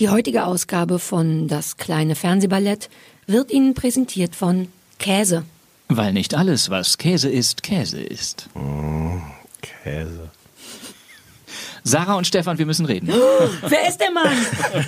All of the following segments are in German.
Die heutige Ausgabe von Das kleine Fernsehballett wird Ihnen präsentiert von Käse. Weil nicht alles, was Käse ist, Käse ist. Käse. Sarah und Stefan, wir müssen reden. Wer ist der Mann?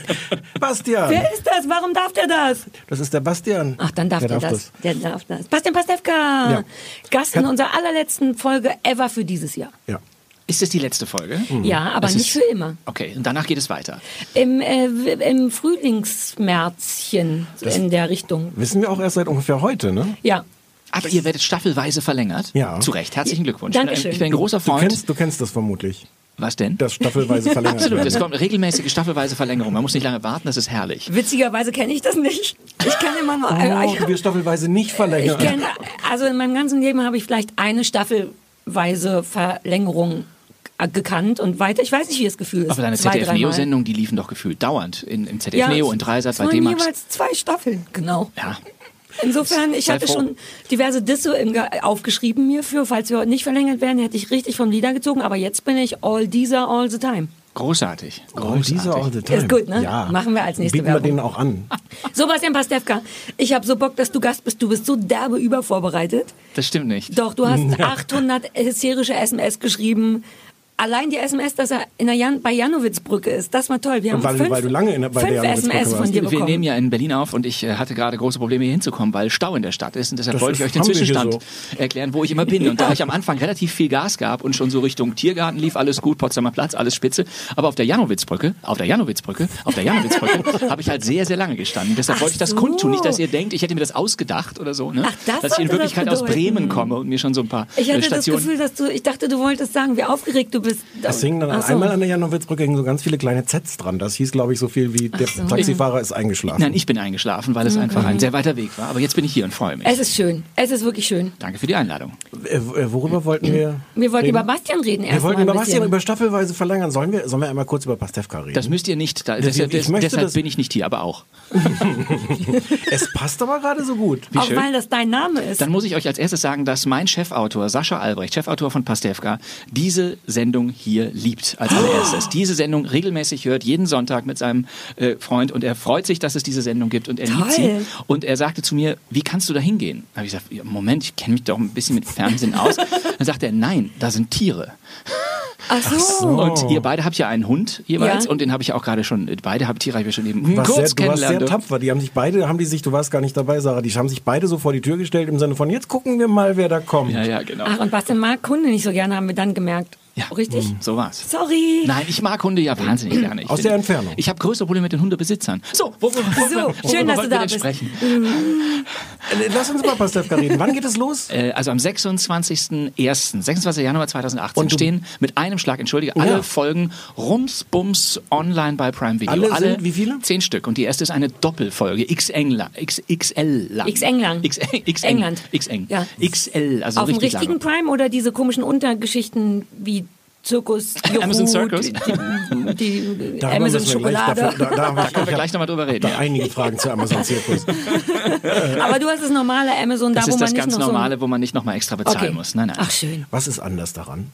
Bastian. Wer ist das? Warum darf der das? Das ist der Bastian. Ach, dann darf der der, darf das. Der darf das. Bastian Pastewka. Ja. Gast in Kann- unserer allerletzten Folge ever für dieses Jahr. Ja. Ist es die letzte Folge? Ja, aber Das nicht ist- für immer. Okay, und danach geht es weiter. Im, äh, im Frühlingsmärzchen in der Richtung. Wissen wir auch erst seit ungefähr heute, ne? Ja. Aber ihr werdet staffelweise verlängert. Ja. Zu Recht. Herzlichen Glückwunsch. Dankeschön. Ich bin ein großer Du Freund. kennst, du kennst das vermutlich. Was denn? Das staffelweise verlängert Absolut. Es kommt regelmäßige staffelweise Verlängerung. Man muss nicht lange warten, das ist herrlich. Witzigerweise kenne ich das nicht. Ich kenne immer nur. Oh, ich, du wirst staffelweise nicht ich verlängert. kenn, also in meinem ganzen Leben habe ich vielleicht eine staffelweise Verlängerung gekannt und weiter. Ich weiß nicht, wie das Gefühl ist. Aber deine. ZDF-Neo-Sendungen, die liefen doch gefühlt dauernd. In, Im ZDF Ja, Neo, in Dreisatz, bei D-Max. jeweils zwei Staffeln, genau. Ja. Insofern, ich Sei hatte froh. schon diverse Disse aufgeschrieben mir für, falls wir heute nicht verlängert werden, hätte ich richtig vom Lieder gezogen, aber jetzt bin ich all dieser all the time. Großartig. Oh, Großartig. dieser all the time. Ist gut, ne? Ja. Machen wir als nächste Bieten wir Werbung. denen auch an. So, Bastian Pastewka, ich habe so Bock, dass du Gast bist. Du bist so derbe übervorbereitet. Das stimmt nicht. Doch, du hast 800 hysterische SMS geschrieben. Allein die SMS, dass er in der Jan bei Janowitzbrücke ist, das war toll. Wir Und haben weil du- fünf, weil du lange in der- bei der fünf Janowitzbrücke SMS von warst. dir Wir bekommen. nehmen ja in Berlin auf und ich äh, hatte gerade große Probleme hier hinzukommen, weil Stau in der Stadt ist und deshalb Das wollte ich euch den wir Zwischenstand erklären, wo ich immer bin. Und da ich am Anfang relativ viel Gas gab und schon so Richtung Tiergarten lief, alles gut, Potsdamer Platz, alles spitze, aber auf der Janowitzbrücke, auf der Janowitzbrücke, auf der Janowitzbrücke habe ich halt sehr, sehr lange gestanden. Deshalb Ach wollte ich das so. kundtun, nicht, dass ihr denkt, ich hätte mir das ausgedacht oder so, ne? Ach, das dass ich in Wirklichkeit das aus. Bremen komme und mir schon so ein paar ich äh, hatte das Stationen Gefühl, dass du, ich dachte, du wolltest sagen, wie aufgeregt du bist. Es hingen dann Ach so. einmal an der Janowitzbrücke hingen so ganz viele kleine Zs dran. Das hieß, glaube ich, so viel wie der so. Taxifahrer ist eingeschlafen. Nein, ich bin eingeschlafen, weil es Mhm. einfach ein sehr weiter Weg war. Aber jetzt bin ich hier und freue mich. Es ist schön. Es ist wirklich schön. Danke für die Einladung. Äh, äh, worüber wollten wir? Wir wollten reden? über Bastian reden erst Wir wollten mal über Bastian über staffelweise verlängern. Sollen wir, sollen wir einmal kurz über Pastewka reden? Das müsst ihr nicht. Da, Ich- deshalb ich möchte deshalb das- bin ich nicht hier, aber auch. es passt aber gerade so gut. Auch schön. weil das dein Name ist. Dann muss ich euch als erstes sagen, dass mein Chefautor, Sascha Albrecht, Chefautor von Pastewka, diese Sendung hier liebt als allererstes. Diese Sendung regelmäßig hört, jeden Sonntag mit seinem äh, Freund und er freut sich, dass es diese Sendung gibt und er liebt Toll. sie. Und er sagte zu mir, wie kannst du da hingehen? Da habe ich gesagt, Moment, ich kenne mich doch ein bisschen mit Fernsehen aus. Dann sagt er, nein, da sind Tiere. Ach so. Und ihr beide habt ja einen Hund jeweils Ja. und den habe ich auch gerade schon, beide habt Tiere habe ich ja schon eben warst kurz sehr, du warst sehr tapfer. Die haben sich beide, haben die sich, du warst gar nicht dabei, Sarah, die haben sich beide so vor die Tür gestellt im Sinne von, jetzt gucken wir mal, wer da kommt. Ja, ja, genau. Ach, und Bastian mag Hunde nicht so gerne, haben wir dann gemerkt. Ja, Richtig? So war's. Sorry. Nein, ich mag Hunde ja wahnsinnig gerne. Ich Aus der Entfernung. Ich habe größere Probleme mit den Hundebesitzern. So, wo, wo, wo, So, schön, dass du da denn bist. Sprechen? Äh, Lass uns über Pastewka reden. Wann geht es los? Äh, also am 26.01., 26. Januar 2018 Und stehen mit einem Schlag, entschuldige, alle Ja. Folgen Rums-Bums online bei Prime Video. Alle sind wie viele? Zehn Stück. Und die erste ist eine Doppelfolge. XL lang. X, XL lang. X-Eng lang. X, X, England. X eng. Ja. XL, also Auf dem richtig richtigen. Prime oder diese komischen Untergeschichten wie Zirkus, Juhu, Amazon Circus. die, die Darüber Amazon müssen wir gleich- Schokolade. dafür- da, da, haben wir- Da können wir ich gleich nochmal drüber reden. da einige Fragen zu Amazon Zirkus. Aber du hast das normale Amazon, Das da wo ist man das nicht ganz noch normale, wo man nicht nochmal extra so... bezahlen Okay. muss. Nein, nein. Ach schön. Was ist anders daran?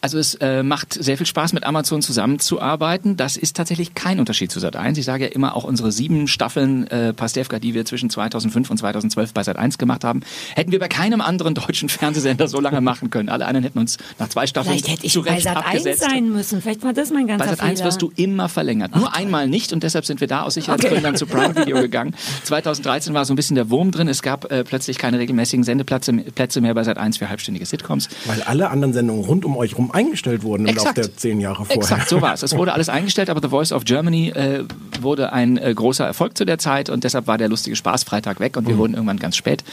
Also es äh, macht sehr viel Spaß, mit Amazon zusammenzuarbeiten. Das ist tatsächlich kein Unterschied zu Sat1. Ich sage ja immer, auch unsere sieben Staffeln äh, Pastewka, die wir zwischen 2005 und 2012 bei Sat1 gemacht haben, hätten wir bei keinem anderen deutschen Fernsehsender so lange machen können. Alle anderen hätten uns nach zwei Staffeln Vielleicht hätte ich zu bei Recht Sat 1 abgesetzt. sein müssen. Vielleicht war das mein ganzer Bei Sat 1 Fehler. wirst du immer verlängert. Nur einmal nicht und deshalb sind wir da aus Sicherheitsgründen dann zu Prime Video gegangen. 2013 war so ein bisschen der Wurm drin. Es gab äh, plötzlich keine regelmäßigen Sendeplätze Plätze mehr bei Sat 1 für halbstündige Sitcoms. Weil alle anderen Sendungen rund um euch rum eingestellt wurden im Laufe der zehn Jahre vorher. Exakt, so war es. Es wurde alles eingestellt, aber The Voice of Germany äh, wurde ein äh, großer Erfolg zu der Zeit und deshalb war der lustige Spaß-Freitag weg und Mhm. wir wurden irgendwann ganz spät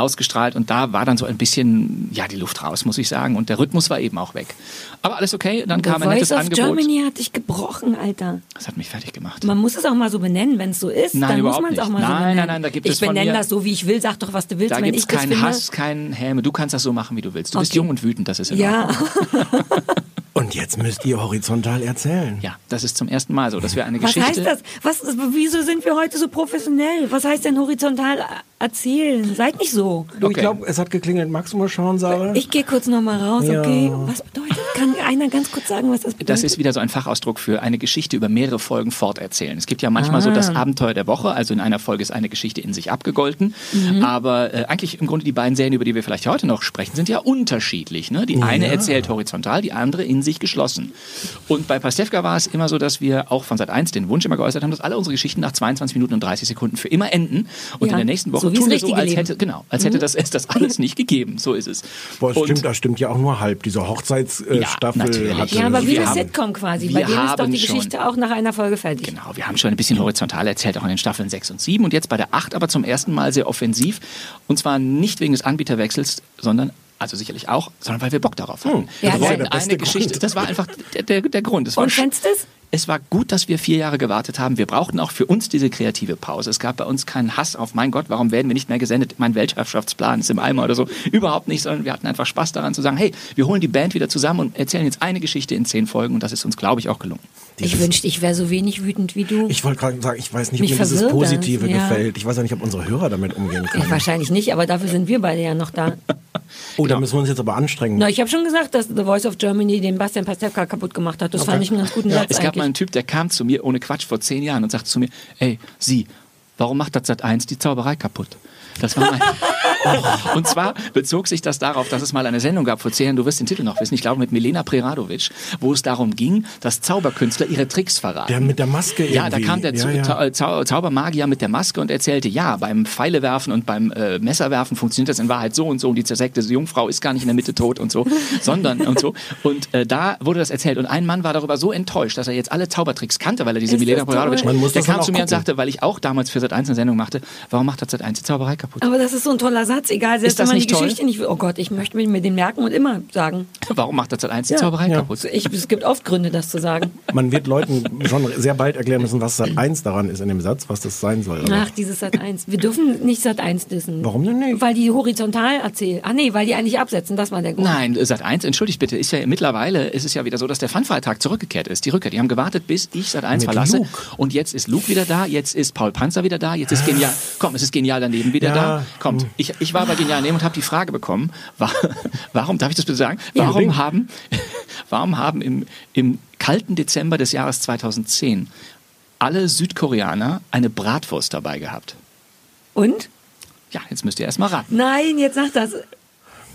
ausgestrahlt und da war dann so ein bisschen, ja, die Luft raus, muss ich sagen. Und der Rhythmus war eben auch weg. Aber alles okay, dann The kam ein nettes Voice of Angebot. Germany hat dich gebrochen, Alter. Das hat mich fertig gemacht. Man muss es auch mal so benennen, wenn es so ist. Nein, dann muss überhaupt man es auch nicht. mal so Nein, benennen. nein, nein, da gibt ich es von benenne mir- das so, wie ich will. Sag doch, was du willst, Da wenn gibt ich es das keinen finde. Hass, keinen Häme. Du kannst das so machen, wie du willst. Du bist Okay. jung und wütend, das ist in Ja. Und jetzt müsst ihr horizontal erzählen. Ja, das ist zum ersten Mal so, dass wir eine was Geschichte... heißt das? Was, wieso sind wir heute so professionell? Was heißt denn horizontal erzählen? Seid nicht so. Du, ich Okay. glaube, es hat geklingelt. Magst du mal schauen, Sarah? Ich gehe kurz noch mal raus, Ja. okay? Was bedeutet? Kann einer ganz kurz sagen, was das bedeutet? Das ist wieder so ein Fachausdruck für eine Geschichte über mehrere Folgen forterzählen. Es gibt ja manchmal so Ah. das Abenteuer der Woche, also in einer Folge ist eine Geschichte in sich abgegolten. Mhm. Aber äh, eigentlich im Grunde die beiden Serien, über die wir vielleicht heute noch sprechen, sind ja unterschiedlich. Ne? Die eine erzählt horizontal, die andere in sich geschlossen. Und bei Pastewka war es immer so, dass wir auch von Sat 1 den Wunsch immer geäußert haben, dass alle unsere Geschichten nach 22 Minuten und 30 Sekunden für immer enden. Und Ja, in der nächsten Woche so wie tun wir das so, als Leben. hätte, genau, als hätte das es das alles nicht gegeben. So ist es. Boah, es Und- stimmt, das stimmt ja auch nur halb. Diese Hochzeitsstaffel Ja, natürlich. hatte. ja, aber wie eine Sitcom quasi. wir Bei denen ist doch haben die schon- Geschichte auch nach einer Folge fertig. Genau, wir haben schon ein bisschen horizontal erzählt, auch in den Staffeln 6 und 7 und jetzt bei der 8 aber zum ersten Mal sehr offensiv. Und zwar nicht wegen des Anbieterwechsels, sondern, also sicherlich auch, sondern weil wir Bock darauf hatten. Ja, wir das wollten ist ja der beste eine Geschichte, Grund. das war einfach der, der, der Grund. War Und fändest du es? Es war gut, dass wir vier Jahre gewartet haben. Wir brauchten auch für uns diese kreative Pause. Es gab bei uns keinen Hass auf, mein Gott, warum werden wir nicht mehr gesendet? Mein Weltherrschaftsplan ist im Eimer oder so. Überhaupt nicht, sondern wir hatten einfach Spaß daran zu sagen, hey, wir holen die Band wieder zusammen und erzählen jetzt eine Geschichte in zehn Folgen und das ist uns, glaube ich, auch gelungen. Ich wünschte, ich wäre so wenig wütend wie du. Ich wollte gerade sagen, ich weiß nicht, ob mir dieses das, Positive ja. gefällt. Ich weiß auch nicht, ob unsere Hörer damit umgehen Ich können. wahrscheinlich nicht, aber dafür sind wir beide ja noch da. Oh, da müssen wir uns jetzt aber anstrengen. Na, ich habe schon gesagt, dass The Voice of Germany den Bastian Pastewka kaputt gemacht hat. Das fand ich einen ganz guten Satz Es gab eigentlich. mal einen Typ, der kam zu mir ohne Quatsch vor zehn Jahren und sagte zu mir, ey, Sie, warum macht das Sat 1 die Zauberei kaputt? Das war mein Und zwar bezog sich das darauf, dass es mal eine Sendung gab vor zehn Jahren, du wirst den Titel noch wissen, ich glaube mit Milena Preradovic, wo es darum ging, dass Zauberkünstler ihre Tricks verraten. Der mit der Maske irgendwie. Ja, da kam der ja, ja. Zau Zau Zaubermagier mit der Maske und erzählte, ja, beim Pfeilewerfen und beim äh, Messerwerfen funktioniert das in Wahrheit so und so und die zersägte Jungfrau ist gar nicht in der Mitte tot und so, sondern und so. Und äh, da wurde das erzählt und ein Mann war darüber so enttäuscht, dass er jetzt alle Zaubertricks kannte, weil er diese Ist Milena Preradovic, der kam zu mir und gucken. sagte, weil ich auch damals für Sat 1 eine Sendung machte, warum macht das Sat 1 die Zauberei kaputt? aber das ist so ein toller Satz, egal, selbst wenn man die toll? Geschichte nicht will. Oh Gott, ich möchte mir den merken und immer sagen. Warum macht das Sat 1 die Ja. Zauberei Ja. kaputt? Ich, es gibt oft Gründe, das zu sagen. Man wird Leuten schon sehr bald erklären müssen, was Sat 1 daran ist in dem Satz, was das sein soll. Aber Ach, dieses Sat 1. Wir dürfen nicht Sat 1 dissen. Warum denn nicht? Weil die horizontal erzählen. Ah nee, weil die eigentlich absetzen, das war der Grund. Nein, Sat 1, entschuldigt bitte, ist ja mittlerweile ist es ja wieder so, dass der Funfreitag zurückgekehrt ist. Die Rückkehr. Die haben gewartet, bis ich Sat 1 Mit verlasse. Luke. Und jetzt ist Luke wieder da, jetzt ist Paul Panzer wieder da, jetzt ist genial. Komm, es ist genial daneben wieder Ja, da. Kommt. Ich, ich war bei genial und habe die Frage bekommen, wa- warum, darf ich das bitte sagen? Warum unbedingt. haben, warum haben im, im kalten Dezember des Jahres 2010 alle Südkoreaner eine Bratwurst dabei gehabt? Und? Ja, jetzt müsst ihr erst mal raten. Nein, jetzt sag das.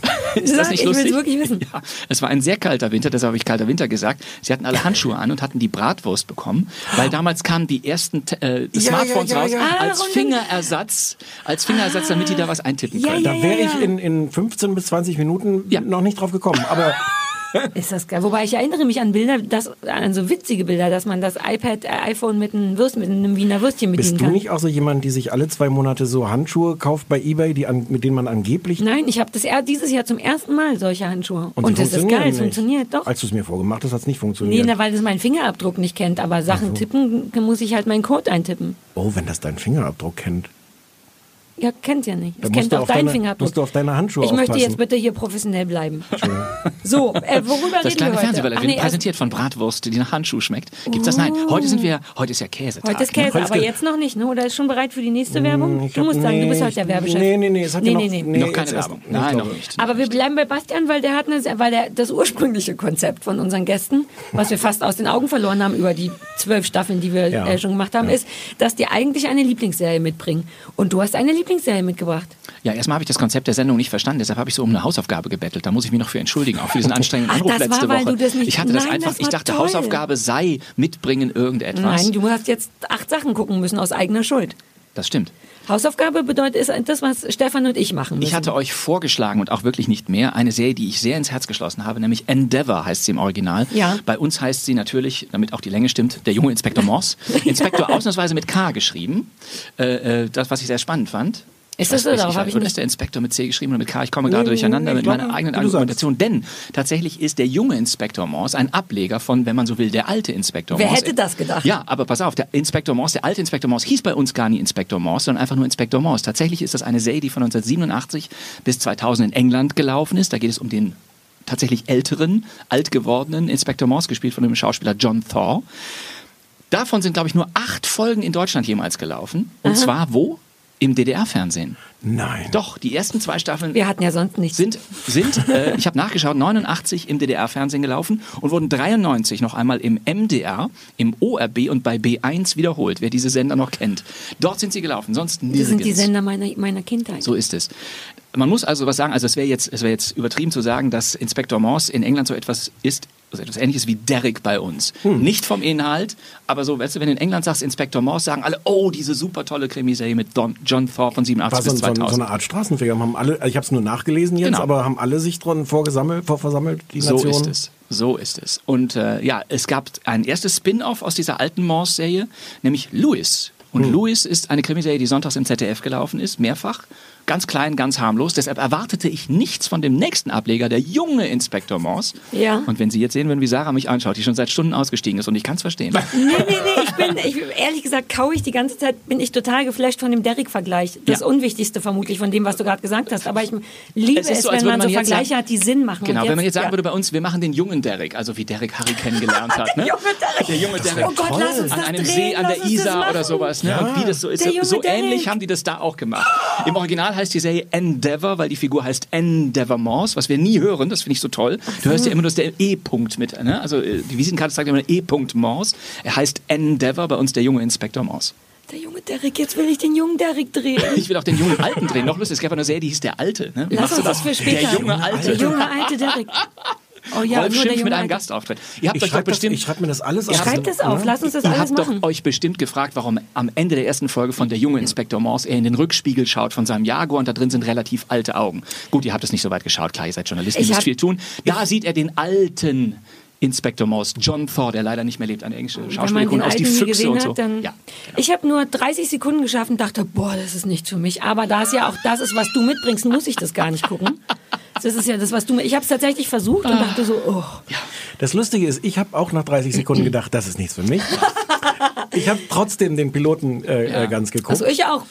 Ist Sag, das nicht ich will's lustig? wirklich wissen. Ja, es war ein sehr kalter Winter, deshalb habe ich kalter Winter gesagt. Sie hatten alle Handschuhe an und hatten die Bratwurst bekommen, weil damals kamen die ersten äh, Ja, Smartphones ja, ja, raus ja. Ah, als Fingerersatz, als Fingerersatz, damit die da was eintippen Ja, können. ja, Da wäre ja. ich in, in 15 bis 20 Minuten Ja. noch nicht drauf gekommen. Aber Ist das geil. Wobei ich erinnere mich an Bilder, das, an so witzige Bilder, dass man das iPad, äh, iPhone mit einem, Würst, mit einem Wiener Würstchen bedienen bist du kann. nicht auch so jemand, die sich alle zwei Monate so Handschuhe kauft bei Ebay, die an, mit denen man angeblich... Nein, ich habe das dieses Jahr zum ersten Mal solche Handschuhe. Und, sie das ist geil, es funktioniert doch. Als du es mir vorgemacht hast, hat es nicht Nee, funktioniert. na, weil das meinen Fingerabdruck nicht kennt, aber Sachen tippen, muss ich halt meinen Code eintippen. oh, wenn das deinen Fingerabdruck kennt. Ja, kennt ja nicht. Es kennt auch deine- Fingerabdruck. musst du auf deine Handschuhe Ich möchte aufpassen. jetzt bitte hier professionell bleiben. So, äh, worüber Das reden kleine wir heute? Fernsehballett wird nee, präsentiert von Bratwurst, die nach Handschuh schmeckt. Gibt's das? Nein, heute sind wir, heute ist ja Käsetag. Heute ist ne? Käse, Heute ist aber Ge- jetzt noch nicht, ne? Oder ist schon bereit für die nächste Werbung? Hm, Ich Du hab- musst sagen, du bist nee, heute der ich- Werbechef. Nee, nee, nee, es hat nee, ja noch... nee, nee. Noch keine Werbung. nee, Nein, noch nicht. Aber wir bleiben bei Bastian, weil der hat eine, weil der das ursprüngliche Konzept von unseren Gästen, was wir fast aus den Augen verloren haben über die zwölf Staffeln, die wir Ja. äh, schon gemacht haben, Ja. ist, dass die eigentlich eine Lieblingsserie mitbringen. Und du hast eine Lieblingsserie mitgebracht. Ja, erstmal habe ich das Konzept der Sendung nicht verstanden, deshalb habe ich so um eine Hausaufgabe gebettelt. Da muss ich mich noch für entschuldigen, auch für diesen anstrengenden Ach, Anruf das war, letzte weil Woche. du das nicht- ich hatte das Nein, einfach, das ich war dachte, toll. Hausaufgabe sei mitbringen irgendetwas. Nein, du hast jetzt acht Sachen gucken müssen aus eigener Schuld. Das stimmt. Hausaufgabe bedeutet ist das, was Stefan und ich machen müssen. Ich hatte euch vorgeschlagen und auch wirklich nicht mehr eine Serie, die ich sehr ins Herz geschlossen habe, nämlich Endeavour heißt sie im Original. Ja. Bei uns heißt sie natürlich, damit auch die Länge stimmt, der junge Inspektor Morse. Inspektor ausnahmsweise mit K geschrieben. Äh, äh, das, was ich sehr spannend fand. Ist das Ich so? weiß Darauf nicht, hab ich nicht- ist der Inspektor mit C geschrieben oder mit K? Ich komme gerade durcheinander mit meiner eigenen. Argumentation. Denn tatsächlich ist der junge Inspektor Morse ein Ableger von, wenn man so will, der alte Inspektor Wer Morse. hätte das gedacht? Ja, aber pass auf, der Inspektor Morse, der alte Inspektor Morse hieß bei uns gar nie Inspektor Morse, sondern einfach nur Inspektor Morse. Tatsächlich ist das eine Serie, die von 1987 bis 2000 in England gelaufen ist. Da geht es um den tatsächlich älteren, alt gewordenen Inspektor Morse, gespielt von dem Schauspieler John Thaw. Davon sind, glaube ich, nur acht Folgen in Deutschland jemals gelaufen. Und zwar wo? Im DDR-Fernsehen. Nein. Doch, die ersten zwei Staffeln Wir hatten ja sonst nichts. sind, sind äh, ich habe nachgeschaut, 89 im DDR-Fernsehen gelaufen und wurden 93 noch einmal im MDR, im ORB und bei B1 wiederholt, wer diese Sender noch kennt. Dort sind sie gelaufen, sonst nirgends. das sind die Sender meiner, meiner Kindheit. So ist es. Man muss also was sagen, also es wäre jetzt, es wäre jetzt übertrieben zu sagen, dass Inspektor Morse in England so etwas ist, also etwas ähnliches wie Derrick bei uns. Hm. Nicht vom Inhalt, aber so, weißt du, wenn du in England sagst Inspektor Morse, sagen alle, oh, diese super tolle Krimiserie mit Don, John Thorpe von 87 War so, bis so, so 2000. eine Art Straßenfeger. Haben alle, ich habe es nur nachgelesen jetzt, Genau. aber haben alle sich dran vorgesammelt, vorversammelt, die So Nationen? ist es. So ist es. Und äh, ja, es gab ein erstes Spin-off aus dieser alten Morse-Serie, nämlich Louis. Und Louis ist eine Krimiserie, die sonntags im ZDF gelaufen ist, mehrfach. Ganz klein, ganz harmlos. Deshalb erwartete ich nichts von dem nächsten Ableger, der junge Inspektor Morse. Ja. Und wenn Sie jetzt sehen würden, wie Sarah mich anschaut, die schon seit Stunden ausgestiegen ist und ich kann es verstehen. Nee, nee, nee, ich bin, ich, ehrlich gesagt, kau ich die ganze Zeit, bin ich total geflasht von dem Derrick-Vergleich. Das Ja. Unwichtigste vermutlich von dem, was du gerade gesagt hast. Aber ich liebe Es es, ist so, wenn man so man jetzt Vergleiche sagen- hat, die Sinn machen. Genau, Und wenn man jetzt sagen ja. würde bei uns, wir machen den jungen Derrick, also wie Derrick Harry kennengelernt hat. Ne? junge Derrick. Der junge Derrick. Oh Gott, lass uns an das einem drehen, See an der Isar oder machen. sowas. Ne? Und wie das so ist, Der so, so ähnlich haben die das da auch gemacht. Im Original heißt die Serie Endeavour, weil die Figur heißt Endeavour Morse, was wir nie hören, das finde ich so toll. Du hörst ja immer nur das der E-Punkt mit. Ne? Also äh, die Visitenkarte sagt immer E-Punkt Morse. Er heißt Endeavour, bei uns der junge Inspektor Morse. Der junge Derrick, jetzt will ich den jungen Derrick drehen. Ich will auch den jungen Alten drehen. Noch lustig, es gab eine Serie, die hieß Der Alte. Ne? Lass uns das für später. Der junge Alte. Der junge alte Derrick. Oh ja, der Schimpf mit einem. Gastauftritt. Ihr habt Ich euch doch schreibe bestimmt... schreib mir das alles auf. Schreibt es auf, lass uns das Ihr alles habt machen. doch euch bestimmt gefragt, warum am Ende der ersten Folge von der junge Inspektor Morse er in den Rückspiegel schaut von seinem Jaguar und da drin sind relativ alte Augen. Gut, ihr habt es nicht so weit geschaut, klar, ihr seid Journalisten, ihr müsst viel tun. Da sieht er den alten Inspektor Morse, John Thor, der leider nicht mehr lebt, eine englische Wenn man Schauspielerin den aus Die Füchse und so. hat, dann... ja, genau. Ich habe nur 30 Sekunden geschafft und dachte, boah, das ist nicht für mich. Aber da es ja auch das ist, was du mitbringst, muss ich das gar nicht gucken. Das ist ja das, was du... Ich habe es tatsächlich versucht und dachte so, oh. Das Lustige ist, ich habe auch nach 30 Sekunden gedacht, das ist nichts für mich. Ich habe trotzdem den Piloten äh, äh, ganz geguckt. Also ich auch.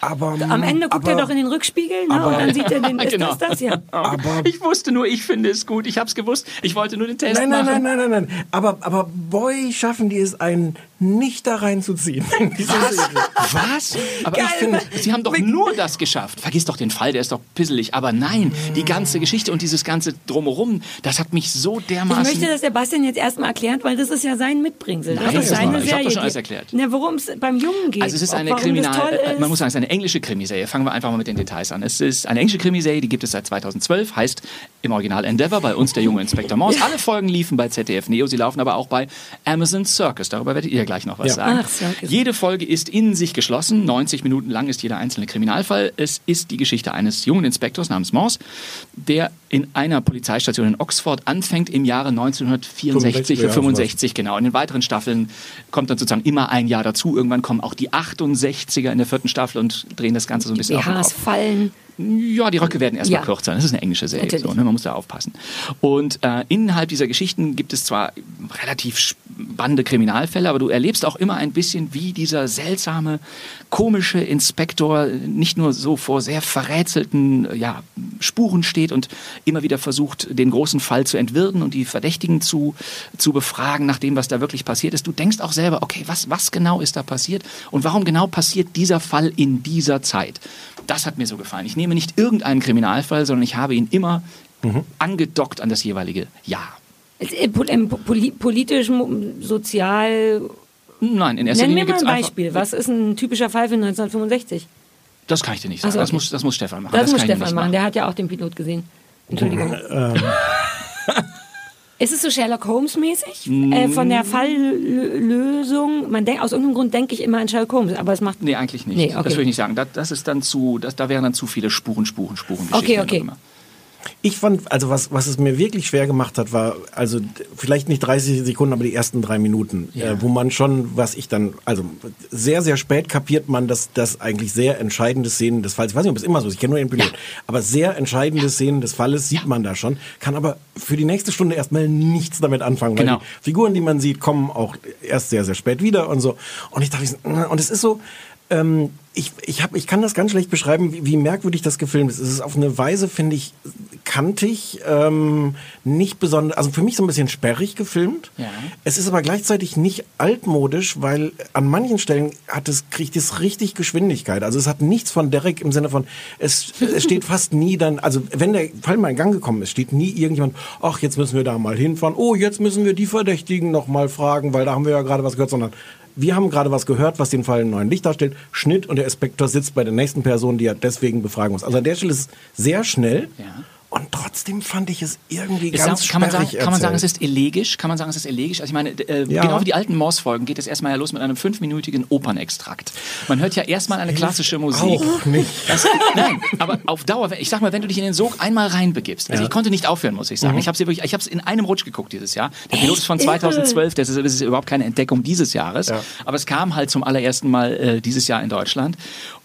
aber Am Ende guckt aber, er doch in den Rückspiegel ne? aber- und dann sieht er den, ist Genau. das das? Ja. Aber ich wusste nur, ich finde es gut. Ich habe es gewusst. Ich wollte nur den Test Nein, nein, machen. nein, nein, nein, nein. Aber, aber boy, schaffen die es einen nicht da reinzuziehen. Serie. Was? Aber Geil, ich finde, sie haben doch nur das geschafft. Vergiss doch den Fall, der ist doch pisselig. Aber nein, die ganze Geschichte und dieses ganze Drumherum, das hat mich so Ich dermaßen... möchte, dass Sebastian jetzt erstmal erklärt, weil das ist ja sein Mitbringsel. Nein, das ist das seine ich hab Serie. doch schon alles erklärt. Ne, worum es beim Jungen geht. Also es ist eine Kriminal, äh, ist. man muss sagen, es ist eine englische Krimiserie. Fangen wir einfach mal mit den Details an. Es ist eine englische Krimiserie, die gibt es seit 2012, heißt im Original Endeavour, bei uns der junge Inspektor Morse. Alle Folgen liefen bei ZDF Neo, sie laufen aber auch bei Amazon Circus. Darüber werdet ihr gleich noch was Ja. sagen. Ach, Circus. Jede Folge ist in sich geschlossen, 90 Minuten lang ist jeder einzelne Kriminalfall. Es ist die Geschichte eines jungen Inspektors namens Morse, der in einer Polizeistation in Oxford anfängt im Jahre 1964 oder ja, 65, genau. In den weiteren Staffeln kommt dann sozusagen immer ein Jahr dazu. Irgendwann kommen auch die 68er in der vierten Staffel und drehen das Ganze so ein bisschen auf den BHs Kopf. fallen. Ja, die Röcke werden erstmal Ja. kürzer. Das ist eine englische Serie, so, ne? man muss da aufpassen. Und äh, innerhalb dieser Geschichten gibt es zwar relativ spannende Kriminalfälle, aber du erlebst auch immer ein bisschen, wie dieser seltsame, komische Inspektor nicht nur so vor sehr verrätselten äh, ja, Spuren steht und immer wieder versucht, den großen Fall zu entwirren und die Verdächtigen zu, zu befragen nach dem, was da wirklich passiert ist. Du denkst auch selber, okay, was, was genau ist da passiert und warum genau passiert dieser Fall in dieser Zeit? Das hat mir so gefallen. Ich nehme nicht irgendeinen Kriminalfall, sondern ich habe ihn immer angedockt an das jeweilige Jahr. Äh, pol- poli- Politisch, sozial. Nein, in erster Nenn Linie mir mal ein Beispiel. Was ist ein typischer Fall für 1965? Das kann ich dir nicht sagen. So, das, okay. muss, das muss Stefan machen. Das, muss kann ich Stefan nicht machen. Der hat ja auch den Pilot gesehen. Entschuldigung. Ähm, Ist es so Sherlock Holmes mäßig? Äh, von der Falllösung? Man denkt, aus irgendeinem Grund denke ich immer an Sherlock Holmes, aber es macht. Nee, eigentlich nicht. Nee, okay. Das würde ich nicht sagen. Das, das ist dann zu, das, da wären dann zu viele Spuren, Spuren, Spuren. Okay, okay. Ich fand, also was, was es mir wirklich schwer gemacht hat, war, also vielleicht nicht 30 Sekunden, aber die ersten drei Minuten, Ja. äh, wo man schon, was ich dann, also sehr, sehr spät kapiert man, dass das eigentlich sehr entscheidende Szenen des Falls, ich weiß nicht, ob es immer so ist, ich kenne nur den Pilot, aber sehr entscheidende Szenen des Falles sieht man da schon, kann aber für die nächste Stunde erstmal nichts damit anfangen, weil Genau. die Figuren, die man sieht, kommen auch erst sehr, sehr spät wieder und so. Und ich dachte, und es ist so, ähm, ich, ich, hab, ich kann das ganz schlecht beschreiben, wie, wie merkwürdig das gefilmt ist. Es ist auf eine Weise, finde ich, kantig, ähm, nicht besonders, also für mich so ein bisschen sperrig gefilmt. Ja. Es ist aber gleichzeitig nicht altmodisch, weil an manchen Stellen hat es, kriegt es richtig Geschwindigkeit. Also es hat nichts von Derek im Sinne von, es, es steht fast nie dann, also wenn der Fall mal in Gang gekommen ist, steht nie irgendjemand, ach, jetzt müssen wir da mal hinfahren, oh, jetzt müssen wir die Verdächtigen noch mal fragen, weil da haben wir ja gerade was gehört, sondern wir haben gerade was gehört, was den Fall in neuen Licht darstellt. Schnitt und der Inspektor sitzt bei der nächsten Person, die er deswegen befragen muss. Also an der Stelle ist es sehr schnell. Ja. Trotzdem fand ich es irgendwie Ist ganz auch, kann, man sagen, kann man sagen, es ist elegisch? Kann man sagen, es ist elegisch? Also ich meine, äh, Ja. genau wie die alten Morse-Folgen geht es erstmal ja los mit einem fünfminütigen Opernextrakt. Man hört ja erstmal eine klassische Musik. Auch nicht. Das, nein, aber auf Dauer, ich sag mal, wenn du dich in den Sog einmal reinbegibst, also ich konnte nicht aufhören, muss ich Mhm. sagen. Ich habe sie wirklich, ich habe es in einem Rutsch geguckt dieses Jahr. Der Pilot ist von 2012, das ist, das ist überhaupt keine Entdeckung dieses Jahres, Ja. aber es kam halt zum allerersten Mal äh, dieses Jahr in Deutschland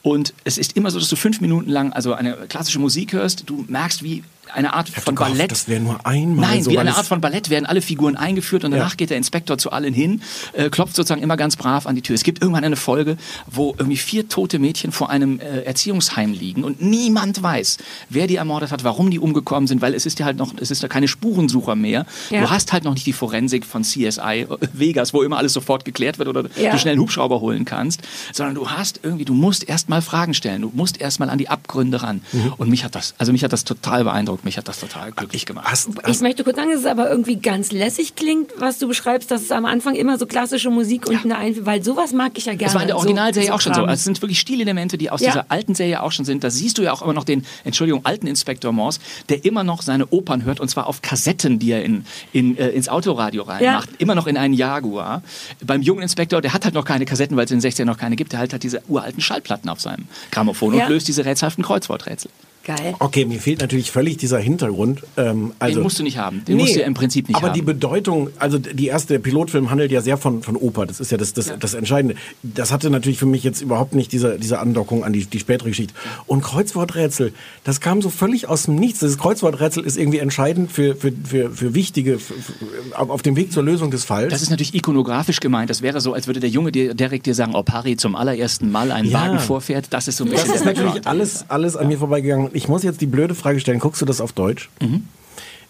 und es ist immer so, dass du fünf Minuten lang also eine klassische Musik hörst, du merkst, wie eine Art von gehofft, Ballett. das wäre nur einmal Nein, so, wie eine Art von Ballett werden alle Figuren eingeführt und danach Ja. geht der Inspektor zu allen hin, äh, klopft sozusagen immer ganz brav an die Tür. Es gibt irgendwann eine Folge, wo irgendwie vier tote Mädchen vor einem äh, Erziehungsheim liegen und niemand weiß, wer die ermordet hat, warum die umgekommen sind, weil es ist ja halt noch, es ist ja keine Spurensucher mehr. Ja. Du hast halt noch nicht die Forensik von CSI äh, Vegas, wo immer alles sofort geklärt wird oder Ja. du schnell einen Hubschrauber holen kannst, sondern du hast irgendwie, du musst erst mal Fragen stellen, du musst erst mal an die Abgründe ran. Mhm. Und mich hat das, also mich hat das total beeindruckt, mich hat das total glücklich gemacht. Hast, Ich hast, möchte kurz sagen, dass es aber irgendwie ganz lässig klingt, was du beschreibst, dass es am Anfang immer so klassische Musik und eine Einführung, weil sowas mag ich ja gerne. Das war in der Originalserie so, auch schon so. Also es sind wirklich Stilelemente, die aus Ja. dieser alten Serie auch schon sind. Da siehst du ja auch immer noch den, Entschuldigung, alten Inspektor Morse, der immer noch seine Opern hört und zwar auf Kassetten, die er in, in, äh, ins Autoradio reinmacht. Immer noch in einen Jaguar. Beim jungen Inspektor, der hat halt noch keine Kassetten, weil es in den 60ern noch keine gibt. Der halt hat diese uralten Schallplatten auf seinem Grammophon Ja. und löst diese rätselhaften Kreuzworträtsel. Geil. okay, mir fehlt natürlich völlig dieser Hintergrund. Ähm, also, Den musst du nicht haben. Den musst du ja im Prinzip nicht aber haben. die Bedeutung, also die erste, der Pilotfilm handelt ja sehr von, von Oper. Das ist ja das, das, das Entscheidende. Das hatte natürlich für mich jetzt überhaupt nicht diese, diese Andockung an die, die spätere Geschichte. Und Kreuzworträtsel, das kam so völlig aus dem Nichts. Das Kreuzworträtsel ist irgendwie entscheidend für, für, für, für wichtige, für, für, auf dem Weg zur Lösung des Falls. Das ist natürlich ikonografisch gemeint. Das wäre so, als würde der Junge dir direkt dir sagen, ob Harry zum allerersten Mal einen Ja. Wagen vorfährt. Das ist so ein bisschen Das ist natürlich alles, alles an mir vorbeigegangen. Ich muss jetzt die blöde Frage stellen, guckst du das auf Deutsch? Mhm.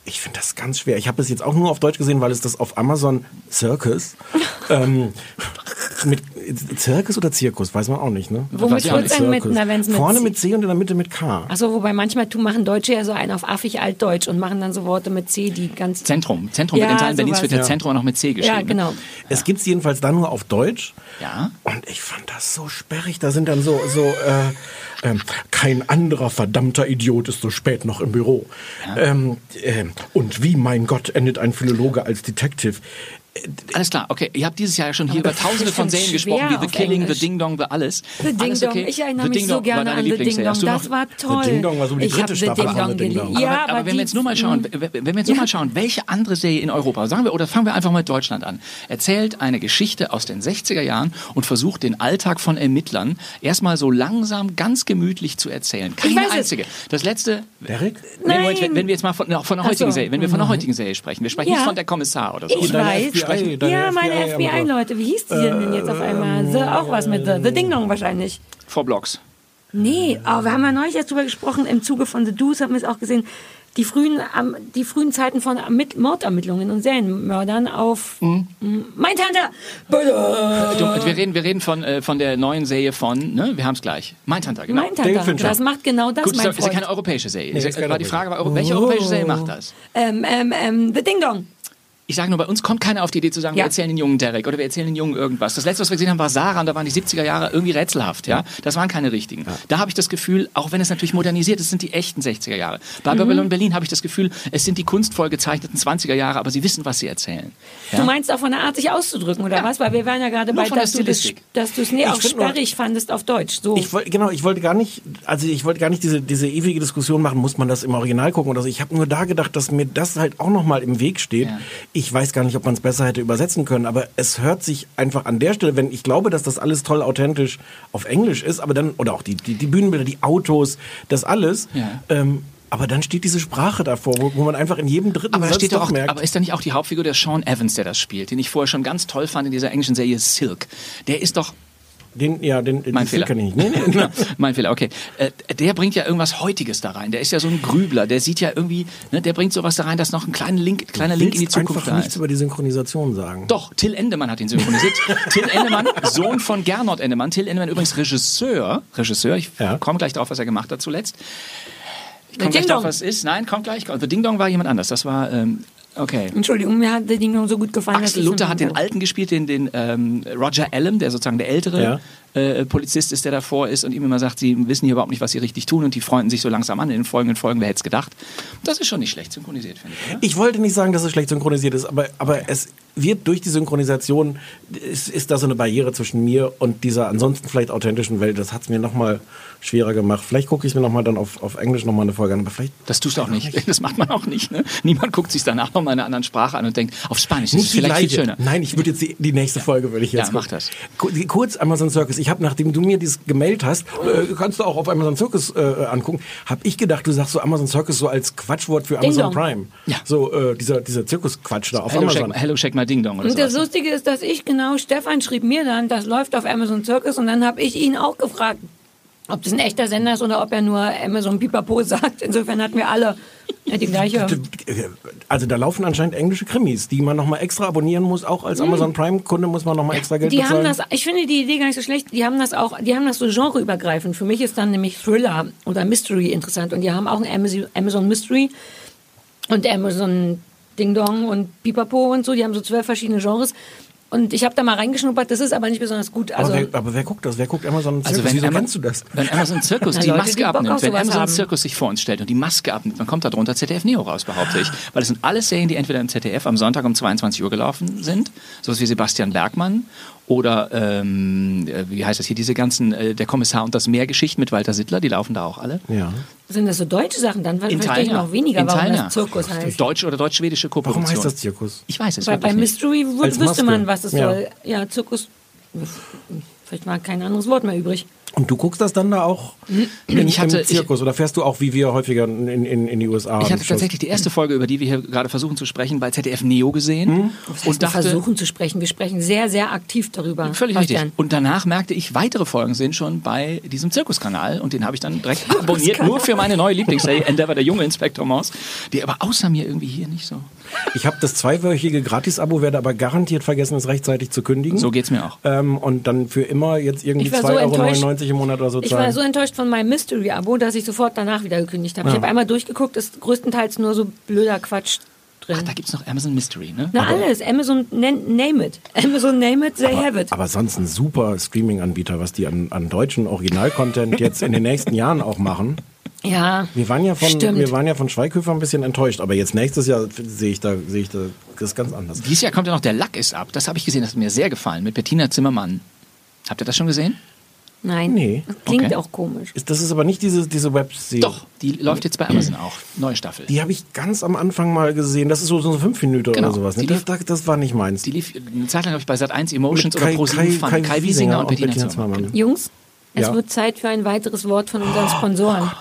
Ich finde das ganz schwer. Ich habe es jetzt auch nur auf Deutsch gesehen, weil es das auf Amazon Circus ähm, mit Circus oder Zirkus, weiß man auch nicht, ne? Womit ich wird's denn mit, na, wenn's mit Vorne mit C und in der Mitte mit K. Achso, wobei manchmal tu- machen Deutsche ja so einen auf affig altdeutsch und machen dann so Worte mit C, die ganz. Zentrum. Zentrum Ja, wird in Teilen Berlins wird der Ja. Zentrum auch noch mit C geschrieben. Ja, genau. Es gibt's jedenfalls dann nur auf Deutsch. Ja. Und ich fand das so sperrig. Da sind dann so, so äh, ähm, kein anderer verdammter Idiot ist so spät noch im Büro. Ähm, ähm, und wie, mein Gott, endet ein Philologe als Detective? Alles klar, okay. Ihr habt dieses Jahr ja schon hier über tausende von Serien gesprochen, wie The Killing, Englisch. The Ding Dong, The Alles. The Ding Alles Dong. okay? Ich erinnere The mich so gerne an The Ding Lieblingsserie. Dong. Das war toll. Ding Dong war so die ich dritte habe The Staffel Ding von Dong The Ding Dong. geliebt. Ja, aber, aber wenn wir jetzt nur mal schauen, wenn wir jetzt nur mal schauen, welche andere Serie in Europa, sagen wir, oder fangen wir einfach mal mit Deutschland an, erzählt eine Geschichte aus den 60er Jahren und versucht den Alltag von Ermittlern erstmal so langsam, ganz gemütlich zu erzählen. Keine einzige. Das letzte, Derek? Nein. wenn wir jetzt mal von, von der heutigen so. Serie, wenn wir von der heutigen Serie sprechen, wir sprechen Ja. nicht von der Kommissar oder so. Ich weiß. FBI, deine ja, meine FBI-Leute. Wie hieß die denn jetzt auf einmal? The, auch was mit The, The Ding Dong wahrscheinlich. Vor Blocks. Nee, aber wir haben ja neulich erst drüber gesprochen, im Zuge von The Deuce haben wir es auch gesehen, die frühen, die frühen Zeiten von Ermitt Mordermittlungen und Serienmördern auf Mhm. Mindhunter! Du, wir reden, wir reden von, äh, von der neuen Serie von, ne, wir haben es gleich. Mindhunter, genau. David Mindhunter. Fincher. Das macht genau das, Gut, ist mein ja, ist ja Freund. keine europäische Serie. Nee, Ist keine war die Frage, war, welche europäische Serie macht das? ähm, ähm, ähm, The Ding Dong. Ich sage nur, bei uns kommt keiner auf die Idee zu sagen, Ja. wir erzählen den jungen Derek oder wir erzählen den jungen irgendwas. Das letzte, was wir gesehen haben, war Sarah und da waren die 70er Jahre irgendwie rätselhaft. Ja, Das waren keine richtigen. Da habe ich das Gefühl, auch wenn es natürlich modernisiert ist, sind die echten 60er Jahre. Bei Mhm. Babylon Berlin habe ich das Gefühl, es sind die kunstvoll gezeichneten 20er Jahre, aber sie wissen, was sie erzählen. Ja? Du meinst auch von der Art, sich auszudrücken, oder was? Weil wir waren ja gerade bei, dass du, das, dass du es nee, auch find nur- sperrig fandest auf Deutsch. So. Ich wollte genau, ich wollte gar nicht, also ich wollte gar nicht diese diese ewige Diskussion machen, muss man das im Original gucken oder so. Ich habe nur da gedacht, dass mir das halt auch noch mal im Weg steht. Ja. Ich weiß gar nicht, ob man es besser hätte übersetzen können, aber es hört sich einfach an der Stelle, wenn ich glaube, dass das alles toll authentisch auf Englisch ist, aber dann oder auch die die, die Bühnenbilder, die Autos, das alles. Ja. Ähm, aber dann steht diese Sprache davor, wo, wo man einfach in jedem dritten Aber, Satz steht doch doch auch, merkt. aber ist da nicht auch die Hauptfigur der Sean Evans, der das spielt, den ich vorher schon ganz toll fand in dieser englischen Serie Silk? Der ist doch den, ja, den, den Mein den Fehler. kann ich nicht. Nee, nee, nee. mein Fehler, okay. Äh, der bringt ja irgendwas Heutiges da rein. Der ist ja so ein Grübler. Der sieht ja irgendwie, ne, der bringt sowas da rein, dass noch ein kleiner Link, kleiner Link in die Zukunft einfach da nichts ist. über die Synchronisation sagen. Doch, Till Endemann hat ihn synchronisiert. Till Endemann, Sohn von Gernot Endemann. Till Endemann übrigens Regisseur. Regisseur, ich Ja. komme gleich drauf, was er gemacht hat zuletzt. Ich komme gleich Ding drauf, Dong. was es ist. Nein, kommt gleich. The Ding Dong war jemand anders. Das war, ähm, okay. Entschuldigung, mir hat der Ding noch so gut gefallen. Axel Luther hat den Alten gespielt, den, den ähm, Roger Allen, der sozusagen der ältere äh, Polizist ist, der davor ist und ihm immer sagt, sie wissen hier überhaupt nicht, was sie richtig tun und die freunden sich so langsam an in den folgenden Folgen. Wer hätte es gedacht? Das ist schon nicht schlecht synchronisiert, finde ich. Oder? Ich wollte nicht sagen, dass es schlecht synchronisiert ist, aber, aber es wird durch die Synchronisation, ist, ist da so eine Barriere zwischen mir und dieser ansonsten vielleicht authentischen Welt. Das hat es mir nochmal schwerer gemacht. Vielleicht gucke ich mir nochmal dann auf, auf Englisch nochmal eine Folge an, aber vielleicht Das tust du auch nicht. Das macht man auch nicht. Ne? Niemand guckt sich danach nochmal in einer anderen Sprache an und denkt, auf Spanisch ist es nicht vielleicht viel gleiche. schöner. Nein, ich würde jetzt die, die nächste Folge würde ich jetzt Ja, mach gucken. das. Ku- Kurz Amazon Circus. Ich habe, nachdem du mir dieses gemailt hast, äh, kannst du auch auf Amazon Circus äh, angucken, habe ich gedacht, du sagst so Amazon Circus so als Quatschwort für Amazon. Prime. Ja. So äh, dieser, dieser Zirkusquatsch da auf Hello Amazon. check, Hello, check my Ding Dong oder Und das sowas. Lustige ist, dass ich genau, Stefan schrieb mir dann, das läuft auf Amazon Circus und dann habe ich ihn auch gefragt, ob das ein echter Sender ist oder ob er nur Amazon Pipapo sagt. Insofern hatten wir alle die gleiche. Also da laufen anscheinend englische Krimis, die man nochmal extra abonnieren muss. Auch als Amazon Prime-Kunde muss man nochmal extra Geld Die haben bezahlen. das, ich finde die Idee gar nicht so schlecht. Die haben das auch, die haben das so genreübergreifend. Für mich ist dann nämlich Thriller oder Mystery interessant und die haben auch ein Amazon, Amazon Mystery und Amazon Ding Dong und Pipapo und so. Die haben so zwölf verschiedene Genres. Und ich habe da mal reingeschnuppert, das ist aber nicht besonders gut. Also, aber, wer, aber wer guckt das? Wer guckt Amazon Circus? Also wenn, Wieso Ama- kennst du das? wenn Amazon Zirkus die Leute, Maske die abnimmt, wenn Amazon haben. Zirkus sich vor uns stellt und die Maske abnimmt, dann kommt da drunter ZDF Neo raus, behaupte ich. Weil das sind alles Serien, die entweder im ZDF am Sonntag um 22 Uhr gelaufen sind, sowas wie Sebastian Bergmann oder ähm, äh, wie heißt das hier, diese ganzen, äh, der Kommissar und das Meer-Geschichten mit Walter Sittler, die laufen da auch alle. Ja. sind das so deutsche Sachen? Dann verstehe ich noch weniger, In warum Teilen, das ja. Zirkus heißt. Deutsch oder deutsch-schwedische Warum Koproduktion. heißt das Zirkus? Ich weiß es Bei, bei nicht. Mystery wüsste man, was es Ja. soll. Ja, Zirkus. Vielleicht war kein anderes Wort mehr übrig. Und du guckst das dann da auch in, Ich hatte- im Zirkus? oder fährst du auch, wie wir häufiger in, in, in die USA? Ich hatte tatsächlich die erste Folge, über die wir hier gerade versuchen zu sprechen, bei ZDF Neo gesehen heißt und dachte, versuchen zu sprechen. Wir sprechen sehr, sehr aktiv darüber. Völlig richtig. Und danach merkte ich, weitere Folgen sind schon bei diesem Zirkuskanal und den habe ich dann direkt abonniert, nur für meine neue Lieblingsserie Endeavor, der junge Inspektor Maus, die aber außer mir irgendwie hier nicht so. Ich habe das zweiwöchige Gratis-Abo, werde aber garantiert vergessen, es rechtzeitig zu kündigen. So geht's mir auch. Ähm, und dann für immer jetzt irgendwie Ich war so 2,99 Euro. Im Monat oder so Ich zahlen. war so enttäuscht von meinem Mystery-Abo, dass ich sofort danach wieder gekündigt habe. Ich habe einmal durchgeguckt, ist größtenteils nur so blöder Quatsch drin. Ach, da gibt's noch Amazon Mystery, ne? Na alles, Amazon Name it. Amazon Name it, they have it. aber sonst ein super Streaming-Anbieter, was die an, an deutschen Original-Content jetzt in den nächsten Jahren auch machen. Ja, Wir waren ja von, Stimmt. wir waren ja von Schweighöfer ein bisschen enttäuscht, aber jetzt nächstes Jahr sehe ich da, sehe ich da, das ist ganz anders. Dieses Jahr kommt ja noch der Lack ist ab. Das habe ich gesehen, das hat mir sehr gefallen mit Bettina Zimmermann. Habt ihr das schon gesehen? Nein. Nee. Das klingt Okay. auch komisch. Ist, das ist aber nicht diese, diese Webserie. Doch, die läuft jetzt bei Amazon auch. Neue Staffel. Die habe ich ganz am Anfang mal gesehen. Das ist so, so fünf Minuten Genau. oder sowas. Ne? Die Das, lief- das, das war nicht meins. Die lief eine Zeit lang, glaube ich, bei Sat1 Emotions Mit oder ProSieben Kai- Fun. Kai Kai Wiesinger und und Bettina Zimmermann. Zimmermann. Jungs, es Ja. wird Zeit für ein weiteres Wort von unseren Sponsoren. Ja.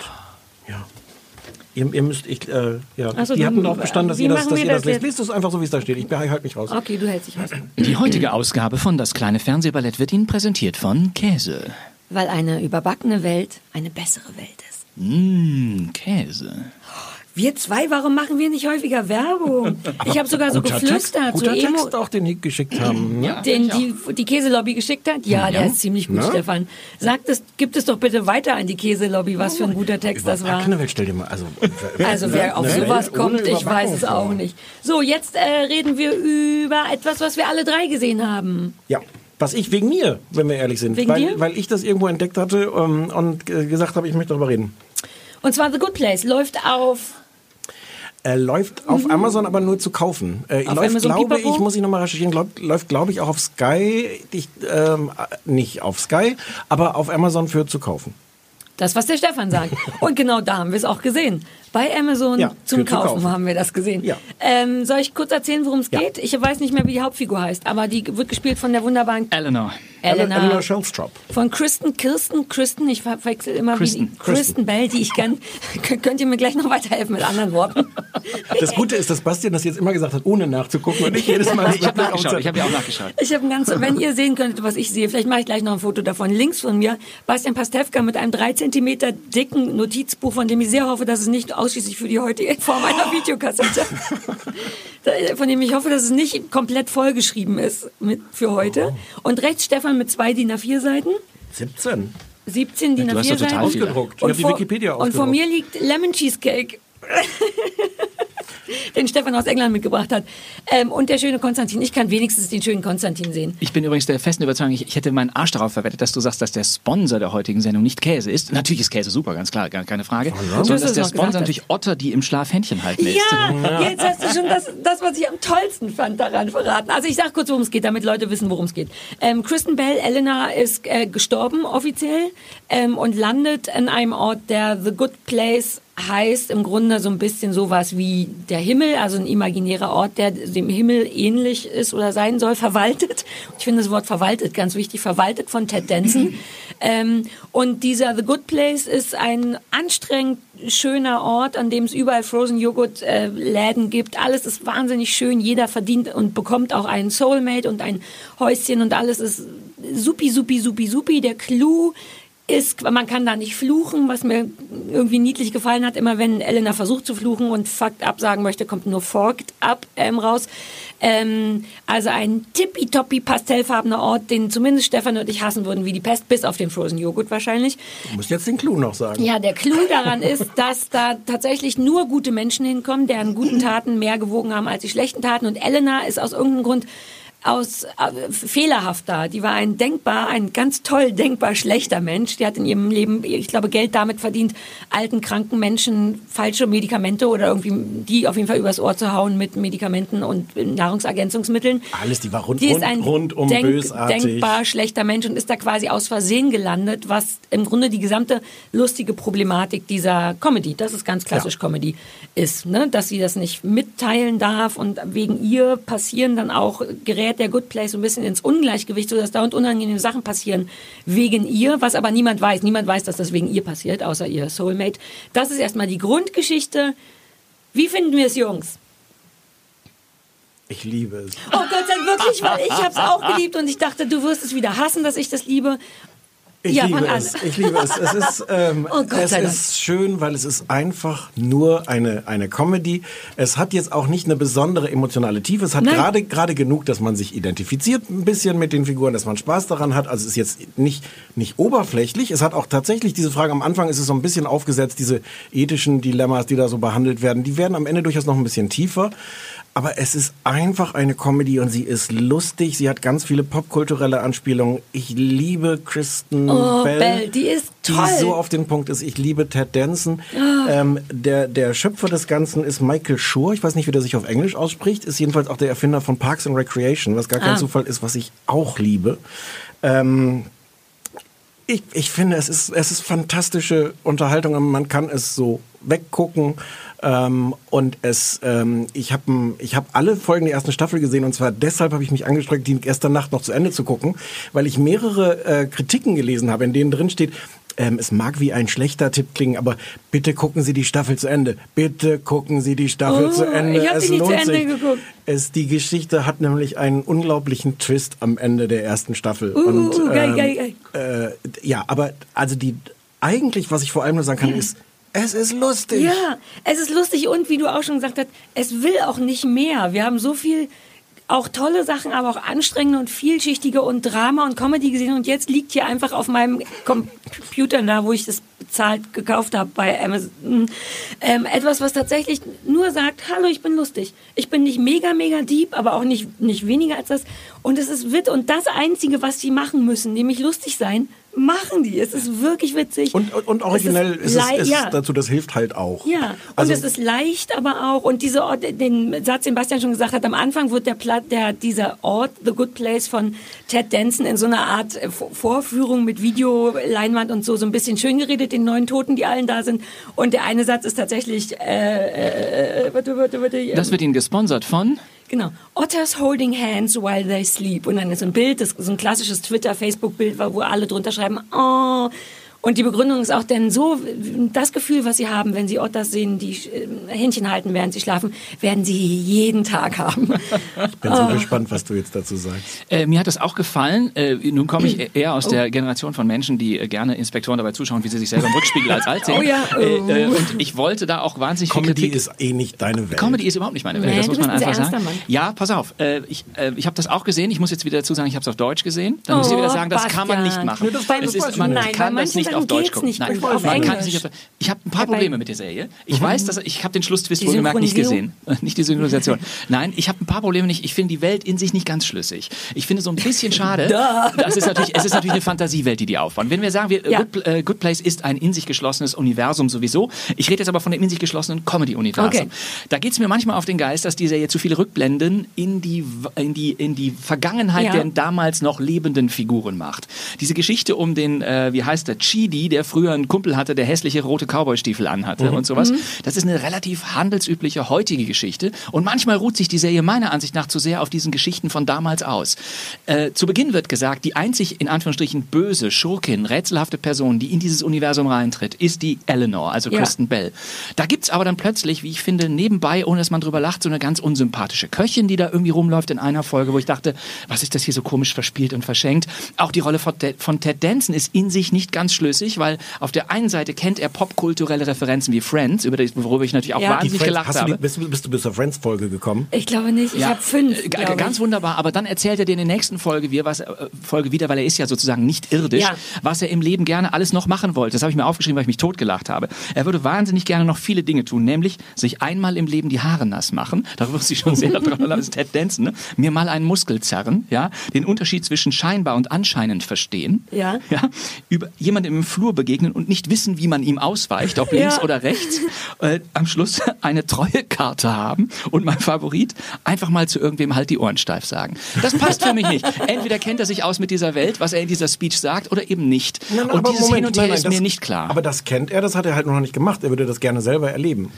Ihr, ihr müsst, ich, äh, ja. Ach so, die hatten darauf bestanden, dass ihr das, dass ihr das das lest. Lest es einfach so, wie es da steht. Ich halte mich raus. Okay, du hältst dich raus. Die heutige Ausgabe von Das kleine Fernsehballett wird Ihnen präsentiert von Käse. Weil eine überbackene Welt eine bessere Welt ist. Mmh, Käse. Wir zwei, warum machen wir nicht häufiger Werbung? Ich habe sogar so Guter geflüstert, Text, so guter Emo, Text auch, den die geschickt haben. Ne? den die, die Käselobby geschickt hat. Ja, der ist ziemlich gut, Ja. Stefan. Sagt es, gibt es doch bitte weiter an die Käselobby, was für ein guter Text das war. Backnewelt, stell dir mal, also, Also wer auf sowas kommt, ich weiß es auch nicht. So, jetzt äh, reden wir über etwas, was wir alle drei gesehen haben. Ja. Was ich wegen mir, wenn wir ehrlich sind, Wegen weil, dir? weil ich das irgendwo entdeckt hatte ähm, und äh, gesagt habe, ich möchte darüber reden. Und zwar The Good Place läuft auf Er läuft auf Amazon, aber nur zu kaufen. Äh, Auf läuft, Amazon glaube Pipapo? ich, muss ich nochmal recherchieren, glaub, läuft, glaube ich, auch auf Sky, ich, ähm, äh, nicht auf Sky, aber auf Amazon für zu kaufen. das, was der Stefan sagt. Und genau da haben wir es auch gesehen. Bei Amazon Ja, zum Kaufen, kaufen. haben wir das gesehen. Ja. Ähm, soll ich kurz erzählen, worum es Ja. geht? Ich weiß nicht mehr, wie die Hauptfigur heißt, aber die wird gespielt von der wunderbaren Eleanor. Elena. Eleanor Shellstrop. Von Kristen, Kirsten, Kristen, ich verwechsel immer Kristen, wie die, Kristen Bell, die ich gern, könnt ihr mir gleich noch weiterhelfen mit anderen Worten? Das Gute ist, dass Bastian das jetzt immer gesagt hat, ohne nachzugucken und nicht jedes Mal. Ich habe nachgeschaut, ich habe ja auch nachgeschaut. Ich habe ein ganz, wenn ihr sehen könntet, was ich sehe, vielleicht mache ich gleich noch ein Foto davon. Links von mir, Bastian Pastewka mit einem drei Zentimeter dicken Notizbuch, von dem ich sehr hoffe, dass es nicht ausschließlich für die heutige Form einer Videokassette, von dem ich hoffe, dass es nicht komplett vollgeschrieben ist mit, für heute. Und rechts Stefan mit zwei DIN A4 Seiten. 17. 17 DIN du hast A4 doch total Seiten. Ausgedruckt. Und vor- Und vor mir liegt Lemon Cheesecake. den Stefan aus England mitgebracht hat. Ähm, und der schöne Konstantin. Ich kann wenigstens den schönen Konstantin sehen. Ich bin übrigens der festen Überzeugung, ich, ich hätte meinen Arsch darauf verwettet, dass du sagst, dass der Sponsor der heutigen Sendung nicht Käse ist. Natürlich ist Käse super, ganz klar, gar keine Frage. Du Sondern hast dass es der Sponsor hast. natürlich Otter, die im Schlaf Händchen halten ist. Ja, jetzt hast du schon das, das, was ich am tollsten fand, daran verraten. Also ich sag kurz, worum es geht, damit Leute wissen, worum es geht. Ähm, Kristen Bell, Elena, ist äh, gestorben offiziell ähm, und landet in einem Ort, der The Good Place heißt im Grunde so ein bisschen sowas wie der Himmel, also ein imaginärer Ort, der dem Himmel ähnlich ist oder sein soll, verwaltet. Ich finde das Wort verwaltet ganz wichtig, verwaltet von Ted Danson. ähm, und dieser The Good Place ist ein anstrengend schöner Ort, an dem es überall Frozen Joghurt äh, Läden gibt. Alles ist wahnsinnig schön. Jeder verdient und bekommt auch einen Soulmate und ein Häuschen und alles ist supi, supi, supi, supi. Der Clou ist, man kann da nicht fluchen, was mir irgendwie niedlich gefallen hat. Immer wenn Elena versucht zu fluchen und fucked up sagen möchte, kommt nur forked up ähm, raus. Ähm, also ein tippitoppi pastellfarbener Ort, den zumindest Stefan und ich hassen würden wie die Pest, bis auf den Frozen Joghurt wahrscheinlich. Du musst jetzt den Clou noch sagen. Ja, der Clou daran ist, dass da tatsächlich nur gute Menschen hinkommen, deren guten Taten mehr gewogen haben als die schlechten Taten. Und Elena ist aus irgendeinem Grund aus äh, fehlerhaft da. Die war ein denkbar, ein ganz toll denkbar schlechter Mensch. Die hat in ihrem Leben, ich glaube, Geld damit verdient, alten, kranken Menschen falsche Medikamente oder irgendwie die auf jeden Fall übers Ohr zu hauen mit Medikamenten und Nahrungsergänzungsmitteln. Alles, die war rund- die ist rund- ein rundum denk, bösartig. denkbar schlechter Mensch und ist da quasi aus Versehen gelandet, was im Grunde die gesamte lustige Problematik dieser Comedy, das ist ganz klassisch Ja. Comedy, ist, ne? dass sie das nicht mitteilen darf und wegen ihr passieren dann auch, gerät der Good Place so ein bisschen ins Ungleichgewicht, sodass dauernd unangenehme Sachen passieren wegen ihr, was aber niemand weiß. Niemand weiß, dass das wegen ihr passiert, außer ihr Soulmate. Das ist erstmal die Grundgeschichte. Wie finden wir es, Jungs? Ich liebe es. Oh Gott sei Dank, wirklich, weil ich habe es auch geliebt und ich dachte, du wirst es wieder hassen, dass ich das liebe. Ich Ja, liebe an. es. Ich liebe es. Es ist, ähm, Oh es ist schön, weil es ist einfach nur eine, eine Comedy. Es hat jetzt auch nicht eine besondere emotionale Tiefe. Es hat gerade gerade genug, dass man sich identifiziert ein bisschen mit den Figuren, dass man Spaß daran hat. Also es ist jetzt nicht, nicht oberflächlich. Es hat auch tatsächlich diese Frage, am Anfang ist es so ein bisschen aufgesetzt, diese ethischen Dilemmas, die da so behandelt werden, die werden am Ende durchaus noch ein bisschen tiefer. Aber es ist einfach eine Comedy und sie ist lustig. Sie hat ganz viele popkulturelle Anspielungen. Ich liebe Kristen Oh, Bell, Bell, die ist toll. Die so auf den Punkt ist. Ich liebe Ted Danson. Ähm, der, der Schöpfer des Ganzen ist Michael Schur. Ich weiß nicht, wie der sich auf Englisch ausspricht. Ist jedenfalls auch der Erfinder von Parks and Recreation, was gar kein Ah. Zufall ist, was ich auch liebe. Ähm, ich, ich finde, es ist, es ist fantastische Unterhaltung. und Man kann es so weggucken. Ähm, und es, ähm, ich habe ich hab alle Folgen der ersten Staffel gesehen und zwar deshalb habe ich mich angestrengt, die gestern Nacht noch zu Ende zu gucken, weil ich mehrere äh, Kritiken gelesen habe, in denen drin steht, ähm, es mag wie ein schlechter Tipp klingen, aber bitte gucken Sie die Staffel zu Ende. Bitte gucken Sie die Staffel Oh, zu Ende. ich hab es sie nicht zu Ende sich. geguckt. Es, die Geschichte hat nämlich einen unglaublichen Twist am Ende der ersten Staffel. Uh, und, geil, geil, Äh, ja, aber also die eigentlich, was ich vor allem nur sagen kann, ist Es ist lustig. Ja, es ist lustig und wie du auch schon gesagt hast, es will auch nicht mehr. Wir haben so viel auch tolle Sachen, aber auch anstrengende und vielschichtige und Drama und Comedy gesehen und jetzt liegt hier einfach auf meinem Computer da, wo ich das bezahlt gekauft habe bei Amazon, ähm, etwas, was tatsächlich nur sagt, hallo, ich bin lustig. Ich bin nicht mega, mega deep, aber auch nicht, nicht weniger als das. Und es ist wit und das Einzige, was sie machen müssen, nämlich lustig sein, machen die. Es ist wirklich witzig. Und, und, und originell Es ist, es, lei- ist ja. dazu, das hilft halt auch. Ja, und Also- es ist leicht, aber auch und diese Ort, den Satz, den Bastian schon gesagt hat, am Anfang wird der Platt, der dieser Ort, The Good Place von Ted Danson in so einer Art äh, Vor- Vorführung mit Videoleinwand und so so ein bisschen schön geredet, den neuen Toten, die allen da sind. Und der eine Satz ist tatsächlich, äh, äh, warte, warte, warte, ähm, Das wird Ihnen gesponsert von. Genau. Otters holding hands while they sleep. Und dann ist so ein Bild, das, so ein klassisches Twitter, Facebook-Bild, wo alle drunter schreiben, oh. Und die Begründung ist auch denn so, das Gefühl, was sie haben, wenn sie Otters sehen, die äh, Händchen halten, während sie schlafen, werden sie jeden Tag haben. Ich bin so gespannt, was du jetzt dazu sagst. Äh, mir hat das auch gefallen. Äh, nun komme ich eher Oh. aus der Generation von Menschen, die äh, gerne Inspektoren dabei zuschauen, wie sie sich selber im Rückspiegel als alt sehen. Oh ja, oh. Äh, äh, und ich wollte da auch wahnsinnig viel Comedy Kritik. ist eh nicht deine Welt. Comedy ist überhaupt nicht meine Welt, Nee, das muss man einfach sagen. Mann. Ja, pass auf, äh, ich, äh, ich habe das auch gesehen. Ich muss jetzt wieder dazu sagen, ich habe es auf Deutsch gesehen. Dann muss ich Oh, wieder sagen, das kann man nicht Bastian. machen. Nee, das ich ist, nicht. man Nein, kann das manchen nicht auf Deutsch gucken. nicht. Nein, Auf man kann nicht auf, ich habe ein paar Probleme mit der Serie. Ich Mhm. weiß, dass ich habe den Schlusstwist Die wohlgemerkt nicht gesehen. Synchronisierung? Nicht die Synchronisation. Nein, ich habe ein paar Probleme nicht. Ich finde die Welt in sich nicht ganz schlüssig. Ich finde so ein bisschen schade. das ist natürlich, es ist natürlich eine Fantasiewelt, die die aufbauen. Wenn wir sagen, wir, Ja. Good, äh, Good Place ist ein in sich geschlossenes Universum sowieso. Ich rede jetzt aber von dem in sich geschlossenen Comedy-Universum. Okay. Da geht es mir manchmal auf den Geist, dass die Serie zu viele Rückblenden in die, in die, in die Vergangenheit Ja. der damals noch lebenden Figuren macht. Diese Geschichte um den, äh, wie heißt der, Chidi, der früher einen Kumpel hatte, der hässliche rote Cowboy-Stiefel anhatte und sowas. Das ist eine relativ handelsübliche heutige Geschichte. Und manchmal ruht sich die Serie meiner Ansicht nach zu sehr auf diesen Geschichten von damals aus. Äh, zu Beginn wird gesagt, die einzig in Anführungsstrichen böse, Schurkin, rätselhafte Person, die in dieses Universum reintritt, ist die Eleanor, also Ja. Kristen Bell. Da gibt's aber dann plötzlich, wie ich finde, nebenbei, ohne dass man drüber lacht, so eine ganz unsympathische Köchin, die da irgendwie rumläuft in einer Folge, wo ich dachte, was ist das hier so komisch verspielt und verschenkt? Auch die Rolle von Ted, von Ted Danson ist in sich nicht ganz schlüssig, weil auf der einen Seite kennt er popkulturelle Referenzen wie Friends, über die, worüber ich natürlich auch Ja. Wahnsinnig Friends, gelacht hast du die, habe. bist, du- bist du bis zur Friends-Folge gekommen? Ich glaube nicht. Ich Ja, habe fünf. äh, glaub ganz ich. wunderbar, aber dann erzählt er dir in der nächsten Folge wieder, was, äh, Folge wieder, weil er ist ja sozusagen nicht irdisch, Ja. was er im Leben gerne alles noch machen wollte. Das habe ich mir aufgeschrieben, weil ich mich totgelacht habe. Er würde wahnsinnig gerne noch viele Dinge tun, nämlich sich einmal im Leben die Haare nass machen. Darüber ist sie schon sehr dran, das ist Ted Danson. Ne? Mir mal einen Muskel zerren, ja, den Unterschied zwischen scheinbar und anscheinend verstehen. Ja. ja über jemandem im Flur begegnen und nicht wissen, wie man ihm ausweicht, ob links Ja. oder rechts. Äh, am Schluss eine Treuekarte haben und mein Favorit, einfach mal zu irgendwem halt die Ohren steif sagen. Das passt für mich nicht. Entweder kennt er sich aus mit dieser Welt, was er in dieser Speech sagt, oder eben nicht. Nein, und dieses Moment, Hin und Her nein, nein, ist das- mir nicht klar. Aber das kennt er, das hat er halt noch nicht gemacht. Er würde das gerne selber erleben.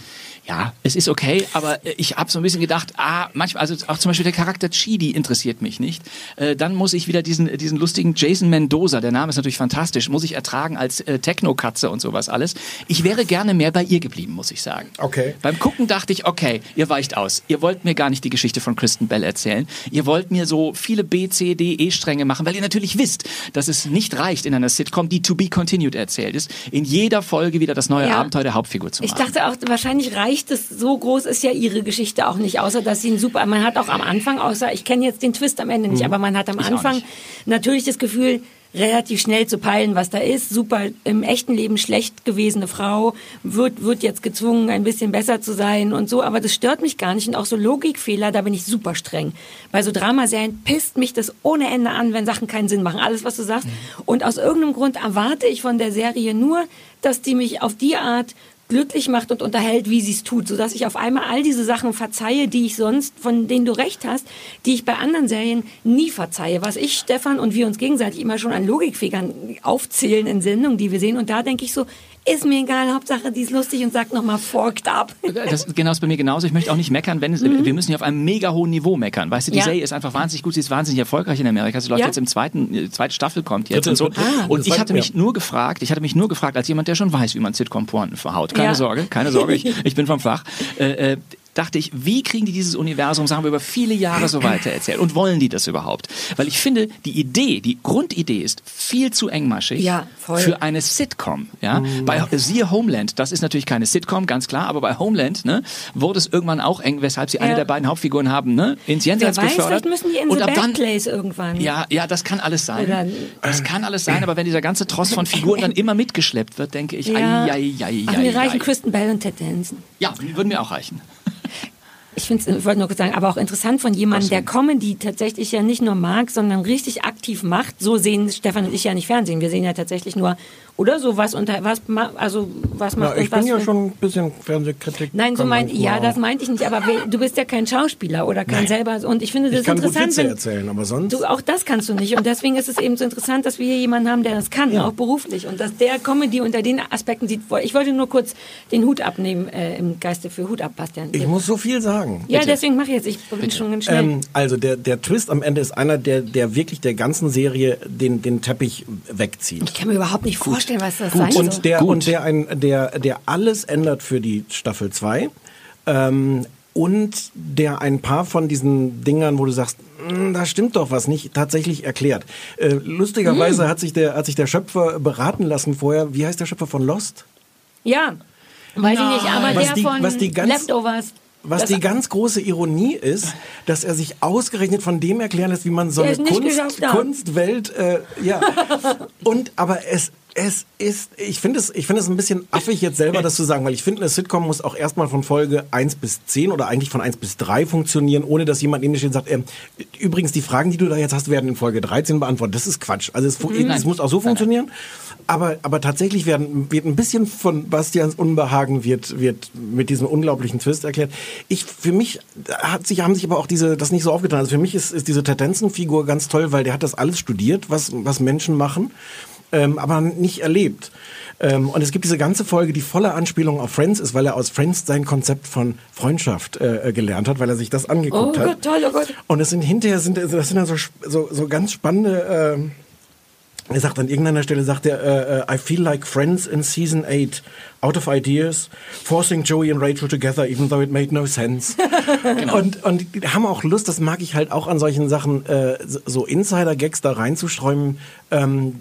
Ja, es ist okay, aber äh, ich habe so ein bisschen gedacht, ah, manchmal, also auch zum Beispiel der Charakter Chidi interessiert mich nicht. Äh, dann muss ich wieder diesen, diesen lustigen Jason Mendoza, der Name ist natürlich fantastisch, muss ich ertragen als äh, Techno-Katze und sowas alles. Ich wäre gerne mehr bei ihr geblieben, muss ich sagen. Okay. Beim Gucken dachte ich, okay, ihr weicht aus. Ihr wollt mir gar nicht die Geschichte von Kristen Bell erzählen. Ihr wollt mir so viele B, C, D, E-Stränge machen, weil ihr natürlich wisst, dass es nicht reicht, in einer Sitcom, die to be continued erzählt ist, in jeder Folge wieder das neue Ja. Abenteuer der Hauptfigur zu Ich machen. dachte auch, wahrscheinlich reicht es, so groß ist ja ihre Geschichte auch nicht, außer dass sie ein super, man hat auch am Anfang, außer, ich kenne jetzt den Twist am Ende nicht, aber man hat am Ich Anfang natürlich das Gefühl, relativ schnell zu peilen, was da ist. Super im echten Leben schlecht gewesene Frau wird, wird jetzt gezwungen, ein bisschen besser zu sein und so, aber das stört mich gar nicht. Und auch so Logikfehler, da bin ich super streng. Bei so Dramaserien pisst mich das ohne Ende an, wenn Sachen keinen Sinn machen. Alles, was du sagst. Und aus irgendeinem Grund erwarte ich von der Serie nur, dass die mich auf die Art glücklich macht und unterhält, wie sie es tut, sodass ich auf einmal all diese Sachen verzeihe, die ich sonst, von denen du recht hast, die ich bei anderen Serien nie verzeihe. Was ich, Stefan und wir uns gegenseitig immer schon an Logikfehlern aufzählen in Sendungen, die wir sehen. Und da denke ich so, ist mir egal, Hauptsache die ist lustig und sagt nochmal forked up. Das genau ist bei mir genauso. Ich möchte auch nicht meckern, wenn es, wir müssen hier auf einem mega hohen Niveau meckern. Weißt du, die Mhm. Ja. Serie ist einfach wahnsinnig gut, sie ist wahnsinnig erfolgreich in Amerika. Sie läuft Ja. jetzt im zweiten, äh, zweite Staffel kommt jetzt Dritte, und so. Ah, und ich hatte ich, mich ja. nur gefragt, ich hatte mich nur gefragt, als jemand, der schon weiß, wie man Sitcom-Pointen verhaut. Keine Ja. Sorge, keine Sorge, ich, ich bin vom Fach. Äh, äh, dachte ich, wie kriegen die dieses Universum, sagen wir, über viele Jahre so weiter erzählt? Und wollen die das überhaupt? Weil ich finde, die Idee, die Grundidee ist viel zu engmaschig Ja, für eine Sitcom. Ja? Bei siehe Homeland, das ist natürlich keine Sitcom, ganz klar, aber bei Homeland ne, wurde es irgendwann auch eng, weshalb sie eine Ja. der beiden Hauptfiguren haben, ne, ins Wer Jenseits weiß, befördert. vielleicht müssen die in Und ab dann, irgendwann. ja, ja, das kann alles sein. Oder- das kann alles sein, aber wenn dieser ganze Tross von Figuren dann immer mitgeschleppt wird, denke ich, Ja. ai, ai, ai, Ach, ai, mir reichen ai. Kristen Bell und Ted Danson. Ja, die würden mir auch reichen. Ich finde ich wollte nur kurz sagen, aber auch interessant von jemandem, der Comedy tatsächlich ja nicht nur mag, sondern richtig aktiv macht. So sehen Stefan und ich ja nicht Fernsehen. Wir sehen ja tatsächlich nur, oder so was unter, was, also, was macht Ja, ich bin ja für- schon ein bisschen Fernsehkritik. Nein, so meint, ja, auch. das meinte ich nicht, aber we- du bist ja kein Schauspieler oder kein selber, und ich finde das Ich kann gut interessant. Witze wenn- erzählen, aber sonst. Du, auch das kannst du nicht. Und deswegen ist es eben so interessant, dass wir hier jemanden haben, der das kann, auch beruflich. Und dass der Comedy unter den Aspekten sieht. Ich wollte nur kurz den Hut abnehmen, äh, im Geiste für Hut ab, Bastian. Ich muss so viel sagen. ja, deswegen mache ich jetzt. Ich bin schon ganz schnell. Ähm, also der, der Twist am Ende ist einer, der, der wirklich der ganzen Serie den, den Teppich wegzieht. ich kann mir überhaupt nicht vorstellen, was das sein Und der, Gut. und der, ein, der, der alles ändert für die Staffel 2. Ähm, und der ein paar von diesen Dingern, wo du sagst, "Mm, da stimmt doch was nicht, tatsächlich erklärt. Äh, lustigerweise hat, sich der, hat sich der Schöpfer beraten lassen vorher. Wie heißt der Schöpfer von Lost? ja, weiß ich nicht, aber Was der die- von was die ganz- Leftovers. Was das- die ganz große Ironie ist, dass er sich ausgerechnet von dem erklären lässt, wie man so eine Kunst. Kunstwelt, äh, ja. Und aber es es ist, ich finde es, ich finde es ein bisschen affig jetzt selber das zu sagen, weil ich finde, eine Sitcom muss auch erstmal von Folge 1 bis 10 oder eigentlich von 1 bis 3 funktionieren, ohne dass jemand neben dir steht und sagt, ähm, übrigens, die Fragen, die du da jetzt hast, werden in Folge 13 beantwortet. Das ist Quatsch. Also es, fu- es muss auch so funktionieren. Aber, aber tatsächlich werden, wird ein bisschen von Bastians Unbehagen wird, wird mit diesem unglaublichen Twist erklärt. Ich, für mich hat sich, haben sich aber auch diese, das nicht so aufgetan. Also für mich ist, ist diese Tendenzen-Figur ganz toll, weil der hat das alles studiert, was, was Menschen machen ähm, aber nicht erlebt. Ähm, und es gibt diese ganze Folge, die voller Anspielung auf Friends ist, weil er aus Friends sein Konzept von Freundschaft äh, gelernt hat, weil er sich das Oh angeguckt hat. Gott, toll, oh Gott. Und es sind hinterher sind das sind dann so so, so ganz spannende. ähm, er sagt an irgendeiner Stelle, sagt er, äh, I feel like friends in season 8, out of ideas, forcing Joey and Rachel together, even though it made no sense. Und, und die haben auch Lust, das mag ich halt auch an solchen Sachen, äh, so Insider-Gags da reinzusträumen. Ähm,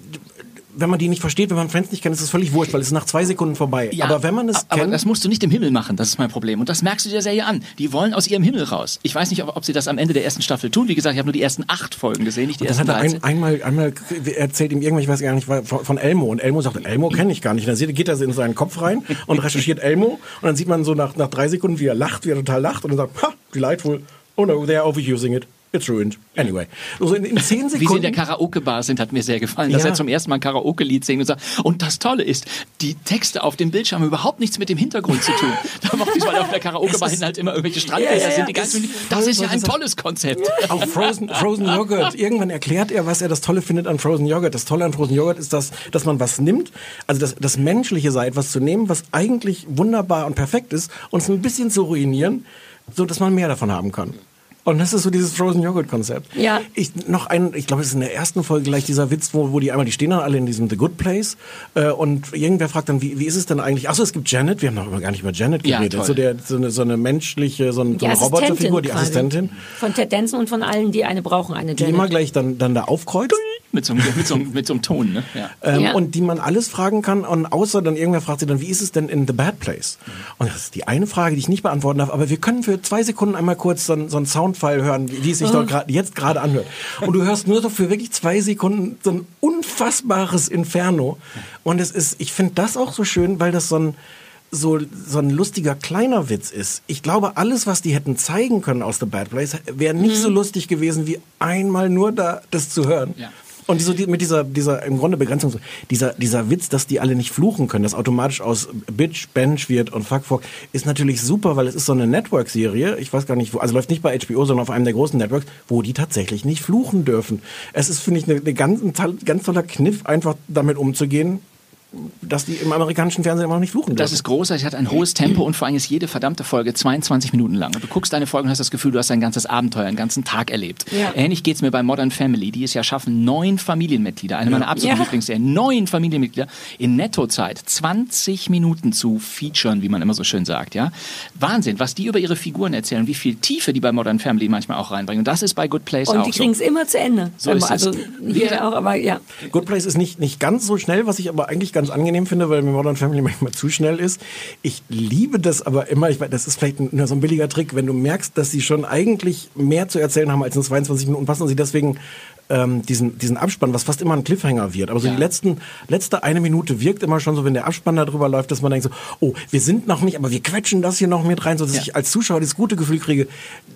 wenn man die nicht versteht, wenn man Friends nicht kennt, ist es völlig wurscht, weil es ist nach zwei Sekunden vorbei. aber wenn man es aber kennt, das musst du nicht im Himmel machen, das ist mein Problem. Und das merkst du der Serie an. Die wollen aus ihrem Himmel raus. Ich weiß nicht, ob, ob sie das am Ende der ersten Staffel tun. Wie gesagt, ich habe nur die ersten acht Folgen gesehen, nicht die Das ersten hat er 13. ein, einmal, einmal erzählt ihm irgendwas, ich weiß gar nicht, von, von Elmo. Und Elmo sagt, Elmo kenne ich gar nicht. Und dann sieht- geht er in seinen Kopf rein und recherchiert Elmo. Und dann sieht man so nach, nach drei Sekunden, wie er lacht, wie er total lacht. Und dann sagt, ha, delightful. Oh no, they are overusing it. It's ruined. Anyway. Also in, in zehn Wie sie in Sekunden. der Karaoke-Bar sind, hat mir sehr gefallen, dass Ja. er zum ersten Mal ein Karaoke-Lied singt und sagt, und das Tolle ist, die Texte auf dem Bildschirm haben überhaupt nichts mit dem Hintergrund zu tun. Da macht ich, weil auf der Karaoke-Bar ist- halt immer irgendwelche Strandbilder ja, ja. sind. Die ganzen, das ist ja ein tolles Konzept. Auch Frozen, Frozen Joghurt. Irgendwann erklärt er, was er das Tolle findet an Frozen Joghurt. Das Tolle an Frozen Joghurt ist, dass, dass man was nimmt, also das, das Menschliche sei, etwas zu nehmen, was eigentlich wunderbar und perfekt ist, und es ein bisschen zu ruinieren, so dass man mehr davon haben kann. Und das ist so dieses Frozen Joghurt Konzept. Ja. Ich noch ein, ich glaube, es ist in der ersten Folge gleich dieser Witz, wo, wo die einmal, die stehen dann alle in diesem The Good Place äh, und irgendwer fragt dann, wie, wie ist es denn eigentlich? Achso, es gibt Janet. Wir haben noch immer gar nicht über Janet Ja, geredet. toll. so, der, so, eine, so eine menschliche, so, ein, so Die eine Roboterfigur, die quasi. Assistentin, Von Ted Danson und von allen, die eine brauchen, eine die Janet. immer gleich dann, dann da aufkreuzt. Mit so, einem- mit, so, einem- mit so einem Ton, ne? Ja. Ähm, Ja. Und die man alles fragen kann und außer dann irgendwer fragt sie dann, wie ist es denn in The Bad Place? Und das ist die eine Frage, die ich nicht beantworten darf, aber wir können für zwei Sekunden einmal kurz so, ein- so einen Soundfile hören, wie, wie es sich dort grad, jetzt gerade anhört. Und du hörst nur so für wirklich zwei Sekunden so ein unfassbares Inferno. Und es ist, ich finde das auch so schön, weil das so ein, so, so ein lustiger kleiner Witz ist. Ich glaube, alles, was die hätten zeigen können aus The Bad Place, wäre nicht so lustig gewesen, wie einmal nur da das zu hören. Ja. Und so die, mit dieser, dieser im Grunde Begrenzung, dieser, dieser Witz, dass die alle nicht fluchen können, das automatisch aus Bitch, Bench wird und Fuck, Fuck, ist natürlich super, weil es ist so eine Network-Serie, ich weiß gar nicht, wo, also läuft nicht bei HBO, sondern auf einem der großen Networks, wo die tatsächlich nicht fluchen dürfen. Es ist, finde ich, eine, eine ganz, ein ganz toller Kniff, einfach damit umzugehen, dass die im amerikanischen Fernsehen immer noch nicht fluchen Das dürfen. ist großartig, hat ein hohes Tempo und vor allem ist jede verdammte Folge 22 Minuten lang. Und du guckst eine Folge und hast das Gefühl, du hast ein ganzes Abenteuer, einen ganzen Tag erlebt. Ja. Ähnlich geht's mir bei Modern Family, die es ja schaffen, neun Familienmitglieder, eine meiner absoluten Ja. Lieblingsserien, neun Familienmitglieder in Nettozeit 20 Minuten zu featuren, wie man immer so schön sagt. Ja, Wahnsinn, was die über ihre Figuren erzählen, wie viel Tiefe die bei Modern Family manchmal auch reinbringen. Und das ist bei Good Place Und auch die so. kriegen es immer zu Ende. So ist es. also hier Wir- auch, aber ja. Good Place ist nicht, nicht ganz so schnell, was ich aber eigentlich ganz angenehm finde, weil mir Modern Family manchmal zu schnell ist. Ich liebe das aber immer, ich weiß, das ist vielleicht nur so ein billiger Trick, wenn du merkst, dass sie schon eigentlich mehr zu erzählen haben als in 22 Minuten passen sie deswegen ähm, diesen, diesen Abspann, was fast immer ein Cliffhanger wird. Aber so Ja. die letzten, letzte eine Minute wirkt immer schon so, wenn der Abspann da drüber läuft, dass man denkt so, oh, wir sind noch nicht, aber wir quetschen das hier noch mit rein, so dass Ja. ich als Zuschauer das gute Gefühl kriege,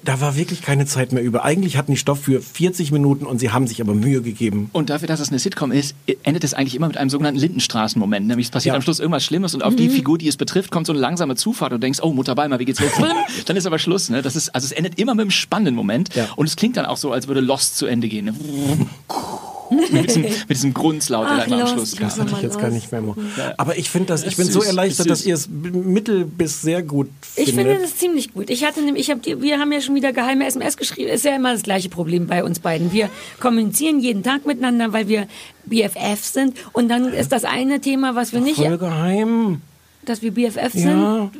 da war wirklich keine Zeit mehr über. Eigentlich hatten die Stoff für 40 Minuten und sie haben sich aber Mühe gegeben. Und dafür, dass es eine Sitcom ist, endet es eigentlich immer mit einem sogenannten Lindenstraßen-Moment. Nämlich es passiert Ja. am Schluss irgendwas Schlimmes und auf die Figur, die es betrifft, kommt so eine langsame Zufahrt und du denkst, oh, Mutter Beimer, wie geht's los? dann ist aber Schluss. Ne? Das ist, also es endet immer mit einem spannenden Moment Ja. und es klingt dann auch so, als würde Lost zu Ende gehen. Ne? Mit, diesem, mit diesem Grunzlaut, Ach, am Schluss das hatte ich jetzt gar nicht mehr. Mo. Aber ich finde das, ich bin ist so süß, erleichtert, dass süß. ihr es mittel bis sehr gut Ich findet. finde das ziemlich gut. Ich hatte nämlich, ich hab wir haben ja schon wieder geheime SMS geschrieben. Ist ja immer das gleiche Problem bei uns beiden. Wir kommunizieren jeden Tag miteinander, weil wir BFF sind. Und dann ist das eine Thema, was wir nicht, Voll geheim. Dass wir BFF Ja. sind.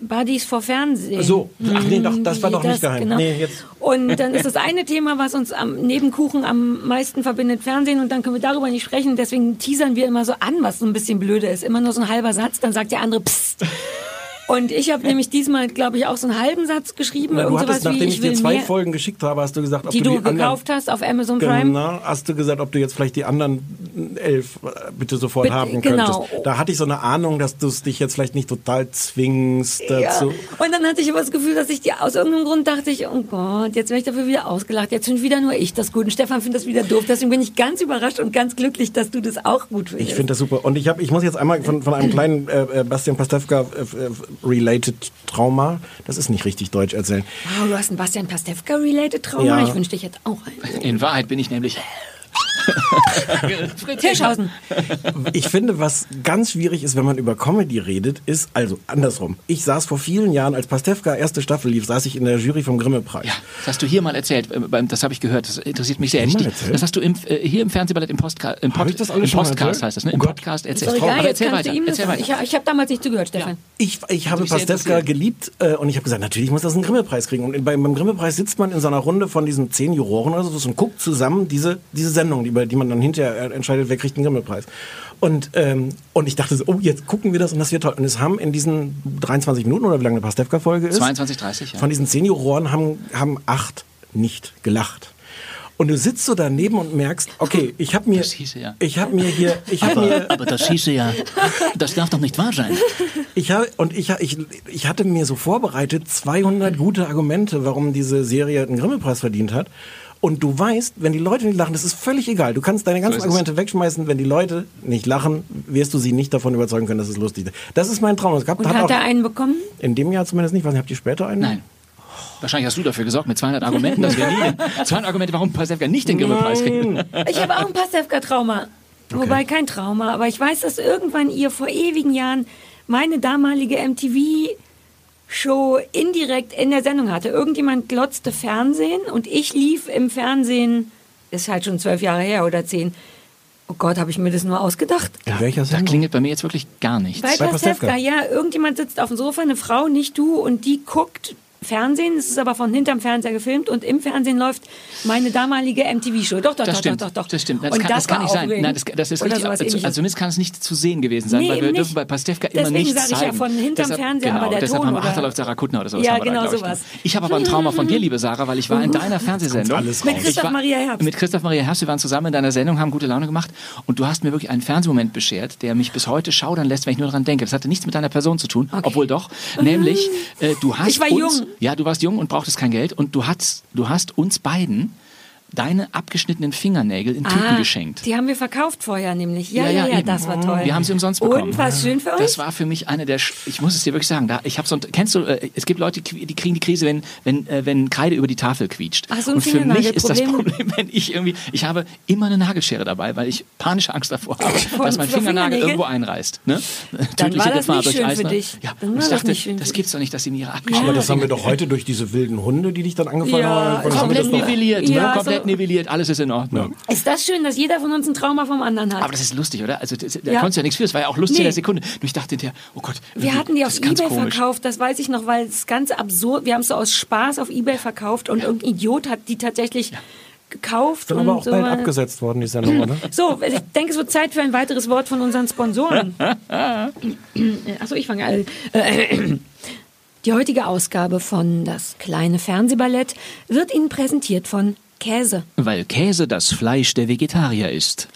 Buddies vor Fernsehen. So. Ach nee, doch, das war doch nicht geheim. Genau. Nee, jetzt. Und dann ist das eine Thema, was uns am neben Kuchen am meisten verbindet, Fernsehen. Und dann können wir darüber nicht sprechen. Deswegen teasern wir immer so an, was so ein bisschen blöde ist. Immer nur so ein halber Satz, dann sagt der andere Psst. Und ich habe nämlich diesmal, glaube ich, auch so einen halben Satz geschrieben. Na, du hattest, sowas wie, nachdem ich, ich dir zwei mehr, Folgen geschickt habe, hast du gesagt, ob die du du die anderen, gekauft hast auf Amazon Prime. Genau, hast du gesagt, ob du jetzt vielleicht die anderen elf äh, bitte sofort Bitte, haben genau. könntest. Da hatte ich so eine Ahnung, dass du es dich jetzt vielleicht nicht total zwingst Ja. dazu. Und dann hatte ich aber das Gefühl, dass ich die aus irgendeinem Grund dachte ich, oh Gott, jetzt werde ich dafür wieder ausgelacht. Jetzt finde wieder nur ich das gut. Und Stefan findet das wieder doof. Deswegen bin ich ganz überrascht und ganz glücklich, dass du das auch gut findest. Ich finde das super. Und ich, hab, ich muss jetzt einmal von, von einem kleinen äh, äh, Bastian Pastewka äh, äh, related Trauma, das ist nicht richtig deutsch erzählen. Wow, du hast ein Bastian Pastewka-related Trauma. Ja. Ich wünschte, ich hätte auch einen. In Wahrheit bin ich nämlich... Hirschhausen. Ich finde, was ganz schwierig ist, wenn man über Comedy redet, ist, also andersrum. Ich saß vor vielen Jahren, als Pastewka erste Staffel lief, saß ich in der Jury vom Grimme-Preis. Ja, das hast du hier mal erzählt. äh, Das habe ich gehört. Das interessiert mich sehr. Ich- erzählt? Das hast du im, äh, hier im Fernsehballett im, Postka im, Pod ich das alles im Podcast erzählt? heißt das, ne? Oh Im Gott. Podcast Ist erzähl doch egal, Aber jetzt erzähl kannst weiter. du ihm das Erzähl sagen. weiter. Ich, ich habe damals nicht zugehört, Stefan. Ich, ich habe Pastewka geliebt äh, und ich habe gesagt, natürlich muss das einen Grimme-Preis kriegen. Und beim, beim Grimme-Preis sitzt man in so einer Runde von diesen zehn Juroren oder so und guckt zusammen diese, diese Sendung, die, bei- die man dann hinterher entscheidet, wer kriegt den Grimme-Preis. Und, ähm, und ich dachte so, oh, jetzt gucken wir das und das wird toll. Und es haben in diesen 23 Minuten oder wie lange eine Pastewka-Folge ist, 22, 30, ja. von diesen zehn Juroren haben, haben acht nicht gelacht. Und du sitzt so daneben und merkst, okay, ich habe mir, Das hieße ja. ich habe mir hier, ich habe mir, Aber das hieße ja, das darf doch nicht wahr sein. Ich habe und ich, ich, ich hatte mir so vorbereitet 200 gute Argumente, warum diese Serie einen Grimme-Preis verdient hat. Und du weißt, wenn die Leute nicht lachen, das ist völlig egal. Du kannst deine ganzen es. Argumente wegschmeißen. Wenn die Leute nicht lachen, wirst du sie nicht davon überzeugen können, dass es lustig ist. Das ist mein Traum. Es gab, Und hat hat auch er einen bekommen? in dem Jahr zumindest nicht. Was habt ihr später einen? Nein. Wahrscheinlich hast du dafür gesorgt mit 200 Argumenten, dass wir nie den, 200 Argumente, warum Pastewka nicht den Grimme-Preis kriegt. Ich habe auch ein Pastewka-Trauma. Wobei kein Trauma, aber ich weiß, dass irgendwann ihr vor ewigen Jahren meine damalige MTV-Show indirekt in der Sendung hatte. Irgendjemand glotzte Fernsehen und ich lief im Fernsehen, ist halt schon zwölf Jahre her oder zehn. Oh Gott, habe ich mir das nur ausgedacht? In welcher Da Sendung? klingelt bei mir jetzt wirklich gar nichts. Bei Bei Pastewka, Pastewka. ja, irgendjemand sitzt auf dem Sofa, eine Frau, nicht du, und die guckt Fernsehen, es ist aber von hinterm Fernseher gefilmt und im Fernsehen läuft meine damalige MTV-Show. Doch, doch, Das doch, stimmt, doch, doch, doch. das stimmt. Das und kann, das kann war nicht sein. Nein, das, das ist richtig. Also, ähnliches. zumindest kann es nicht zu sehen gewesen sein, Nee, weil wir eben dürfen nicht. bei Pastewka immer Deswegen nichts sag ich ja zeigen. von hinterm deshalb, Fernseher, genau, aber der deshalb Ton, haben da oder? läuft Sarah Kuttner oder sowas. Ja, haben da, genau ich, sowas. drin. Ich habe aber ein Trauma von dir, liebe Sarah, weil ich war in deiner Fernsehsendung. alles Mit. Christoph Ich war- Maria Herbst. Mit Christoph Maria Herbst. Wir waren zusammen in deiner Sendung, haben gute Laune gemacht. Und du hast mir wirklich einen Fernsehmoment beschert, der mich bis heute schaudern lässt, wenn ich nur daran denke. Das hatte nichts mit deiner Person zu tun, obwohl doch. Nämlich, äh, du hast Ich war jung. Ja, du warst jung und brauchtest kein Geld. Und du hast, du hast uns beiden deine abgeschnittenen Fingernägel in Tüten Ah, geschenkt. Die haben wir verkauft vorher nämlich. Ja, Ja, ja, ja, das war toll. Wir haben sie umsonst bekommen. Und was schön für euch? Das war für mich eine der, Sch- ich muss es dir wirklich sagen, da, ich habe so, ein- kennst du, äh, es gibt Leute, die kriegen die Krise, wenn, wenn, äh, wenn Kreide über die Tafel quietscht. Ach, so ein Und für mich ist das. Problem, wenn ich irgendwie, ich habe immer eine Nagelschere dabei, weil ich panische Angst davor habe, Von- dass mein Fingernagel irgendwo einreißt. Ne? Dann war das Gefahr nicht durch schön für Eisner. dich. Ja, Dann ich das dachte, das dich. gibt's doch nicht, dass sie mir ihre abgeschnittenen Aber das haben wir doch heute durch diese wilden Hunde, die dich dann angefallen Ja, haben. Komplett das nivelliert, ne? komplett so- nivelliert, alles ist in Ordnung. Ist das schön, dass jeder von uns ein Trauma vom anderen hat? Aber das ist lustig, oder? Also das, da Ja. konntest du ja nichts für. Das war ja auch lustig Nee. in der Sekunde. Nur ich dachte hinterher, oh Gott. wir hatten die auf Ebay komisch. verkauft, das weiß ich noch, weil es ganz absurd, wir haben es so aus Spaß auf Ebay verkauft und irgendein Idiot hat die tatsächlich gekauft. Und aber auch so. bald abgesetzt worden, die Sendung, oder? So, ich denke, es wird Zeit für ein weiteres Wort von unseren Sponsoren. Achso, ich fange an. Äh, Die heutige Ausgabe von Das kleine Fernsehballett wird Ihnen präsentiert von Käse. Weil Käse das Fleisch der Vegetarier ist.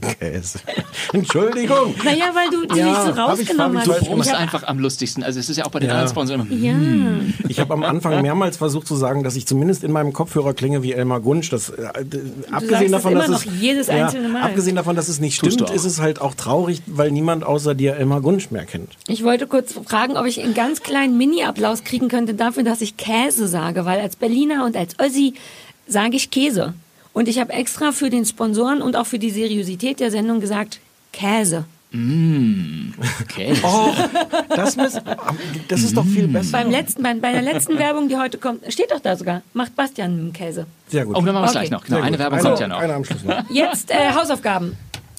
Käse. Entschuldigung. Naja, weil du die Ja, nicht so hab ich- hab rausgenommen ich hast. Du hab- einfach am lustigsten. Also es ist ja auch bei den Ja. anderen Sponsoren immer. Ja. Ich habe am Anfang mehrmals versucht zu sagen, dass ich zumindest in meinem Kopfhörer klinge wie Elmar Gunsch. Das, äh, abgesehen es davon, immer dass noch es, jedes einzelne Mal. abgesehen davon, dass es nicht stimmt, ist es halt auch traurig, weil niemand außer dir Elmar Gunsch mehr kennt. Ich wollte kurz fragen, ob ich einen ganz kleinen Mini-Applaus kriegen könnte dafür, dass ich Käse sage, weil als Berliner und als Ossi sage ich Käse. Und ich habe extra für den Sponsoren und auch für die Seriosität der Sendung gesagt, Käse. Käse. Oh, das, muss, das ist doch viel besser. Beim letzten, bei, bei der letzten Werbung, die heute kommt, steht doch da sogar, macht Bastian Käse. Sehr gut. Oh, dann machen wir es Okay. gleich noch. Genau, eine. Werbung Einer- kommt ja noch. Einer am Schluss noch. Jetzt äh, Hausaufgaben.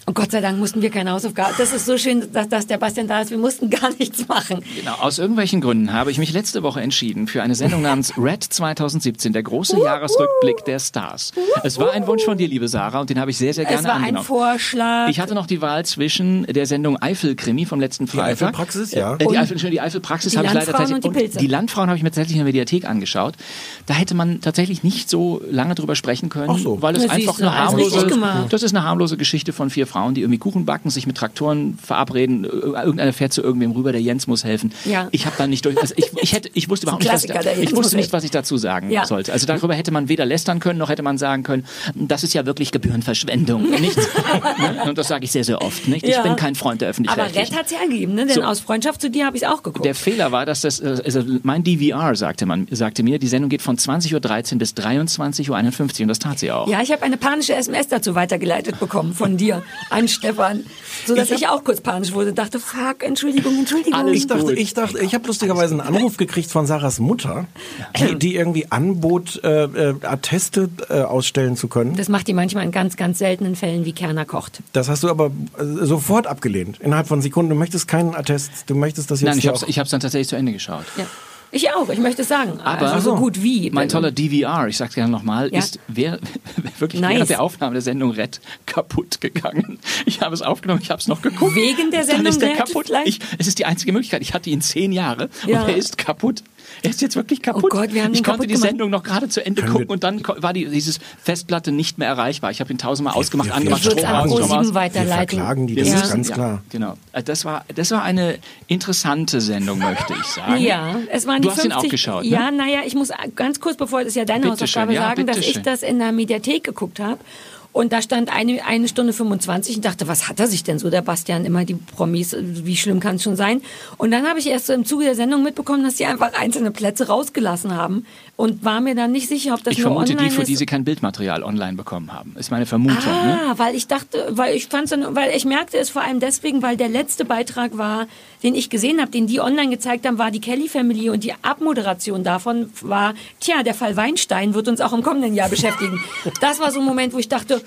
Und Gott sei Dank mussten wir keine Hausaufgaben. Das ist so schön, dass, dass der Bastian da ist. Wir mussten gar nichts machen. Genau, aus irgendwelchen Gründen habe ich mich letzte Woche entschieden für eine Sendung namens Red 2017, der große Jahresrückblick der Stars. Es war ein Wunsch von dir, liebe Sarah, und den habe ich sehr, sehr gerne Es war ein angenommen. Vorschlag. Ich hatte noch die Wahl zwischen der Sendung Eifel-Krimi vom letzten Freitag. Eifelpraxis, ja. Äh, die, Und Eifel, die Eifelpraxis die habe ich leider tatsächlich. und die Pilze. die Landfrauen habe ich mir tatsächlich in der Mediathek angeschaut. Da hätte man tatsächlich nicht so lange drüber sprechen können, Ach so. weil es Na, einfach eine harmlose, das ist eine harmlose Geschichte von vier Frauen, die irgendwie Kuchen backen, sich mit Traktoren verabreden, äh, irgendeiner fährt zu irgendwem rüber, der Jens muss helfen. Ja. Ich habe da nicht durch, also ich, ich hätte, ich wusste überhaupt nicht, was, ich wusste nicht, was ich dazu sagen Ja. sollte. Also darüber hätte man weder lästern können, noch hätte man sagen können, das ist ja wirklich Gebührenverschwendung. Nichts. Ne? Und das sage ich sehr, sehr oft. Nicht? Ich Ja. bin kein Freund der Aber Öffentlich-Rechtlichen. Red hat es hergegeben, ne? denn So. aus Freundschaft zu dir habe ich es auch geguckt. Der Fehler war, dass das, äh, also mein DVR sagte man, sagte mir, die Sendung geht von 20.13 Uhr bis 23.51 Uhr und das tat sie auch. ja, ich habe eine panische SMS dazu weitergeleitet bekommen von dir an Stefan, so dass ich, auch kurz panisch wurde, dachte, fuck, Entschuldigung, Entschuldigung. Alles Ich dachte, gut. ich dachte, ich habe lustigerweise einen Anruf gekriegt von Sarahs Mutter, die, die irgendwie anbot, äh, äh, Atteste äh, ausstellen zu können. Das macht die manchmal in ganz, ganz seltenen Fällen, wie Kerner kocht. Das hast du aber äh, sofort abgelehnt. Innerhalb von Sekunden. Du möchtest keinen Attest. Du möchtest das jetzt Nein, ich habe ich hab's dann tatsächlich zu Ende geschaut. Ja. Ich auch, ich möchte es sagen. Aber also so gut wie. mein toller DVR, ich sag's gerne nochmal, Ja. ist wer, wirklich Nice. während der Aufnahme der Sendung Red kaputt gegangen. Ich habe es aufgenommen, ich habe es noch geguckt. Wegen der Dann Sendung ist der Red kaputt. Ich, es ist die einzige Möglichkeit. Ich hatte ihn zehn Jahre Ja. und er ist kaputt. Er ist jetzt wirklich kaputt. Oh Gott, wir haben ich konnte die gemacht. Sendung noch gerade zu Ende Können gucken und dann war die, dieses Festplatte nicht mehr erreichbar. Ich habe ihn tausendmal ausgemacht, wir- angemacht, wir- es Strom an aus, Strom aus. Pro7 Wir weiterleiten. verklagen die, das ja. ist ganz ja, klar. Genau. Äh, Das war, das war eine interessante Sendung, möchte ich sagen. Ja, es waren Du die hast ihn 50. auch geschaut, ne? Ja, naja, ich muss ganz kurz, bevor das ist ja deine Bitte Hausaufgabe, schön, ja, sagen, dass bitte ich schön. das in der Mediathek geguckt habe. Und da stand eine, eine Stunde 25 und dachte, was hat er sich denn so, der Bastian, immer die Promis, wie schlimm kann es schon sein? Und dann habe ich erst so im Zuge der Sendung mitbekommen, dass sie einfach einzelne Plätze rausgelassen haben und war mir dann nicht sicher, ob das Ich nur vermute online die, für ist. die sie kein Bildmaterial online bekommen haben. Ist meine Vermutung. Ne? Ah, weil ich dachte, weil ich dann, weil ich merkte es vor allem deswegen, weil der letzte Beitrag war, den ich gesehen habe, den die online gezeigt haben, war die Kelly Family und die Abmoderation davon war, tja, der Fall Weinstein wird uns auch im kommenden Jahr beschäftigen. Das war so ein Moment, wo ich dachte,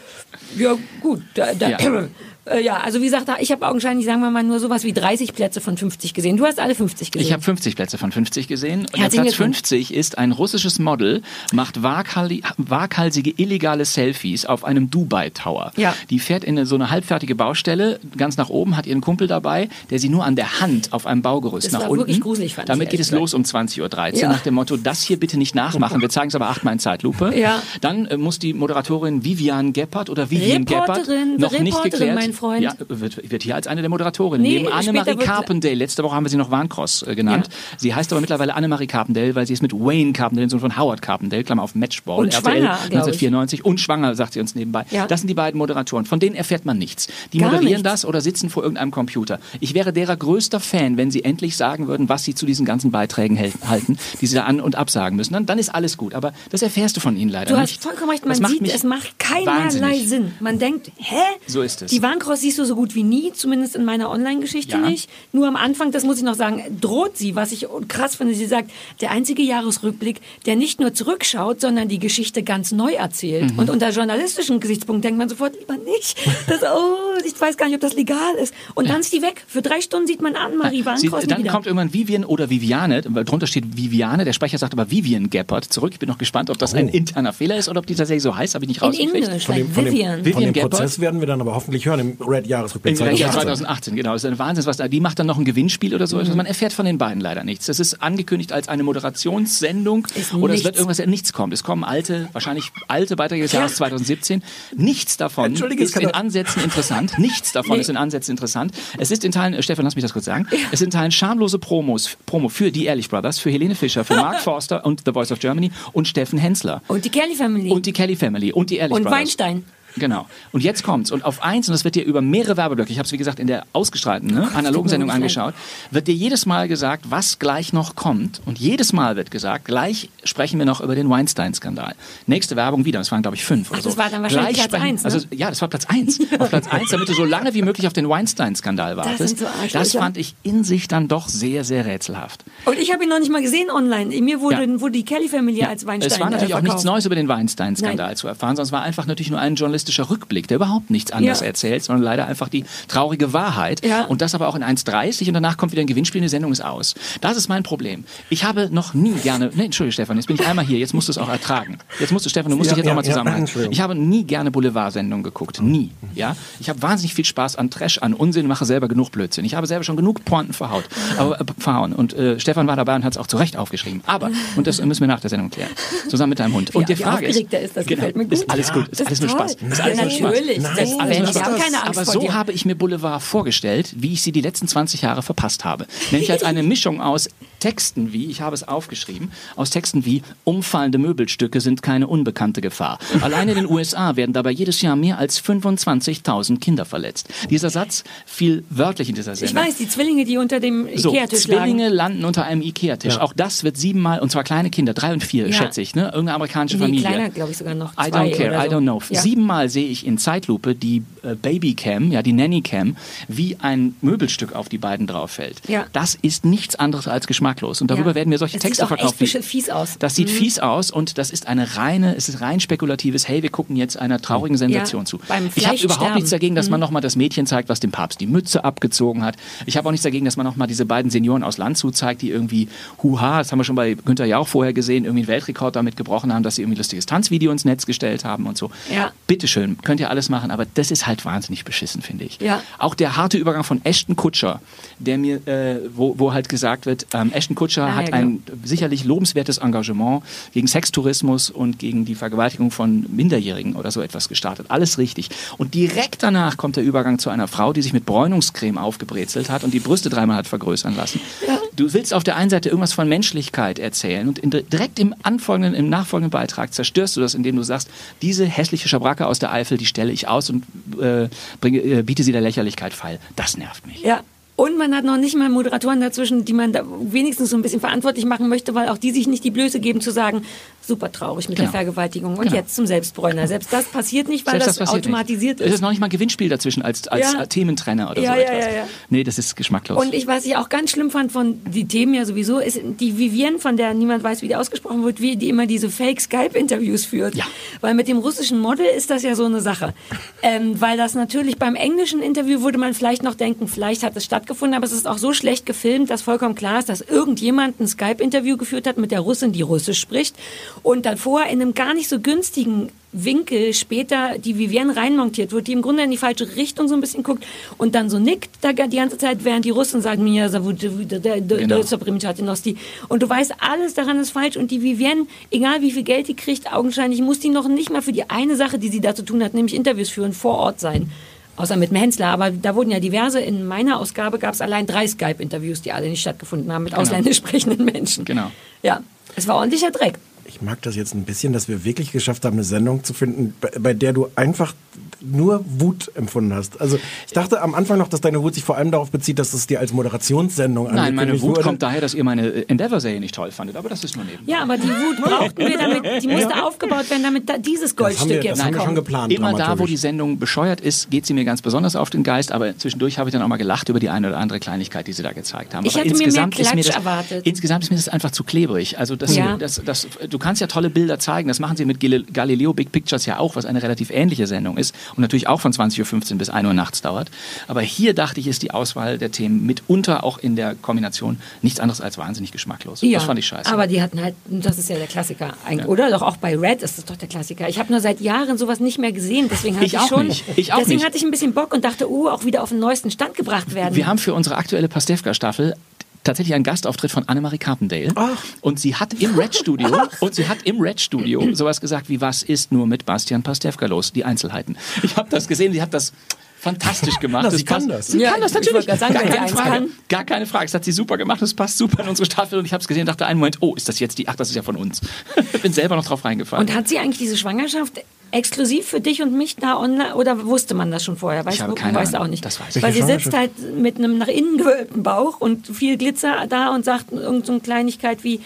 ja gut, da, da, Ja. Äh, ja, also wie gesagt, ich habe augenscheinlich, sagen wir mal, nur sowas wie 30 Plätze von 50 gesehen. Du hast alle 50 gesehen. Ich habe 50 Plätze von 50 gesehen. Und der Herzlichen Platz Glückwunsch. 50 ist ein russisches Model, macht waghalsige illegale Selfies auf einem Dubai Tower. Ja. Die fährt in so eine halbfertige Baustelle ganz nach oben, hat ihren Kumpel dabei, der sie nur an der Hand auf einem Baugerüst Das nach war unten. wirklich gruselig, fand ich, Damit geht ehrlich es los um 20.13 Uhr Ja. nach dem Motto, das hier bitte nicht nachmachen. Wir zeigen es aber achtmal in Zeitlupe. Ja. Dann äh, muss die Moderatorin Vivian Geppert oder Vivian Geppert Reporterin, noch nicht geklärt. Mein Freund? Ja, wird, wird hier als eine der Moderatorinnen. Nee, Neben Annemarie Carpendale. Letzte Woche haben wir sie noch Warncross äh, genannt. Sie heißt aber mittlerweile Annemarie Carpendale, weil sie ist mit Wayne Carpendale, Sohn von Howard Carpendale, Klammer auf Matchball, Und RTL schwanger, glaub ich. 1994 und schwanger, sagt sie uns nebenbei. Ja. Das sind die beiden Moderatoren. Von denen erfährt man nichts. Die Gar moderieren nichts. das oder sitzen vor irgendeinem Computer. Ich wäre derer größter Fan, wenn sie endlich sagen würden, was sie zu diesen ganzen Beiträgen halten, die sie da an- und absagen müssen. Dann, dann ist alles gut. Aber das erfährst du von ihnen leider Du nicht. hast vollkommen recht, man sieht, es macht keinerlei wahnsinnig. Sinn. Man denkt, hä? So ist es. Die Warncross siehst du so gut wie nie, zumindest in meiner Online-Geschichte Ja. nicht. Nur am Anfang, das muss ich noch sagen, droht sie, was ich krass finde, sie sagt, der einzige Jahresrückblick, der nicht nur zurückschaut, sondern die Geschichte ganz neu erzählt. Mhm. Und unter journalistischen Gesichtspunkten denkt man sofort, lieber nicht. Das, oh, ich weiß gar nicht, ob das legal ist. Und dann ist die weg. Für drei Stunden sieht man Anne-Marie Sie, Warncross nie dann wieder. kommt irgendwann Vivian oder Viviane, weil drunter steht Viviane, der Sprecher sagt aber Vivian Geppert zurück. Ich bin noch gespannt, ob das ein interner Fehler ist oder ob die tatsächlich so heißt, habe ich nicht in rausgekriegt. Englisch, Von dem, von dem, Vivian. von Vivian dem Geppert. Prozess werden wir dann aber hoffentlich hören im Im Jahr 2018. 2018, genau. Das ist ein Wahnsinn, was da, die macht dann noch ein Gewinnspiel oder so. Mhm. Man erfährt von den beiden leider nichts. Das ist angekündigt als eine Moderationssendung Ist oder es nichts. wird irgendwas, nichts kommt. Es kommen alte, wahrscheinlich alte Beiträge des Ja. Jahres 2017. Nichts davon es ist in Ansätzen interessant. Nichts davon ist in Ansätzen interessant. Es ist in Teilen, äh, Stefan, lass mich das kurz sagen, es sind in Teilen schamlose Promos, Promo für die Ehrlich Brothers, für Helene Fischer, für Mark Forster und The Voice of Germany und Steffen Hensler. Und die Kelly Family. Und die Kelly Family und die Ehrlich Und Brothers. Weinstein. Genau. Und jetzt kommt's. Und auf eins, und das wird dir über mehrere Werbeblöcke, ich habe es wie gesagt in der ausgestrahlten, ne, analogen Sendung angeschaut, wird dir jedes Mal gesagt, was gleich noch kommt. Und jedes Mal wird gesagt, gleich sprechen wir noch über den Weinstein-Skandal. Nächste Werbung wieder, das waren glaube ich fünf oder Ach, so. das war dann wahrscheinlich Gleich Platz eins, ne? Also ja, das war Platz eins. auf Platz eins, damit du so lange wie möglich auf den Weinstein-Skandal wartest. so das fand ich in sich dann doch sehr, sehr rätselhaft. Und ich habe ihn noch nicht mal gesehen online. Mir wurde, Ja. wurde die Kelly Family als Weinstein Es war natürlich auch nichts. Neues über den Weinstein-Skandal zu erfahren, sondern es war einfach natürlich nur ein journalistischer Rückblick, der überhaupt nichts anderes Ja. erzählt, sondern leider einfach die traurige Wahrheit. Ja. Und das aber auch in 1,30 und danach kommt wieder ein Gewinnspiel und die Sendung ist aus. Das ist mein Problem. Ich habe noch nie gerne, nee, Entschuldige Stefan, jetzt bin ich einmal hier, jetzt musst du es auch ertragen. Jetzt musst du, Stefan, du musst Ja, dich jetzt ja, nochmal ja, zusammenhalten. Ich habe nie gerne Boulevardsendungen geguckt. Nie. Ja? Ich habe wahnsinnig viel Spaß an Trash, an Unsinn, mache selber genug Blödsinn. Ich habe selber schon genug Pointen verhaut, aber, äh, verhauen. Und äh, Stefan war dabei und hat es auch zu Recht aufgeschrieben. Aber, und das müssen wir nach der Sendung klären, zusammen mit deinem Hund. Und Wie- die wie Frage ist, ist, das genau, gefällt mir gut. ist alles gut, ist Das alles ist nur. Spaß. Ist alles Ja, natürlich. Nein, Das- ist ich habe keine Angst Aber so dir. habe ich mir Boulevard vorgestellt, wie ich sie die letzten 20 Jahre verpasst habe. Nämlich als eine Mischung aus Texten wie, ich habe es aufgeschrieben, aus Texten wie umfallende Möbelstücke sind keine unbekannte Gefahr. Allein in den USA werden dabei jedes Jahr mehr als 25.000 Kinder verletzt. Dieser Satz fiel wörtlich in dieser Ich Sendung. weiß, die Zwillinge, die unter dem So, Ikea-Tisch Zwillinge lagen. landen unter einem Ikea-Tisch. Ja. Auch das wird siebenmal, und zwar kleine Kinder, drei und vier, Ja. schätze ich, ne? Irgendeine amerikanische Nee, Familie. kleiner, glaube ich, sogar noch. I Zwei don't care, I so. don't know. Ja. Siebenmal sehe ich in Zeitlupe die äh, Babycam, ja, die Nannycam, wie ein Möbelstück auf die beiden drauf fällt. Ja. Das ist nichts anderes als geschmacklos. Und darüber Ja. werden mir solche Es Texte sieht auch verkauft. wie- besch- fies aus. Das sieht Mhm. fies aus und das ist eine reine, es ist rein spekulatives, hey, wir gucken jetzt einer traurigen Sensation Ja, zu. beim ich habe überhaupt nichts dagegen, dass man Mhm. nochmal das Mädchen zeigt, was dem Papst die Mütze abgezogen hat. Ich habe auch nichts dagegen, dass man nochmal diese beiden Senioren aus Landshut zeigt, die irgendwie, huha, das haben wir schon bei Günther Jauch vorher gesehen, irgendwie einen Weltrekord damit gebrochen haben, dass sie irgendwie ein lustiges Tanzvideo ins Netz gestellt haben und so. Ja. Bitteschön, könnt ihr alles machen, aber das ist halt wahnsinnig beschissen, finde ich. Ja. Auch der harte Übergang von Ashton Kutscher, der mir, äh, wo, wo halt gesagt wird, ähm, Ashton Kutscher Ah, hat ja, ein sicherlich lobenswertes Engagement gegen Sextourismus und gegen die Vergewaltigung von Minderjährigen oder so etwas gestartet. Alles richtig. Und direkt danach kommt der Übergang zu einer Frau, die sich mit Bräunungscreme aufgebrezelt hat und die Brüste dreimal hat vergrößern lassen. Du willst auf der einen Seite irgendwas von Menschlichkeit erzählen und in, direkt im anfolgenden, im nachfolgenden Beitrag zerstörst du das, indem du sagst, diese hässliche Schabracke aus der Eifel, die stelle ich aus und äh, bringe, äh, biete sie der Lächerlichkeit feil. Das nervt mich. Ja. Und man hat noch nicht mal Moderatoren dazwischen, die man da wenigstens so ein bisschen verantwortlich machen möchte, weil auch die sich nicht die Blöße geben zu sagen, super traurig mit Genau. der Vergewaltigung und Genau. jetzt zum Selbstbräuner. Selbst das passiert nicht, weil Selbst das, passiert automatisiert nicht. Es ist. ist noch nicht mal ein Gewinnspiel dazwischen als, als Ja. Thementrenner oder Ja, so ja, etwas. ja, ja. Nee, das ist geschmacklos. Und ich, was ich auch ganz schlimm fand von die Themen ja sowieso, ist die Vivienne, von der niemand weiß, wie die ausgesprochen wird, wie die immer diese Fake-Skype-Interviews führt. Ja. Weil mit dem russischen Model ist das ja so eine Sache. Ähm, weil das natürlich beim englischen Interview würde man vielleicht noch denken, vielleicht hat es stattgefunden, aber es ist auch so schlecht gefilmt, dass vollkommen klar ist, dass irgendjemand ein Skype-Interview geführt hat mit der Russin, die Russisch spricht und davor in einem gar nicht so günstigen Winkel später die Vivienne reinmontiert wird, die im Grunde in die falsche Richtung so ein bisschen guckt und dann so nickt da die ganze Zeit, während die Russen sagen, mir Genau. genau. Und du weißt, alles daran ist falsch und die Vivienne, egal wie viel Geld die kriegt, augenscheinlich muss die noch nicht mal für die eine Sache, die sie da zu tun hat, nämlich Interviews führen, vor Ort sein. Außer mit dem Hensler, aber da wurden ja diverse, in meiner Ausgabe gab es allein drei Skype-Interviews, die alle nicht stattgefunden haben mit ausländisch sprechenden Menschen. Genau. Ja, es war ordentlicher Dreck. Ich mag das jetzt ein bisschen, dass wir wirklich geschafft haben, eine Sendung zu finden, bei, der du einfach nur Wut empfunden hast. Also ich dachte am Anfang noch, dass deine Wut sich vor allem darauf bezieht, dass es dir als Moderationssendung Nein, meine Wut wurde. kommt daher, dass ihr meine Endeavor-Serie nicht toll fandet, aber das ist nur neben. Ja, aber die Wut brauchten wir damit, die musste aufgebaut werden, damit da dieses das haben wir, Goldstück das jetzt haben wir schon geplant. Immer da, wo die Sendung bescheuert ist, geht sie mir ganz besonders auf den Geist, aber zwischendurch habe ich dann auch mal gelacht über die eine oder andere Kleinigkeit, die sie da gezeigt haben. Ich aber hätte mir mehr insgesamt ist mir Klatsch das, erwartet. Insgesamt ist mir das einfach zu klebrig. Also das, Ja. das, das, du kannst ja tolle Bilder zeigen, das machen sie mit Gal- Galileo Big Pictures ja auch, was eine relativ ähnliche Sendung ist und natürlich auch von 20.15 Uhr bis 1 Uhr nachts dauert. Aber hier dachte ich, ist die Auswahl der Themen mitunter auch in der Kombination nichts anderes als wahnsinnig geschmacklos. Ja, das fand ich scheiße. aber die hatten halt, das ist ja der Klassiker eigentlich, oder? Doch auch bei Red ist das doch der Klassiker. Ich habe nur seit Jahren sowas nicht mehr gesehen, deswegen hatte Ich ich, auch schon, nicht. Ich auch deswegen nicht. hatte ich ein bisschen Bock und dachte, oh, auch wieder auf den neuesten Stand gebracht werden. Wir haben für unsere aktuelle Pastewka-Staffel tatsächlich einen Gastauftritt von Annemarie Carpendale. Und sie hat im Red Studio und sie hat im Red Studio sowas gesagt wie was ist nur mit Bastian Pastewka los? Die Einzelheiten. Ich habe das gesehen, sie hat das fantastisch gemacht. Na, sie kann passt- das. Sie Ja, kann das ich natürlich. gerade sagen, gar, keine Frage. kann. gar keine Frage. Das hat sie super gemacht. Das passt super in unsere Staffel. Und ich habe es gesehen und dachte einen Moment, oh, ist das jetzt die? Ach, das ist ja von uns. Bin selber noch drauf reingefallen. Und hat sie eigentlich diese Schwangerschaft exklusiv für dich und mich da online oder wusste man das schon vorher? Weißt Ich habe du, keine weißt Ahnung. auch nicht. Das weiß ich Weil sie sitzt halt mit einem nach innen gewölbten Bauch und viel Glitzer da und sagt irgendeine so eine Kleinigkeit wie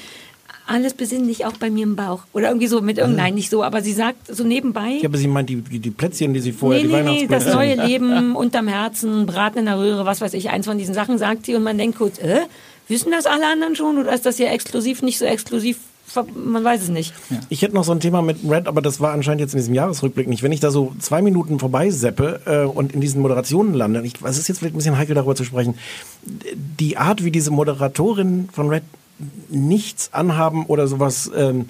alles besinnlich auch bei mir im Bauch. Oder irgendwie so mit irgendein, nein, nicht so, aber sie sagt so nebenbei. Ja, aber sie meint die, die, die Plätzchen, die sie vorher, Nee, die nee, nee, das Weihnachtsplätzchen. neue Leben unterm Herzen, Braten in der Röhre, was weiß ich, eins von diesen Sachen sagt sie und man denkt kurz, äh, wissen das alle anderen schon oder ist das hier exklusiv, nicht so exklusiv, man weiß es nicht. Ich hätte noch so ein Thema mit Red, aber das war anscheinend jetzt in diesem Jahresrückblick nicht. Wenn ich da so zwei Minuten vorbeiseppe äh, und in diesen Moderationen lande, ich, es ist jetzt vielleicht ein bisschen heikel darüber zu sprechen, die Art, wie diese Moderatorin von Red nichts anhaben oder sowas, ähm,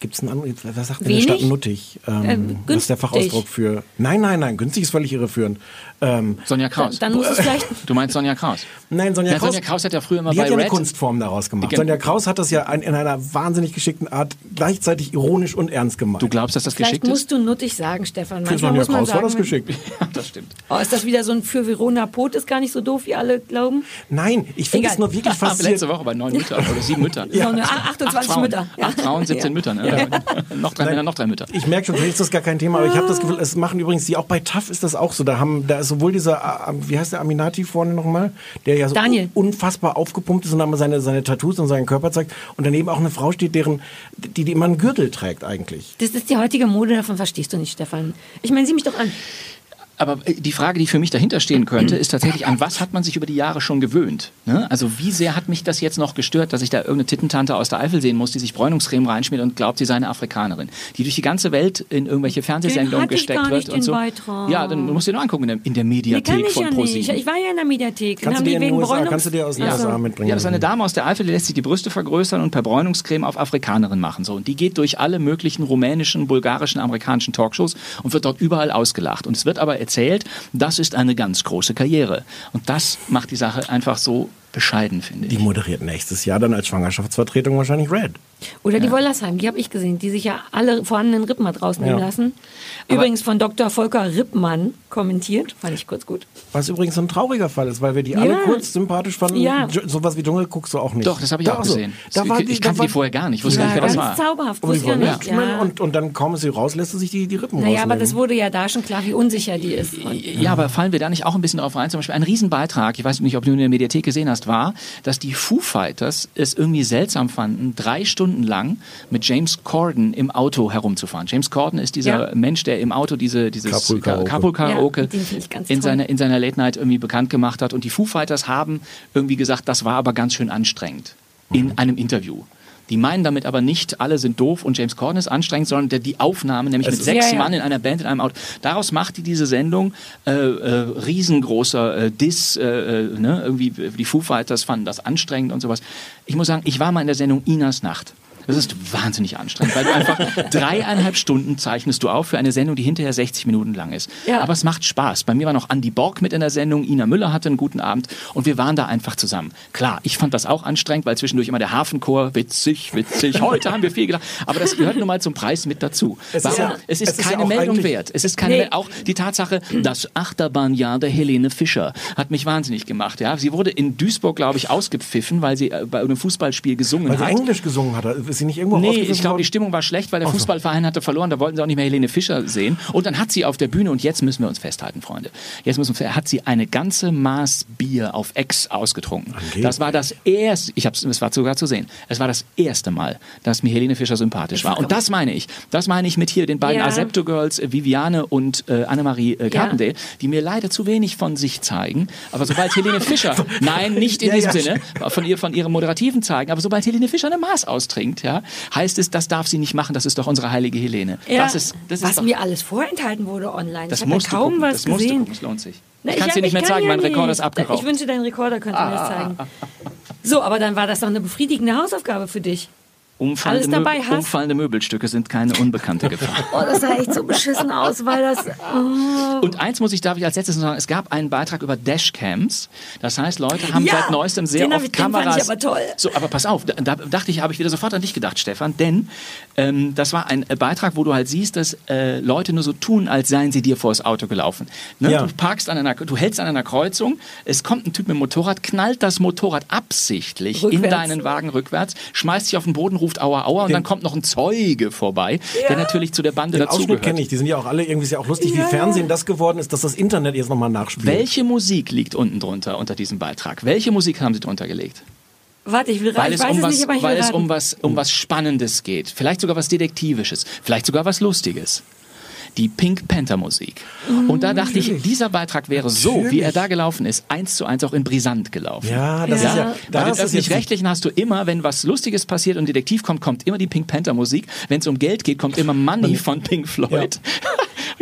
gibt es einen anderen, was sagt denn der? Stadt Nuttig? Ähm, Ähm, was ist der günstig. Fachausdruck für? Nein, nein, nein, günstig ist völlig irreführend. Ähm, Sonja Dann, Kraus. dann muss es vielleicht du meinst Sonja Kraus? Nein, Sonja Ja, Kraus. Sonja Kraus hat ja früher immer die bei hat ja eine Red- Kunstform daraus gemacht. Sonja Kraus hat das ja ein, in einer wahnsinnig geschickten Art gleichzeitig ironisch und ernst gemacht. Du glaubst, dass das Vielleicht geschickt ist? musst du nuttig sagen, Stefan. Für Manchmal Sonja muss man Kraus sagen, war das geschickt. Ja, das stimmt. Oh, ist das wieder so ein für Verona Pot ist gar nicht so doof, wie alle glauben? Nein, ich finde es nur wirklich Letzte faszinierend. Woche bei neun Müttern oder sieben Müttern. So eine 28 Frauen. Mütter. Ja. Acht Frauen, 17 Ja. Müttern. Noch drei Männer, noch drei Mütter. Ich merke schon, vielleicht ist das gar kein Thema, aber ich habe das Gefühl, es machen übrigens die, auch bei TAF ist das auch so. Da haben, da ist sowohl dieser, wie heißt der Aminati vorne nochmal, der ja so Daniel. unfassbar aufgepumpt ist und dann seine, seine Tattoos und seinen Körper zeigt. Und daneben auch eine Frau steht, deren, die, die immer einen Gürtel trägt eigentlich. Das ist die heutige Mode, davon verstehst du nicht, Stefan. Ich meine, sieh mich doch an. Aber äh, die Frage, die für mich dahinter stehen könnte, ist tatsächlich, an was hat man sich über die Jahre schon gewöhnt? Ne? Also wie sehr hat mich das jetzt noch gestört, dass ich da irgendeine Tittentante aus der Eifel sehen muss, die sich Bräunungscreme reinschmiert und glaubt, sie sei eine Afrikanerin, die durch die ganze Welt in irgendwelche Fernsehsendungen gesteckt wird und so. Beitrag. Ja, dann musst du dir nur angucken in der, in der Nee, kann Mediathek ich von ja nicht. ProSieben. Ich war ja in der Mediathek. Kannst haben du dir wegen USA, Bräunungs- kannst du dir aus den Ja. USA mitbringen? Ja, das ist eine Dame aus der Eifel, die lässt sich die Brüste vergrößern und per Bräunungscreme auf Afrikanerin machen. So. Und die geht durch alle möglichen rumänischen, bulgarischen, amerikanischen Talkshows und wird dort überall ausgelacht. Und es wird aber erzählt, das ist eine ganz große Karriere. Und das macht die Sache einfach so bescheiden, finde Die ich. moderiert nächstes Jahr dann als Schwangerschaftsvertretung wahrscheinlich Red. Oder die Wollersheim, die habe ich gesehen, die sich ja alle vorhandenen Rippen hat rausnehmen Ja. lassen. Übrigens von Dr. Volker Rippmann kommentiert, fand ich kurz gut. Was übrigens so ein trauriger Fall ist, weil wir die alle Ja. kurz sympathisch fanden. Ja. Sowas wie Dschungel guckst du auch nicht. Doch, das habe ich Da auch so. gesehen. Da war ich, die, ich kannte die vorher gar nicht. Ich wusste gar nicht, wer das war. zauberhaft, die wusste ich ja nicht. ja. Ja. Und, und dann kaum ist sie raus, lässt sie sich die, die Rippen Naja, rausnehmen. aber das wurde ja da schon klar, wie unsicher die ist. Und Ja, aber fallen wir da nicht auch ein bisschen drauf rein? Zum Beispiel ein Riesenbeitrag, ich weiß nicht, ob du in der Mediathek gesehen hast, war, dass die Foo Fighters es irgendwie seltsam fanden, drei Stunden lang mit James Corden im Auto herumzufahren. James Corden ist dieser Ja. Mensch, der im Auto diese, dieses Carpool Karaoke. Carpool Karaoke Ja, in, seiner, in seiner Late Night irgendwie bekannt gemacht hat. Und die Foo Fighters haben irgendwie gesagt, das war aber ganz schön anstrengend in einem Interview. Die meinen damit aber nicht, alle sind doof und James Corden ist anstrengend, sondern der, die Aufnahme, nämlich Es mit ist- sechs Ja, ja. Mann in einer Band in einem Auto. Daraus macht die diese Sendung äh, äh, riesengroßer äh, Diss, äh, äh, ne? irgendwie die Foo Fighters fanden das anstrengend und sowas. Ich muss sagen, ich war mal in der Sendung Inas Nacht. Das ist wahnsinnig anstrengend, weil du einfach dreieinhalb Stunden zeichnest du auf für eine Sendung, die hinterher 60 Minuten lang ist. Ja. Aber es macht Spaß. Bei mir war noch Andy Borg mit in der Sendung, Ina Müller hatte einen guten Abend und wir waren da einfach zusammen. Klar, ich fand das auch anstrengend, weil zwischendurch immer der Hafenchor, witzig, witzig, heute haben wir viel gelacht. Aber das gehört nun mal zum Preis mit dazu. Es ist Warum? ja- es ist es ist ja keine Meldung wert. Es ist keine, Nee. Auch die Tatsache, das Achterbahnjahr der Helene Fischer hat mich wahnsinnig gemacht. Ja, sie wurde in Duisburg, glaube ich, ausgepfiffen, weil sie äh, bei einem Fußballspiel gesungen Weil sie hat. Englisch gesungen hat. Ist sie nicht irgendwo Nee, ich glaube, die? Stimmung war schlecht, weil der Fußballverein hatte verloren. Da wollten sie auch nicht mehr Helene Fischer sehen. Und dann hat sie auf der Bühne, und jetzt müssen wir uns festhalten, Freunde, jetzt müssen wir, hat sie eine ganze Maß Bier auf Ex ausgetrunken. Das war das erste, ich hab's, es war sogar zu sehen, es war das erste Mal, dass mir Helene Fischer sympathisch war. Und das meine ich. Das meine ich mit hier den beiden Ja. Asepto Girls, äh, Viviane und äh, Annemarie äh, Ja. Carpendale, die mir leider zu wenig von sich zeigen. Aber sobald Helene Fischer, nein, nicht in Ja, diesem ja, Sinne, von ihr, von ihrem Moderativen zeigen, aber sobald Helene Fischer eine Maß austrinkt, ja, heißt es, das darf sie nicht machen, das ist doch unsere heilige Helene. Ja, Das ist, das ist was doch, mir alles vorenthalten wurde online. das ich habe ja kaum gucken, was das musst du gesehen. gucken, es lohnt sich. Na, ich kann es dir nicht mehr zeigen, ja mein Rekorder ist nicht. abgeraucht. Ich wünsche, dein Rekorder könnte mir das zeigen. So, aber dann war das doch eine befriedigende Hausaufgabe für dich. Umfallende, alles dabei Möbel, hast. umfallende Möbelstücke sind keine unbekannte Gefahr. Oh, das sah echt so beschissen aus, weil das. Oh. Und eins muss ich, darf ich als letztes noch sagen, es gab einen Beitrag über Dashcams. Das heißt, Leute haben Ja, seit neuestem sehr oft ich- den fand ich Kameras. aber toll. So, aber pass auf, da, da dachte ich, habe ich wieder sofort an dich gedacht, Stefan, denn ähm, das war ein äh, Beitrag, wo du halt siehst, dass äh, Leute nur so tun, als seien sie dir vors Auto gelaufen. Ne? Ja. Du parkst an einer, du hältst an einer Kreuzung, es kommt ein Typ mit dem Motorrad, knallt das Motorrad absichtlich in Rückwärts. deinen Wagen rückwärts, schmeißt sich auf den Boden, ruft Aua, Aua und dann kommt noch ein Zeuge vorbei, der natürlich zu der Bande Den dazugehört. kenne ich. Die sind ja auch alle irgendwie ist ja auch lustig, wie Fernsehen das geworden ist, dass das Internet jetzt nochmal nachspielt. Welche Musik liegt unten drunter unter diesem Beitrag? Welche Musik haben Sie drunter gelegt? Warte, ich will Weil ich es, weiß um es was, nicht, aber ich weil will es um was, um was Spannendes geht. Vielleicht sogar was Detektivisches. Vielleicht sogar was Lustiges. Die Pink Panther Musik. Und da dachte ich, dieser Beitrag wäre so, wie er da gelaufen ist, eins zu eins auch in Brisant gelaufen. Ja, das Ja. ist ja. Bei Da den ist es jetzt Öffentlich-Rechtlichen hast du immer, wenn was Lustiges passiert und ein Detektiv kommt, kommt immer die Pink Panther Musik. Wenn es um Geld geht, kommt immer Money von Pink Floyd.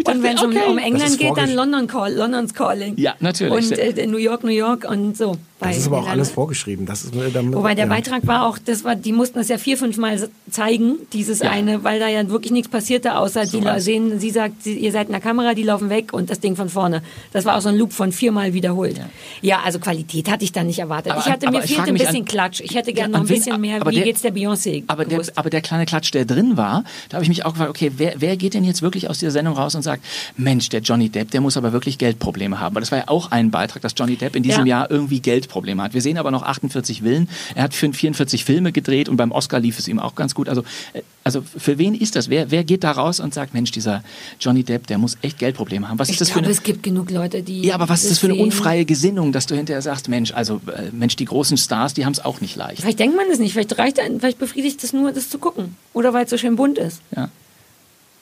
Dachte, Und wenn es um, okay. um England ist geht, dann London Call, London's Calling. Ja, natürlich. Und äh, New York, New York und so. Das ist aber auch alles vorgeschrieben. Das ist, damit, Wobei der ja. Beitrag war auch, das war, die mussten das ja vier, fünf Mal zeigen, dieses Ja. eine, weil da ja wirklich nichts passierte, außer So die was. sehen, sie sagt, sie, ihr seid in der Kamera, die laufen weg und das Ding von vorne. Das war auch so ein Loop von viermal wiederholt. Ja, also Qualität hatte ich da nicht erwartet. Aber- ich hatte mir fehlte ein bisschen an- Klatsch. Ich hätte Ja, gerne noch ein wen- bisschen mehr, wie der- geht's der Beyoncé Aber der, aber der kleine Klatsch, der drin war, da habe ich mich auch gefragt, okay, wer, wer geht denn jetzt wirklich aus dieser Sendung raus und sagt, Mensch, der Johnny Depp, der muss aber wirklich Geldprobleme haben. Weil das war ja auch ein Beitrag, dass Johnny Depp in diesem Ja. Jahr irgendwie Geldprobleme hat. Wir sehen aber noch 48 Villen. Er hat für 44 Filme gedreht und beim Oscar lief es ihm auch ganz gut. Also, äh, also für wen ist das? Wer, wer geht da raus und sagt, Mensch, dieser Johnny Depp, der muss echt Geldprobleme haben? Was ist ich das für glaube, eine... es gibt genug Leute, die. Ja, aber was ist das für eine sehen. unfreie Gesinnung, dass du hinterher sagst, Mensch, also äh, Mensch, die großen Stars, die haben es auch nicht leicht. Vielleicht denkt man das nicht. Vielleicht reicht, vielleicht befriedigt es nur, das zu gucken. Oder weil es so schön bunt ist. Ja.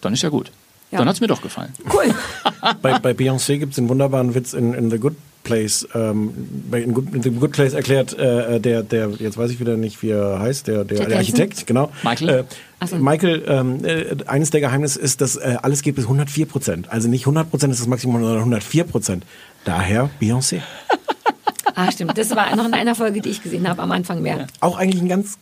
Dann ist ja gut. Ja. Dann hat es mir doch gefallen. Cool. Bei, bei Beyoncé gibt es einen wunderbaren Witz in, in The Good Place. Ähm, in, Good, in Good Place erklärt äh, der, der, jetzt weiß ich wieder nicht, wie er heißt, der, der, der? Architekt, genau. Michael? Äh, so. Michael, ähm, äh, eines der Geheimnisse ist, dass äh, alles geht bis 104 Prozent. Also nicht 100 Prozent ist das Maximum, sondern 104 Prozent. Daher Beyoncé. Ah, stimmt. Das war noch in einer Folge, die ich gesehen habe, am Anfang mehr. Auch eigentlich ein ganz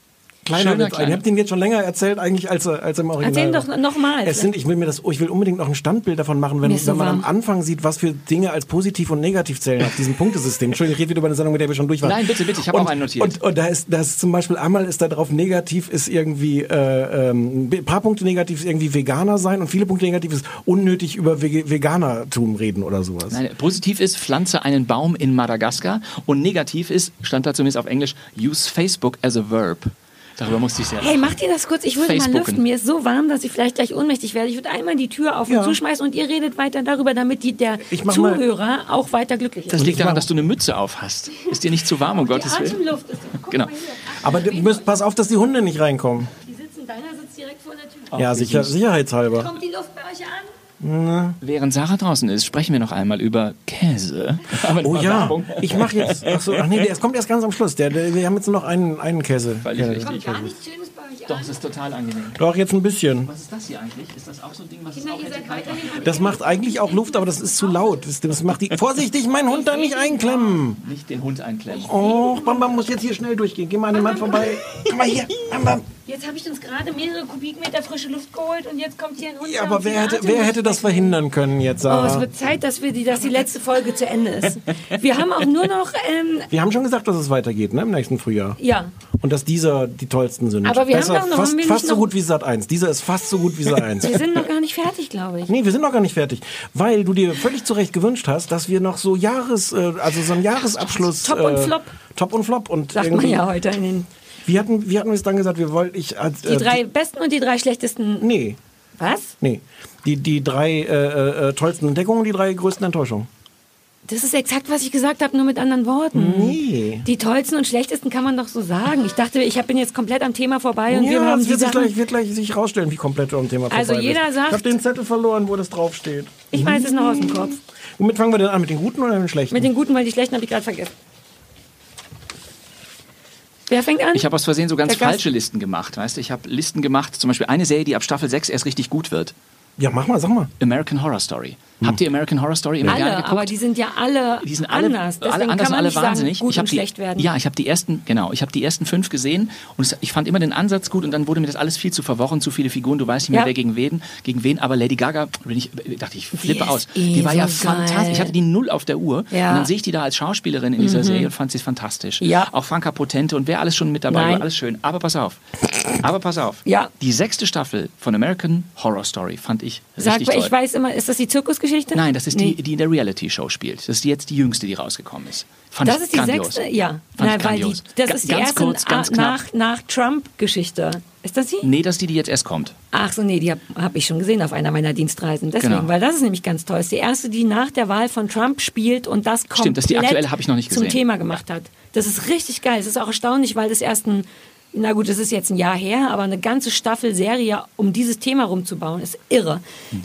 kleiner Schöner Witz. kleiner. Ich habe den jetzt schon länger erzählt, eigentlich als, als im Original. Erzähl doch noch mal. Es sind, ich will mir das, oh, ich will unbedingt noch ein Standbild davon machen, wenn, so wenn man am. Anfang sieht, was für Dinge als positiv und negativ zählen auf diesem Punktesystem. Entschuldigung, ich rede wieder über eine Sendung, mit der wir schon durch waren. Nein, bitte, bitte, ich habe auch einen notiert. Und, und da ist, da ist zum Beispiel einmal ist da drauf negativ ist irgendwie äh, ähm, ein paar Punkte negativ ist irgendwie Veganer sein und viele Punkte negativ ist unnötig über Vege Veganertum reden oder sowas. Nein, positiv ist, pflanze einen Baum in Madagaskar und negativ ist, stand da zumindest auf Englisch, use Facebook as a verb. Darüber musste ich sehr Hey, macht ihr das kurz? Ich würde mal lüften. Mir ist so warm, dass ich vielleicht gleich ohnmächtig werde. Ich würde einmal die Tür auf Ja. und zuschmeißen und ihr redet weiter darüber, damit die, der Ich mach mal- Zuhörer auch weiter glücklich ist. Das liegt daran, dass du eine Mütze auf hast. Ist dir nicht zu warm, um die Gottes Willen? Atemluft ist. Guck Genau. mal hier. Aber du müsst, pass auf, dass die Hunde nicht reinkommen. Die sitzen, deiner sitzt direkt vor der Tür. Ja, sicher, sicherheitshalber. Kommt die Luft bei euch an? Während Sarah draußen ist, sprechen wir noch einmal über Käse. Aber Oh ja, Werbung. ich mache jetzt. Ach so, ach nee, der, es kommt erst ganz am Schluss. Der, der, wir haben jetzt nur noch einen, einen Käse. Ja, richtig. Kommt gar nichts Schönes bei euch Doch, es ist total angenehm. Doch, jetzt ein bisschen. Was ist das hier eigentlich? Ist das auch so ein Ding, was es Kinder, auch ihr hätte seid kalt Das macht eigentlich auch Luft, aber das ist zu laut. Das, das macht die. Vorsichtig, mein Hund da nicht einklemmen. Nicht den Hund einklemmen. Oh, Bam Bam muss jetzt hier schnell durchgehen. Geh mal an den Mann vorbei. Komm mal hier. Bam Bam. Jetzt habe ich uns gerade mehrere Kubikmeter frische Luft geholt und jetzt kommt hier ein Hund. Ja, aber wer hätte, wer hätte das verhindern können jetzt, Oh, es Sarah? wird Zeit, dass, wir die, dass die letzte Folge zu Ende ist. Wir haben auch nur noch, ähm, wir haben schon gesagt, dass es weitergeht, ne, im nächsten Frühjahr. ja, Und dass dieser die tollsten sind. Aber wir haben Besser, doch noch- fast, haben wir fast so noch- gut wie Sat 1. Dieser ist fast so gut wie Sat 1. wir sind noch gar nicht fertig, glaube ich. Nee, wir sind noch gar nicht fertig, weil du dir völlig zu Recht gewünscht hast, dass wir noch so Jahres, äh, also so ein Jahresabschluss. Top und äh, Flop. Top und Flop und Sagt man ja heute in den, Wie hatten, wie hatten wir es dann gesagt? Wir wollten ich als die drei besten und die drei schlechtesten. nee, Was? nee, die die drei äh, äh, tollsten Entdeckungen, und die drei größten Enttäuschungen. Das ist exakt, was ich gesagt habe, nur mit anderen Worten. Nee. Die tollsten und schlechtesten kann man doch so sagen. Ich dachte, ich bin jetzt komplett am Thema vorbei und wir ja, haben das die wird sich, gleich, wird gleich sich rausstellen, wie komplett du am Thema Also vorbei jeder bist. sagt- Ich habe den Zettel verloren, wo das draufsteht. Ich weiß es noch aus dem Kopf. Womit fangen wir denn an? Mit den guten oder mit den schlechten? Mit den guten, weil die schlechten habe ich gerade vergessen. Wer fängt an? Ich habe aus Versehen so ganz Der Gast- falsche Listen gemacht, weißt du? Ich habe Listen gemacht, zum Beispiel eine Serie, die ab Staffel 6 erst richtig gut wird. ja, mach mal, sag mal. American Horror Story. Habt ihr American Horror Story immer gerne alle, geguckt? aber die sind ja alle, die sind alle anders. Deswegen alle anders kann und man alle nicht wahnsinnig. sagen, gut ich und die, schlecht werden. Ja, ich habe die ersten, genau, ich habe die ersten fünf gesehen und es, ich fand immer den Ansatz gut und dann wurde mir das alles viel zu verworren, zu viele Figuren, du weißt nicht mehr Ja. wer gegen wen, gegen wen. Aber Lady Gaga, ich, dachte ich, flippe ist aus. eh Die war ja so fantastisch. geil. Ich hatte die null auf der Uhr Ja. und dann sehe ich die da als Schauspielerin in dieser Serie und fand sie fantastisch. Ja. Auch Franka Potente und wer alles schon mit dabei Nein. war, alles schön. Aber pass auf, aber pass auf. Ja. Die sechste Staffel von American Horror Story fand ich Sag richtig mal, toll. ich weiß immer, ist das die Zirkusgeschichte? Nein, das ist Nee. die, die in der Reality-Show spielt. Das ist jetzt die jüngste, die rausgekommen ist. Fand Das ist die grandios. sechste? Ja. Ich weil die, das ist die ganz erste kurz, ganz nach, nach Trump-Geschichte. Ist das sie? Nee, das ist die, die jetzt erst kommt. Ach so, nee, die habe hab ich schon gesehen auf einer meiner Dienstreisen. Deswegen, Genau. weil das ist nämlich ganz toll. Ist die erste, die nach der Wahl von Trump spielt und das komplett Stimmt, das ist die aktuelle, habe ich noch nicht zum gesehen. Thema gemacht hat. Das ist richtig geil. Es ist auch erstaunlich, weil das erst ein, na gut, das ist jetzt ein Jahr her, aber eine ganze Staffel Serie, um dieses Thema rumzubauen, ist irre.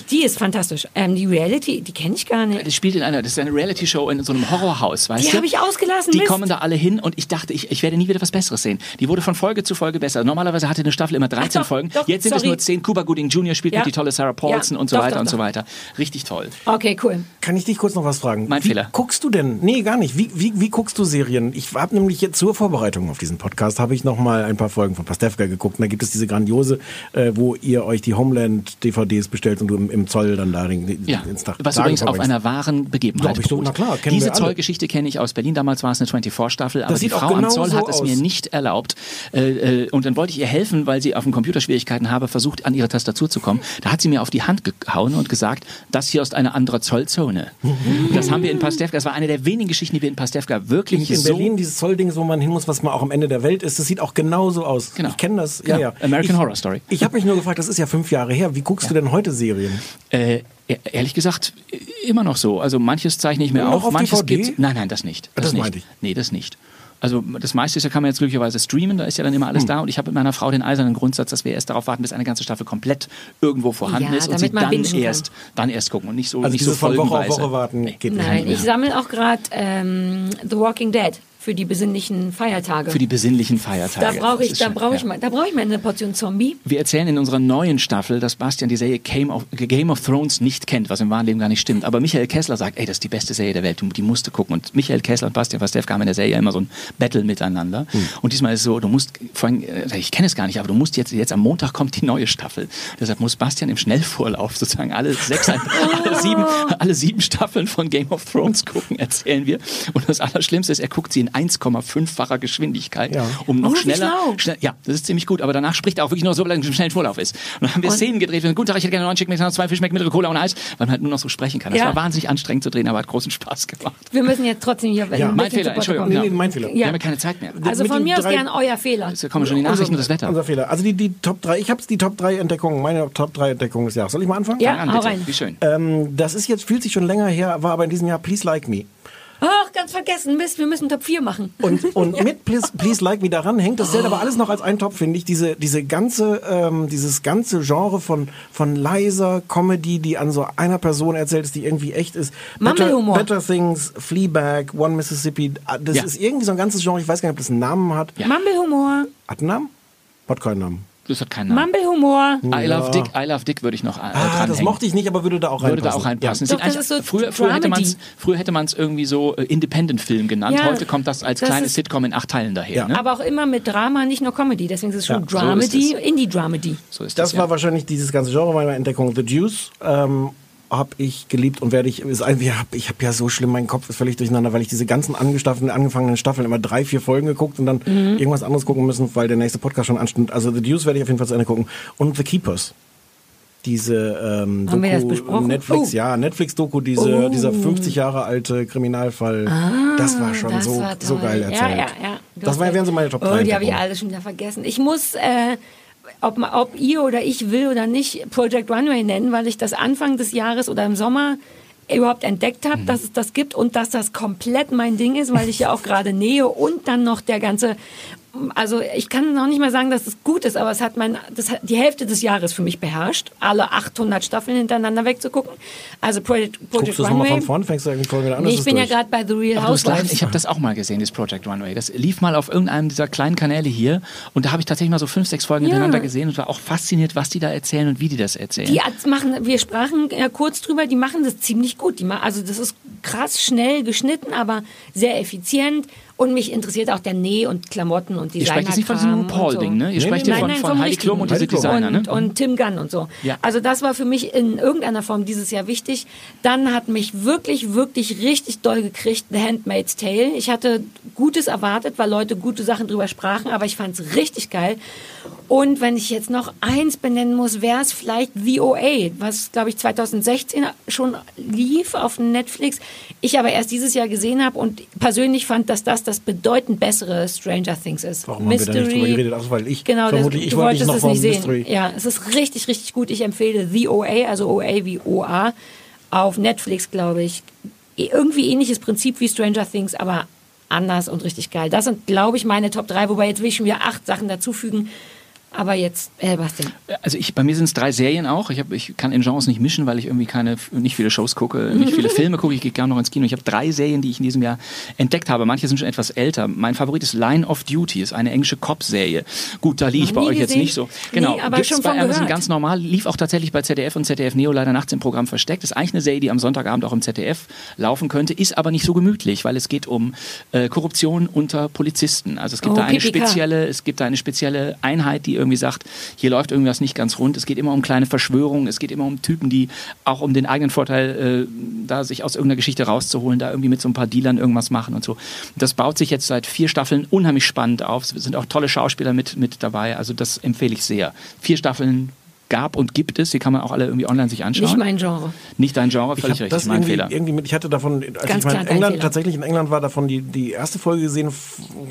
Die ist fantastisch. Ähm, die Reality, die kenne ich gar nicht. Das spielt in einer, das ist eine Reality-Show in so einem Horrorhaus, weißt Die du? habe ich ausgelassen. Die Mist. kommen da alle hin und ich dachte, ich, ich werde nie wieder was Besseres sehen. Die wurde von Folge zu Folge besser. Normalerweise hatte eine Staffel immer 13 doch, Folgen. doch, Jetzt sind es sorry. nur 10. Cuba Gooding Jr. spielt Ja. mit die tolle Sarah Paulson Ja, und so doch, weiter doch, und so weiter. Richtig toll. Okay, cool. Kann ich dich kurz noch was fragen? Mein wie Fehler. Guckst du denn? Nee, gar nicht. Wie, wie, wie guckst du Serien? Ich habe nämlich jetzt zur Vorbereitung auf diesen Podcast habe ich noch mal ein paar Folgen von Pastewka geguckt. Und da gibt es diese grandiose, äh, wo ihr euch die Homeland-DVDs bestellt und du im, im Zoll dann da den, Ja, ins Tag was übrigens auf einer wahren Begebenheit ich so, na klar, Diese. Zollgeschichte kenne ich aus Berlin. Damals war es eine 24-Staffel, aber die Frau am genau Zoll so hat es aus. mir nicht erlaubt. Äh, äh, und dann wollte ich ihr helfen, weil sie auf dem Computer Schwierigkeiten habe, versucht an ihre Tastatur zu kommen. Da hat sie mir auf die Hand gehauen und gesagt, das hier ist eine andere Zollzone. das haben wir in Pastewka, das war eine der wenigen Geschichten, die wir in Pastewka wirklich in so... Berlin dieses Zollding, wo man hin muss, was mal auch am Ende der Welt ist. Das sieht auch genauso aus. Genau. Ich kenne das. Genau. Ja, ja. American ich, Horror Story. Ich habe mich nur gefragt, das ist ja fünf Jahre her. Wie guckst du denn heute Serien? Äh, e- ehrlich gesagt, immer noch so. Also manches zeichne ich mir Noch auf, auf manches DVD? gibt's. Nein, nein, das nicht. Das nicht. meinte ich. Nee, das nicht. Also das meiste ist ja, kann man jetzt glücklicherweise streamen, da ist ja dann immer Hm. alles da. Und ich habe mit meiner Frau den eisernen Grundsatz, dass wir erst darauf warten, bis eine ganze Staffel komplett irgendwo vorhanden Ja, ist und sie dann kann. erst, dann erst gucken und nicht so, Also nicht so Woche auf. Woche warten geht Nein, nicht. ich sammle auch gerade ähm, The Walking Dead für die besinnlichen Feiertage. Für die besinnlichen Feiertage. da brauche ich, da brauche ich ja. mal, da brauche ich mal eine Portion Zombie. Wir erzählen in unserer neuen Staffel, dass Bastian die Serie Game of, Game of Thrones nicht kennt, was im wahren Leben gar nicht stimmt. Aber Michael Kessler sagt, ey, das ist die beste Serie der Welt, du, die musst du gucken. Und Michael Kessler und Bastian Pastewka haben in der Serie immer so ein Battle miteinander. Und diesmal ist es so, du musst, vor allem, äh, ich kenne es gar nicht, aber du musst jetzt, jetzt am Montag kommt die neue Staffel. Deshalb muss Bastian im Schnellvorlauf sozusagen alle sechs, alle sieben, alle sieben Staffeln von Game of Thrones gucken, erzählen wir. Und das Allerschlimmste ist, er guckt sie in 1,5-facher Geschwindigkeit, Ja. um noch Oh, schneller, schnell, ja, das ist ziemlich gut, aber danach spricht er auch wirklich nur so, weil er im schnellen Vorlauf ist. Und dann haben wir Und- Szenen gedreht. Wir haben, Guten Tag, ich hätte gerne einen Chicken McNuggets, zwei Fischmeck, mittlere Cola und Eis, weil man halt nur noch so sprechen kann. Das Ja. war wahnsinnig anstrengend zu drehen, aber hat großen Spaß gemacht. Wir müssen jetzt trotzdem hier Ja. ein Mein Fehler, Entschuldigung. Nee, nee, mein Fehler. Wir haben ja keine Zeit mehr. Also Mit von mir aus gern euer Fehler. Jetzt kommen schon die Nachrichten und das Wetter. Unser Fehler. Also die, die Top 3, ich habe die Top 3 Entdeckungen, meine Top 3 Entdeckungen des Jahres. Soll ich mal anfangen? Ja, Fang an, hau rein. Wie schön. Ähm, das ist jetzt, fühlt sich schon länger her, war aber in diesem Jahr Please Like Me. Ach, ganz vergessen, Mist, wir müssen Top 4 machen. Und, und mit Please, Please Like Me daran hängt das zählt aber alles noch als ein Top, finde ich. Diese, diese ganze, ähm, dieses ganze Genre von, von leiser Comedy, die an so einer Person erzählt ist, die irgendwie echt ist. Better. Better Things, Fleabag, One Mississippi. Das Ja. ist irgendwie so ein ganzes Genre. Ich weiß gar nicht, ob das einen Namen hat. Ja. Mumblehumor. Hat einen Namen? Hat keinen Namen. Das hat keinen Namen. Mumble-Humor. I Love Dick, I Love Dick würde ich noch äh, Ah, das mochte ich nicht, aber würde da auch würde reinpassen. da auch reinpassen. Ja. Doch, das ist so früher, früher hätte man es Dramedy. früher hätte man es irgendwie so äh, Independent-Film genannt. Ja, Heute kommt das als das kleines ist- Sitcom in acht Teilen daher. Ja. Ne? Aber auch immer mit Drama, nicht nur Comedy. Deswegen ist es schon Ja, so Dramedy, ist Indie-Dramedy. so ist Das das, war wahrscheinlich dieses ganze Genre meiner Entdeckung. The Juice ähm, habe ich geliebt und werde ich. Ist ein, wir hab, ich habe ja so schlimm, mein Kopf ist völlig durcheinander, weil ich diese ganzen angefangenen Staffeln immer drei, vier Folgen geguckt und dann Mhm. irgendwas anderes gucken müssen, weil der nächste Podcast schon ansteht. Also The Juice werde ich auf jeden Fall zu Ende gucken. Und The Keepers. Diese ähm, Haben wir das Doku, besprochen? Netflix, Oh. ja, Netflix-Doku, diese, Oh. dieser 50 Jahre alte Kriminalfall. das war schon Ah, Das so, war so geil Ja, erzählt. ja, ja. Du Das war, wären so meine Top 3. Oh, die habe ich alle schon wieder vergessen. Ich muss, äh, ob, ob ihr oder ich will oder nicht, Project Runway nennen, weil ich das Anfang des Jahres oder im Sommer überhaupt entdeckt Mhm. habe, dass es das gibt und dass das komplett mein Ding ist, weil ich ja auch gerade nähe und dann noch der ganze also ich kann noch nicht mal sagen, dass es gut ist, aber es hat mein, das hat die Hälfte des Jahres für mich beherrscht, alle 800 Staffeln hintereinander wegzugucken. Also Project, Project Guckst du es nochmal Runway. von vorn, fängst du irgendwie Folge wieder an? Nee, ich bin ja durch? gerade bei The Real du Housewives. ich habe das auch mal gesehen, das Project Runway. Das lief mal auf irgendeinem dieser kleinen Kanäle hier und da habe ich tatsächlich mal so fünf, sechs Folgen Ja. hintereinander gesehen und war auch fasziniert, was die da erzählen und wie die das erzählen. Die machen, wir sprachen ja kurz drüber, die machen das ziemlich gut. Die also das ist krass schnell geschnitten, aber sehr effizient. Und mich interessiert auch der Näh und Klamotten und Ihr Designer. sprecht jetzt nicht von diesem RuPaul-Ding, ne? Ihr sprecht hier nein, von, nein, von Heidi. Klum und diese. Designer, und, ne? und Tim Gunn und so. Ja. Also das war für mich in irgendeiner Form dieses Jahr wichtig. Dann hat mich wirklich, wirklich richtig doll gekriegt The Handmaid's Tale. Ich hatte Gutes erwartet, weil Leute gute Sachen drüber sprachen, aber ich fand es richtig geil. Und wenn ich jetzt noch eins benennen muss, wäre es vielleicht VOA, was, glaube ich, 2016 schon lief auf Netflix. Ich aber erst dieses Jahr gesehen habe und persönlich fand, dass das das bedeutend bessere Stranger Things ist. Warum haben wir da nicht drüber geredet? Ach, weil ich genau, vermutlich, das, ich wollte dich wolltest noch es vom nicht sehen. Mystery. Ja, es ist richtig, richtig gut. Ich empfehle The OA, also OA wie OA, auf Netflix, glaube ich. Irgendwie ähnliches Prinzip wie Stranger Things, aber anders und richtig geil. Das sind, glaube ich, meine Top 3, wobei jetzt will ich schon wieder acht Sachen dazufügen. Aber jetzt, äh, was denn? Also ich, bei mir sind es drei Serien auch. Ich, hab, ich kann in Genres nicht mischen, weil ich irgendwie keine, nicht viele Shows gucke, nicht viele Filme gucke. Ich gehe gerne noch ins Kino. Ich habe drei Serien, die ich in diesem Jahr entdeckt habe. Manche sind schon etwas älter. Mein Favorit ist Line of Duty, ist eine englische Cop-Serie. Gut, da liege ich bei euch jetzt gesehen. nicht so. Genau, Nee, aber gibt's schon bei Amazon gehört. ganz normal. Lief auch tatsächlich bei ZDF und ZDF Neo leider nachts im Programm versteckt. Ist eigentlich eine Serie, die am Sonntagabend auch im ZDF laufen könnte, ist aber nicht so gemütlich, weil es geht um äh, Korruption unter Polizisten. Also es gibt Oh, da eine PPK. spezielle es gibt da eine spezielle Einheit, die irgendwie sagt, hier läuft irgendwas nicht ganz rund. Es geht immer um kleine Verschwörungen, es geht immer um Typen, die auch um den eigenen Vorteil, äh, da sich aus irgendeiner Geschichte rauszuholen, da irgendwie mit so ein paar Dealern irgendwas machen und so. Das baut sich jetzt seit vier Staffeln unheimlich spannend auf. Es sind auch tolle Schauspieler mit, mit dabei. Also das empfehle ich sehr. Vier Staffeln gab und gibt es. Die kann man auch alle irgendwie online sich anschauen. Nicht mein Genre. Nicht dein Genre, Ich völlig richtig, das mein irgendwie, Fehler. irgendwie mit, ich hatte davon, als Ganz ich mal klar in England, tatsächlich in England war, davon die, die erste Folge gesehen,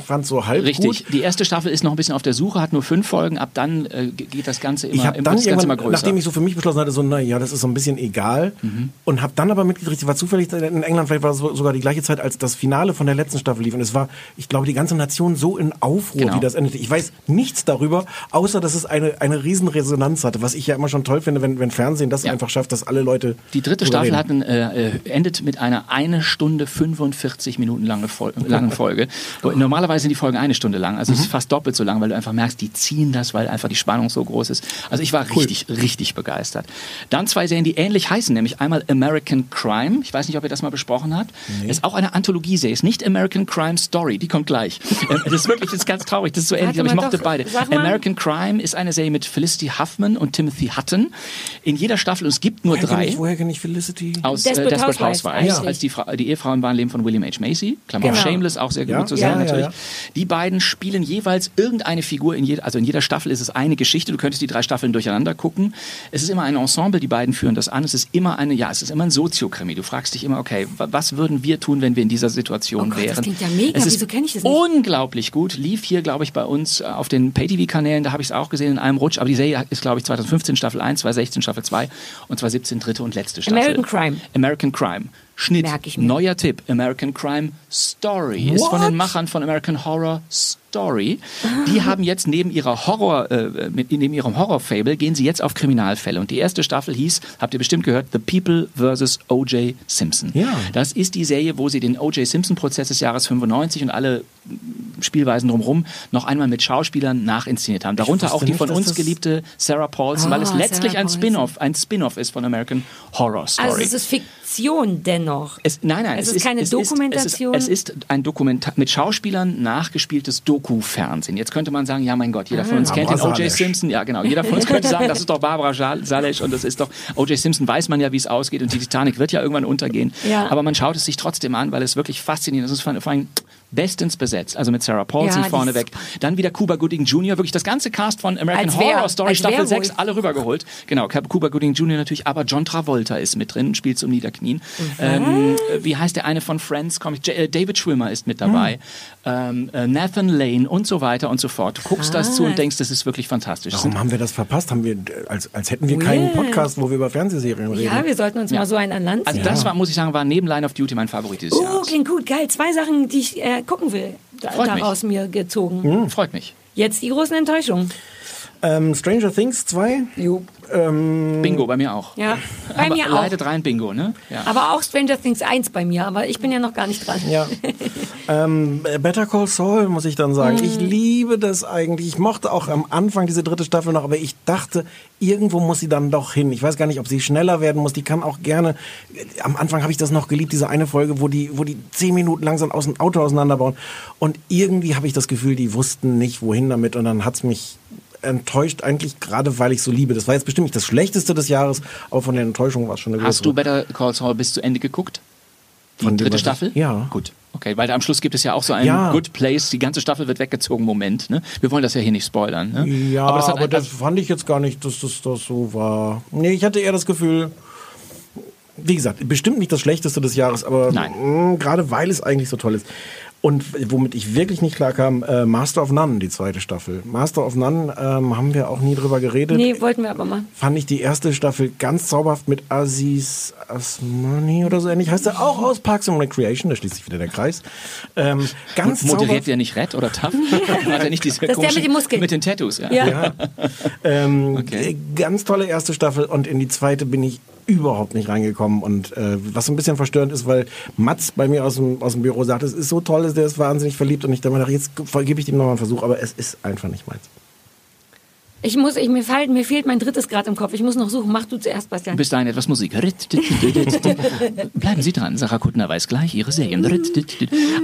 fand so halb Richtig. gut. Die erste Staffel ist noch ein bisschen auf der Suche, hat nur fünf Folgen. Ab dann äh, geht das Ganze immer, Ich habe immer, dann das Ganze immer irgendwann, größer. nachdem ich so für mich beschlossen hatte, so, na ja, das ist so ein bisschen egal. Mhm. Und habe dann aber mitgekriegt, ich war zufällig in England, vielleicht war es so- sogar die gleiche Zeit, als das Finale von der letzten Staffel lief. Und es war, ich glaube, die ganze Nation so in Aufruhr, Genau. wie das endete. Ich weiß nichts darüber, außer dass es eine, eine riesen Resonanz hatte, was ich ja immer schon toll finde, wenn, wenn Fernsehen das Ja. einfach schafft, dass alle Leute Die dritte Staffel hat ein, äh, endet mit einer eine Stunde 45 Minuten lange Fol langen Folge. Normalerweise sind die Folgen eine Stunde lang, also es ist Mhm. fast doppelt so lang, weil du einfach merkst, die ziehen das, weil einfach die Spannung so groß ist. Also ich war richtig, richtig begeistert. Dann zwei Serien, die ähnlich heißen, nämlich einmal American Crime. Ich weiß nicht, ob ihr das mal besprochen habt. Ist auch eine Anthologieserie, ist nicht American Crime Story, die kommt gleich. Ähm, das ist wirklich, das ist ganz traurig, das ist so ähnlich, aber ich mochte doch, beide. American Crime ist eine Serie mit Felicity Huffman und Timothy Hutton. In jeder Staffel, und es gibt nur drei ich, woher kenne ich Felicity? aus Desperate äh, Desperate Housewives, Housewives, eigentlich. als die, Frau, die Ehefrau im wahren Leben von William H. Macy, Klammer auf Genau. Shameless, auch sehr gut Ja, zu ja, sehen ja, natürlich. ja. Die beiden spielen jeweils irgendeine Figur, in jeder, also in jeder Staffel ist es eine Geschichte, du könntest die drei Staffeln durcheinander gucken. Es ist immer ein Ensemble, die beiden führen das an, es ist immer eine, ja, es ist immer ein Soziokrimi. Du fragst dich immer, okay, wa- was würden wir tun, wenn wir in dieser Situation Oh Gott, das wären? klingt ja mega. Es ist Wieso kenn ich das nicht? unglaublich gut, lief hier, glaube ich, bei uns äh, auf den Pay-TV-Kanälen, da habe ich es auch gesehen in einem Rutsch, aber die Serie ist, glaube ich, 2015 Staffel 1, 2016 Staffel 2 und 2017 dritte und letzte Staffel. American Crime. American Crime. Schnitt. Merk ich mir. Neuer Tipp. American Crime Story. Ist von den Machern von American Horror Story. Die haben jetzt neben ihrer Horror, äh, neben ihrem Horror-Fable gehen sie jetzt auf Kriminalfälle. Und die erste Staffel hieß, habt ihr bestimmt gehört, The People vs. O.J. Simpson. Ja. Das ist die Serie, wo sie den O.J. Simpson-Prozess des Jahres 95 und alle Spielweisen drumherum noch einmal mit Schauspielern nachinszeniert haben. Darunter auch die nicht, von uns geliebte Sarah Paulson, weil es Ah, letztlich ein. Spin-off, ein Spin-off ist von American Horror Story. Also es ist Fiktion dennoch. Es, nein, nein, Es ist keine Dokumentation. Es ist, es ist ein Dokumentar mit Schauspielern nachgespieltes Doku-Fernsehen. Jetzt könnte man sagen, ja mein Gott, jeder von uns kennt den O.J. Simpson. Ja, genau. Jeder von uns könnte sagen, das ist doch Barbara Salesch und das ist doch O.J. Simpson. Weiß man ja, wie es ausgeht und die Titanic wird ja irgendwann untergehen. Ja. Aber man schaut es sich trotzdem an, weil es wirklich faszinierend ist. Es ist vor allem bestens besetzt. Also mit Sarah Paulson Ja, vorneweg. Dann wieder Cuba Gooding Jr. Wirklich das ganze Cast von American Als wer- Horror Story als Staffel Werwolf. 6 alle rübergeholt. Genau, Cuba Gooding Jr. natürlich, aber John Travolta ist mit drin, spielt zum Niederknien. Ähm, äh, wie heißt der eine von Friends? Komm, ich- J- äh, David Schwimmer ist mit dabei. Ähm, äh, Nathan Lane und so weiter und so fort. Du guckst das zu und denkst, das ist wirklich fantastisch. Warum haben wir das verpasst? Haben wir, als, als hätten wir keinen Weird. Podcast, wo wir über Fernsehserien reden. Ja, wir sollten uns mal so einen an Land Also ziehen. das war, muss ich sagen, war neben Line of Duty mein Favorit dieses Oh, Jahres. klingt gut, geil. Zwei Sachen, die ich äh, gucken will, da, Freut mich. daraus mir gezogen. Freut mich. Jetzt die großen Enttäuschungen. Ähm, Stranger Things 2. Jo. Bingo, bei mir auch. Ja, bei aber mir auch. leidet rein Bingo, ne? Ja. Aber auch Stranger Things 1 bei mir, aber ich bin ja noch gar nicht dran. Ja. ähm, Better Call Saul, muss ich dann sagen. Ich liebe das eigentlich. Ich mochte auch am Anfang diese dritte Staffel noch, aber ich dachte, irgendwo muss sie dann doch hin. Ich weiß gar nicht, ob sie schneller werden muss. Die kann auch gerne. Am Anfang habe ich das noch geliebt, diese eine Folge, wo die, wo die zehn Minuten langsam aus dem Auto auseinanderbauen. Und irgendwie habe ich das Gefühl, die wussten nicht, wohin damit. Und dann hat's mich enttäuscht eigentlich gerade weil ich so liebe. Das war jetzt bestimmt nicht das schlechteste des Jahres, aber von der Enttäuschung war es schon eine Hast du. Better Call Saul bis zu Ende geguckt? Die Von dritte ich- Staffel? Ja. Gut. Okay, weil da am Schluss gibt es ja auch so einen Ja. Good Place, die ganze Staffel wird weggezogen, Moment. Ne? Wir wollen das ja hier nicht spoilern. Ne? Ja, aber aber das das, ein- also fand ich jetzt gar nicht, dass das, das so war. Nee, ich hatte eher das Gefühl, wie gesagt, bestimmt nicht das Schlechteste des Jahres, aber Nein. mh, gerade weil es eigentlich so toll ist. Und womit ich wirklich nicht klar kam, äh, Master of None, die zweite Staffel. Master of None ähm, haben wir auch nie drüber geredet. Nee, wollten wir aber mal. Fand ich die erste Staffel ganz zauberhaft mit Aziz Asmani oder so ähnlich. Heißt er auch aus Parks and Recreation, da schließt sich wieder der Kreis. Ähm, ganz Moderiert zauberhaft. der nicht Red oder Tough? Hat er nicht diese Das ist der mit den Muskeln. Mit den Tattoos, ja. Ja. Ähm, Okay. äh, Ganz tolle erste Staffel und in die zweite bin ich überhaupt nicht reingekommen und äh, was so ein bisschen verstörend ist, weil Mats bei mir aus dem, aus dem Büro sagt, es ist so toll, der ist wahnsinnig verliebt und ich dachte, jetzt gebe ich dem nochmal einen Versuch, aber es ist einfach nicht meins. Ich muss, ich, mir, fehlt, mir fehlt mein drittes Grad im Kopf. Ich muss noch suchen. Mach du zuerst, Bastian. Bis dahin etwas Musik. Bleiben Sie dran, Sarah Kuttner weiß gleich Ihre Serien. Also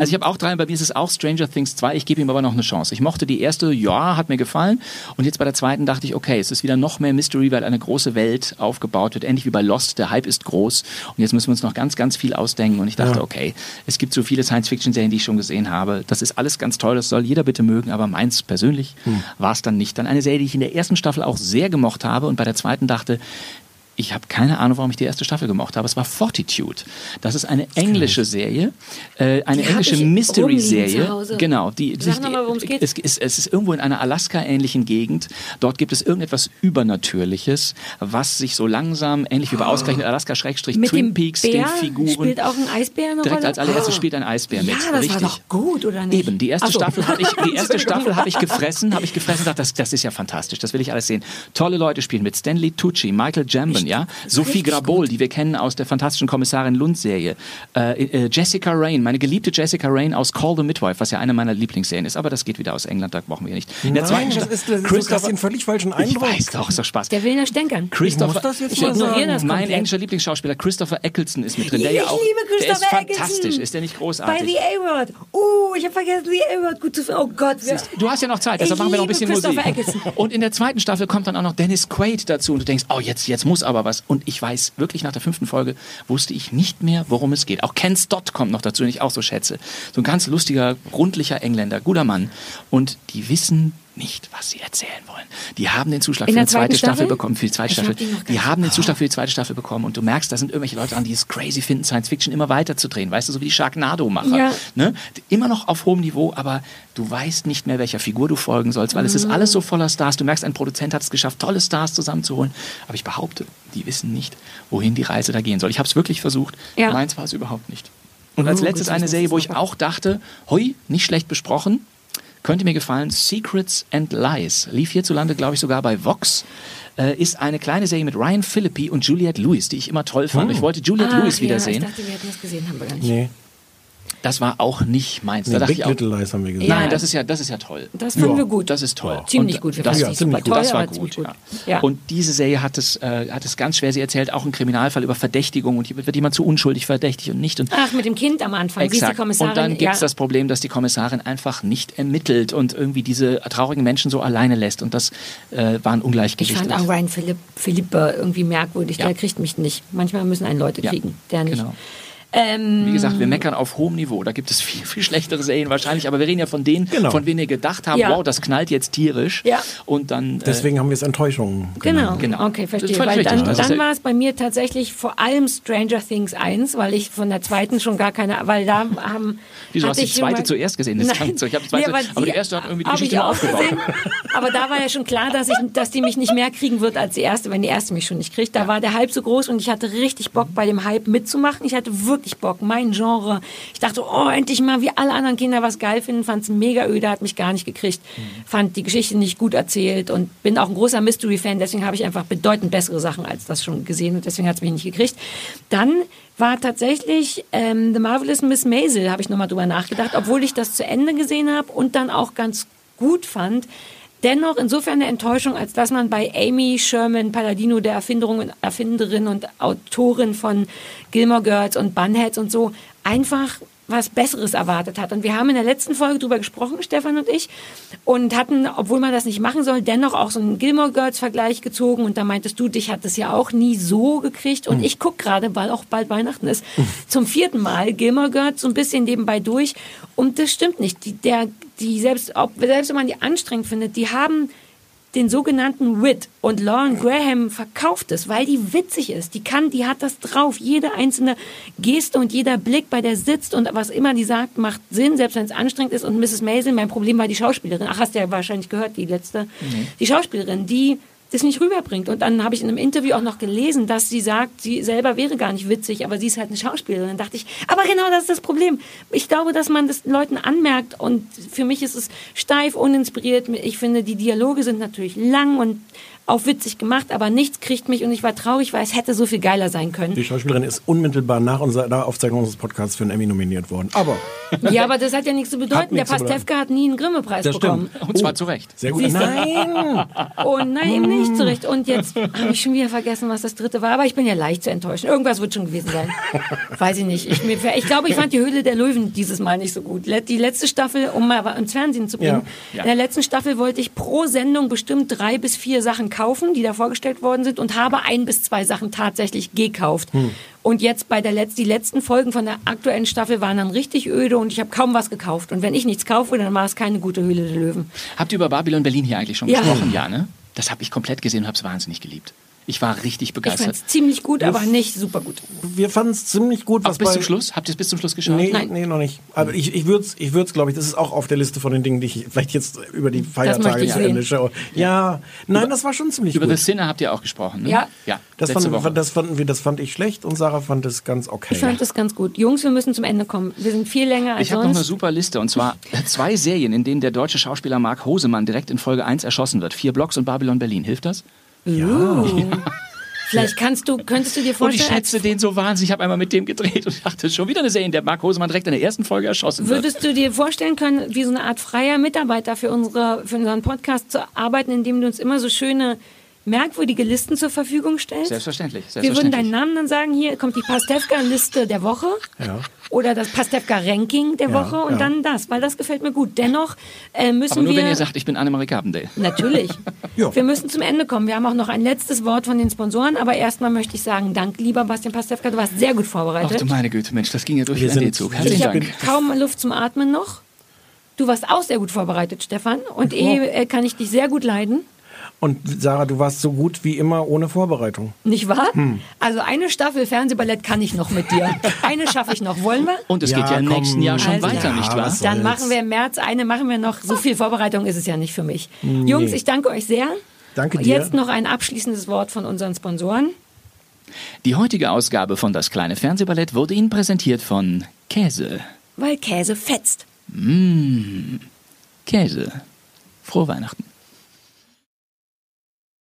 ich habe auch drei, bei mir ist es auch Stranger Things 2, ich gebe ihm aber noch eine Chance. Ich mochte die erste, ja, hat mir gefallen. Und jetzt bei der zweiten dachte ich, okay, es ist wieder noch mehr Mystery, weil eine große Welt aufgebaut wird. Ähnlich wie bei Lost, der Hype ist groß. Und jetzt müssen wir uns noch ganz, ganz viel ausdenken. Und ich dachte, okay, es gibt so viele Science-Fiction-Serien, die ich schon gesehen habe. Das ist alles ganz toll, das soll jeder bitte mögen, aber meins persönlich war es dann nicht. Dann eine Serie, die ich in der ersten Staffel auch sehr gemocht habe und bei der zweiten dachte, ich habe keine Ahnung, warum ich die erste Staffel gemocht habe. Es war Fortitude. Das ist eine englische Serie, äh, eine Die englische Mystery-Serie. Genau, die, Sag die, noch mal, worum es geht. es, ist, es ist irgendwo in einer Alaska-ähnlichen Gegend. Dort gibt es irgendetwas Übernatürliches, was sich so langsam, ähnlich wie bei ausgerechnet Alaska Schrägstrich Mit Twin dem Peaks, Bär den Figuren. spielt auch ein Eisbär eine Direkt Rolle? als allererstes Oh. spielt ein Eisbär Ja, mit. das Richtig. war doch gut, oder nicht? Eben, die erste so. Staffel habe ich, die erste Entschuldigung. Staffel habe ich gefressen, habe ich gefressen und dachte, das, das ist ja fantastisch, das will ich alles sehen. Tolle Leute spielen mit Stanley Tucci, Michael Jambon, ja, Sophie Grabol, die wir kennen aus der fantastischen Kommissarin Lund Serie, äh, äh, Jessica Rain, meine geliebte Jessica Rain aus Call the Midwife, was ja eine meiner Lieblingsserien ist, aber das geht wieder aus England, da brauchen wir nicht. In der Nein, zweiten das Staffel- ist, das ist hast den völlig falschen ich Eindruck. weiß doch, ist doch Spaß. Der will nur stänkern. Christopher, Ich muss das jetzt ich mal ignoriere sagen. das Mein komplett. englischer Lieblingsschauspieler Christopher Eccleston ist mit drin. Der ich ja auch, liebe der ist Christopher Eccleston. fantastisch. Ist der nicht Bei großartig? The A-Word. Uh, ich habe vergessen, The A-Word gut zu finden. Oh Gott. Du hast ja noch Zeit, deshalb Ich machen wir noch ein bisschen Musik. Eccleston. Und in der zweiten Staffel kommt dann auch noch Dennis Quaid dazu und du denkst, oh, jetzt, jetzt muss aber was. Und ich weiß, wirklich nach der fünften Folge wusste ich nicht mehr, worum es geht. Auch Ken Stott kommt noch dazu, den ich auch so schätze. So ein ganz lustiger, rundlicher Engländer, guter Mann. Und die wissen nicht, was sie erzählen wollen. Die haben den Zuschlag In für die zweite Staffel Staffel? bekommen, für die zweite Ich hab Staffel. die gar Die nicht- haben den Zuschlag für die zweite Staffel bekommen und du merkst, da sind irgendwelche Leute an, die es crazy finden, Science Fiction immer weiter zu drehen. Weißt du, so wie die Sharknado-Macher. Ja. Ne? Immer noch auf hohem Niveau, aber du weißt nicht mehr, welcher Figur du folgen sollst, weil es ist alles so voller Stars. Du merkst, ein Produzent hat es geschafft, tolle Stars zusammenzuholen. Aber ich behaupte, die wissen nicht, wohin die Reise da gehen soll. Ich habe es wirklich versucht. Ja. Meins war es überhaupt nicht. Und als Oh, letztes das eine Serie, wo ich auch dachte, hui, nicht schlecht besprochen. Könnte mir gefallen. Secrets and Lies. Lief hierzulande, glaube ich, sogar bei Vox. Äh, ist eine kleine Serie mit Ryan Philippi und Juliette Lewis, die ich immer toll fand. Ich wollte Juliette Ach, Lewis ja, wiedersehen. Ich dachte, wir hätten das gesehen, haben wir gar nicht. Nee, Das war auch nicht meins. nee da Big ich Little Lies haben wir gesehen. Ja. Nein, das ist ja, das ist ja toll. Das fanden wir gut. Das ist toll. Ziemlich Und gut. Wir Das, ja, ziemlich super gut. toll, das war ziemlich gut. gut. Ja. Ja. Und diese Serie hat es, äh, hat es ganz schwer. Sie erzählt auch einen Kriminalfall über Verdächtigung und hier wird jemand zu unschuldig verdächtigt und nicht. Und Ach, mit dem Kind am Anfang. Sie ist die Exakt. Kommissarin. Und dann gibt es ja. das Problem, dass die Kommissarin einfach nicht ermittelt und irgendwie diese traurigen Menschen so alleine lässt. Und das äh, war ein Ich Ungleichgewicht. fand auch Ryan Philipp, Philippe irgendwie merkwürdig. Ja. Der kriegt mich nicht. Manchmal müssen einen Leute Ja, kriegen. Der nicht. Genau. Ähm, Wie gesagt, wir meckern auf hohem Niveau. Da gibt es viel, viel schlechtere Serien wahrscheinlich. Aber wir reden ja von denen, Genau. von denen wir gedacht haben, Ja. wow, das knallt jetzt tierisch. Ja. Und dann. Äh, Deswegen haben wir es Enttäuschungen Genau. Genau. okay, verstehe. Weil richtig. dann, ist dann ja- war es bei mir tatsächlich vor allem Stranger Things 1, weil ich von der zweiten schon gar keine, weil da haben. Wieso hast du die zweite zuerst gesehen? Das Nein. so. Ich habe die zweite- aber die erste hat irgendwie die Geschichte aufgebaut. gesehen. Aber da war ja schon klar, dass, ich, dass die mich nicht mehr kriegen wird als die erste, wenn die erste mich schon nicht kriegt. Da war der Hype so groß und ich hatte richtig Bock, bei dem Hype mitzumachen. Ich hatte wirklich Bock, mein Genre. Ich dachte, oh, endlich mal, wie alle anderen Kinder was geil finden, fand es mega öde, hat mich gar nicht gekriegt. Fand die Geschichte nicht gut erzählt und bin auch ein großer Mystery-Fan, deswegen habe ich einfach bedeutend bessere Sachen als das schon gesehen und deswegen hat es mich nicht gekriegt. Dann war tatsächlich ähm, The Marvelous Miss Maisel, habe ich nochmal drüber nachgedacht, obwohl ich das zu Ende gesehen habe und dann auch ganz gut fand. Dennoch insofern eine Enttäuschung, als dass man bei Amy Sherman Palladino, der Erfinderung und Erfinderin und Autorin von Gilmore Girls und Bunheads und so, einfach was Besseres erwartet hat. Und wir haben in der letzten Folge drüber gesprochen, Stefan und ich, und hatten, obwohl man das nicht machen soll, dennoch auch so einen Gilmore Girls Vergleich gezogen. Und da meintest du, dich hat das ja auch nie so gekriegt. Und ich guck gerade, weil auch bald Weihnachten ist, zum vierten Mal Gilmore Girls so ein bisschen nebenbei durch. Und das stimmt nicht. Die, der, die selbst, ob, selbst wenn man die anstrengend findet, die haben den sogenannten Wit. Und Lauren Graham verkauft es, weil die witzig ist. Die kann, die hat das drauf. Jede einzelne Geste und jeder Blick, bei der sitzt und was immer die sagt, macht Sinn, selbst wenn es anstrengend ist. Und Mrs. Maisel, mein Problem war die Schauspielerin. Ach, hast du ja wahrscheinlich gehört, die letzte. Die Schauspielerin, die das nicht rüberbringt. Und dann habe ich in einem Interview auch noch gelesen, dass sie sagt, sie selber wäre gar nicht witzig, aber sie ist halt eine Schauspielerin. Dann dachte ich, aber genau das ist das Problem. Ich glaube, dass man das Leuten anmerkt und für mich ist es steif, uninspiriert. Ich finde, die Dialoge sind natürlich lang und auch witzig gemacht, aber nichts kriegt mich und ich war traurig, weil es hätte so viel geiler sein können. Die Schauspielerin ist unmittelbar nach unserer Aufzeichnung unseres Podcasts für einen Emmy nominiert worden. Aber Ja, aber das hat ja nichts zu bedeuten. Der zu. Pastewka hat nie einen Grimme-Preis das bekommen. stimmt. Und zwar zu Recht. Sehr gut. Siehst? Nein! Oh nein, eben nicht zurecht. Und jetzt habe ich schon wieder vergessen, was das dritte war. Aber ich bin ja leicht zu enttäuschen. Irgendwas wird schon gewesen sein. Weiß ich nicht. Ich, mir, ich glaube, ich fand die Höhle der Löwen dieses Mal nicht so gut. Die letzte Staffel, um mal ins Fernsehen zu bringen, Ja. in der letzten Staffel wollte ich pro Sendung bestimmt drei bis vier Sachen kaufen, die da vorgestellt worden sind und habe ein bis zwei Sachen tatsächlich gekauft. Und jetzt bei der Letz die letzten Folgen von der aktuellen Staffel waren dann richtig öde und ich habe kaum was gekauft. Und wenn ich nichts kaufe, dann war es keine gute Höhle der Löwen. Habt ihr über Babylon Berlin hier eigentlich schon Ja. gesprochen? Ja, ne? Das habe ich komplett gesehen und habe es wahnsinnig geliebt. Ich war richtig Ich begeistert. fand es ziemlich gut, aber nicht super gut. Wir fanden es ziemlich gut, Auch was bis bei... zum Schluss? Habt ihr es bis zum Schluss geschaut? Nee, Nein. nee, noch nicht. Aber ich, ich würde es, ich würd's, glaube ich, das ist auch auf der Liste von den Dingen, die ich vielleicht jetzt über die Feiertage ich zu Ende schaue. Ja, nein, das war schon ziemlich Über gut. The Sinner habt ihr auch gesprochen, ne? Ja. ja Das, letzte fand, Woche. das fanden wir, das fand ich schlecht und Sarah fand es ganz okay. Ich fand das ganz gut. Jungs, wir müssen zum Ende kommen. Wir sind viel länger als Ich habe noch eine super Liste und zwar zwei Serien, in denen der deutsche Schauspieler Mark Hosemann direkt in Folge 1 erschossen wird. Vier Blocks und Babylon Berlin. Hilft das? Uh. Vielleicht kannst du, könntest du dir Und ich vorstellen, schätze den so wahnsinnig. Ich habe einmal mit dem gedreht und dachte, schon wieder eine Serie, in der Mark Hosemann direkt in der ersten Folge erschossen wird. würdest du dir vorstellen können, wie so eine Art freier Mitarbeiter für, unsere, für unseren Podcast zu arbeiten, indem du uns immer so schöne, merkwürdige Listen zur Verfügung stellst? Selbstverständlich. Wir würden selbstverständlich. deinen Namen dann sagen, hier kommt die Pastewka-Liste der Woche oder das Pastewka-Ranking der Woche und ja. dann das, weil das gefällt mir gut. Dennoch äh, müssen Aber nur wir... wenn ihr sagt, ich bin Annemarie Carpendale. Natürlich. Ja. Wir müssen zum Ende kommen. Wir haben auch noch ein letztes Wort von den Sponsoren, aber erstmal möchte ich sagen, dank, lieber Bastian Pastewka, du warst sehr gut Ach vorbereitet. du meine Güte, Mensch, das ging ja durch Wir den wir Herzlichen ich sind- habe Dank. kaum Luft zum Atmen noch. Du warst auch sehr gut vorbereitet, Stefan. Und eh äh, kann ich dich sehr gut leiden. Und Sarah, du warst so gut wie immer ohne Vorbereitung. Nicht wahr? Hm. Also eine Staffel Fernsehballett kann ich noch mit dir. Eine schaffe ich noch. Wollen wir? Und es Ja, geht ja im nächsten Jahr schon Also, weiter, ja, nicht wahr? Dann machen wir im März eine, machen wir noch. So viel Vorbereitung ist es ja nicht für mich. Jungs, ich danke euch sehr. Danke dir. Jetzt noch ein abschließendes Wort von unseren Sponsoren. Die heutige Ausgabe von Das kleine Fernsehballett wurde Ihnen präsentiert von Käse. Weil Käse fetzt. Käse. Frohe Weihnachten.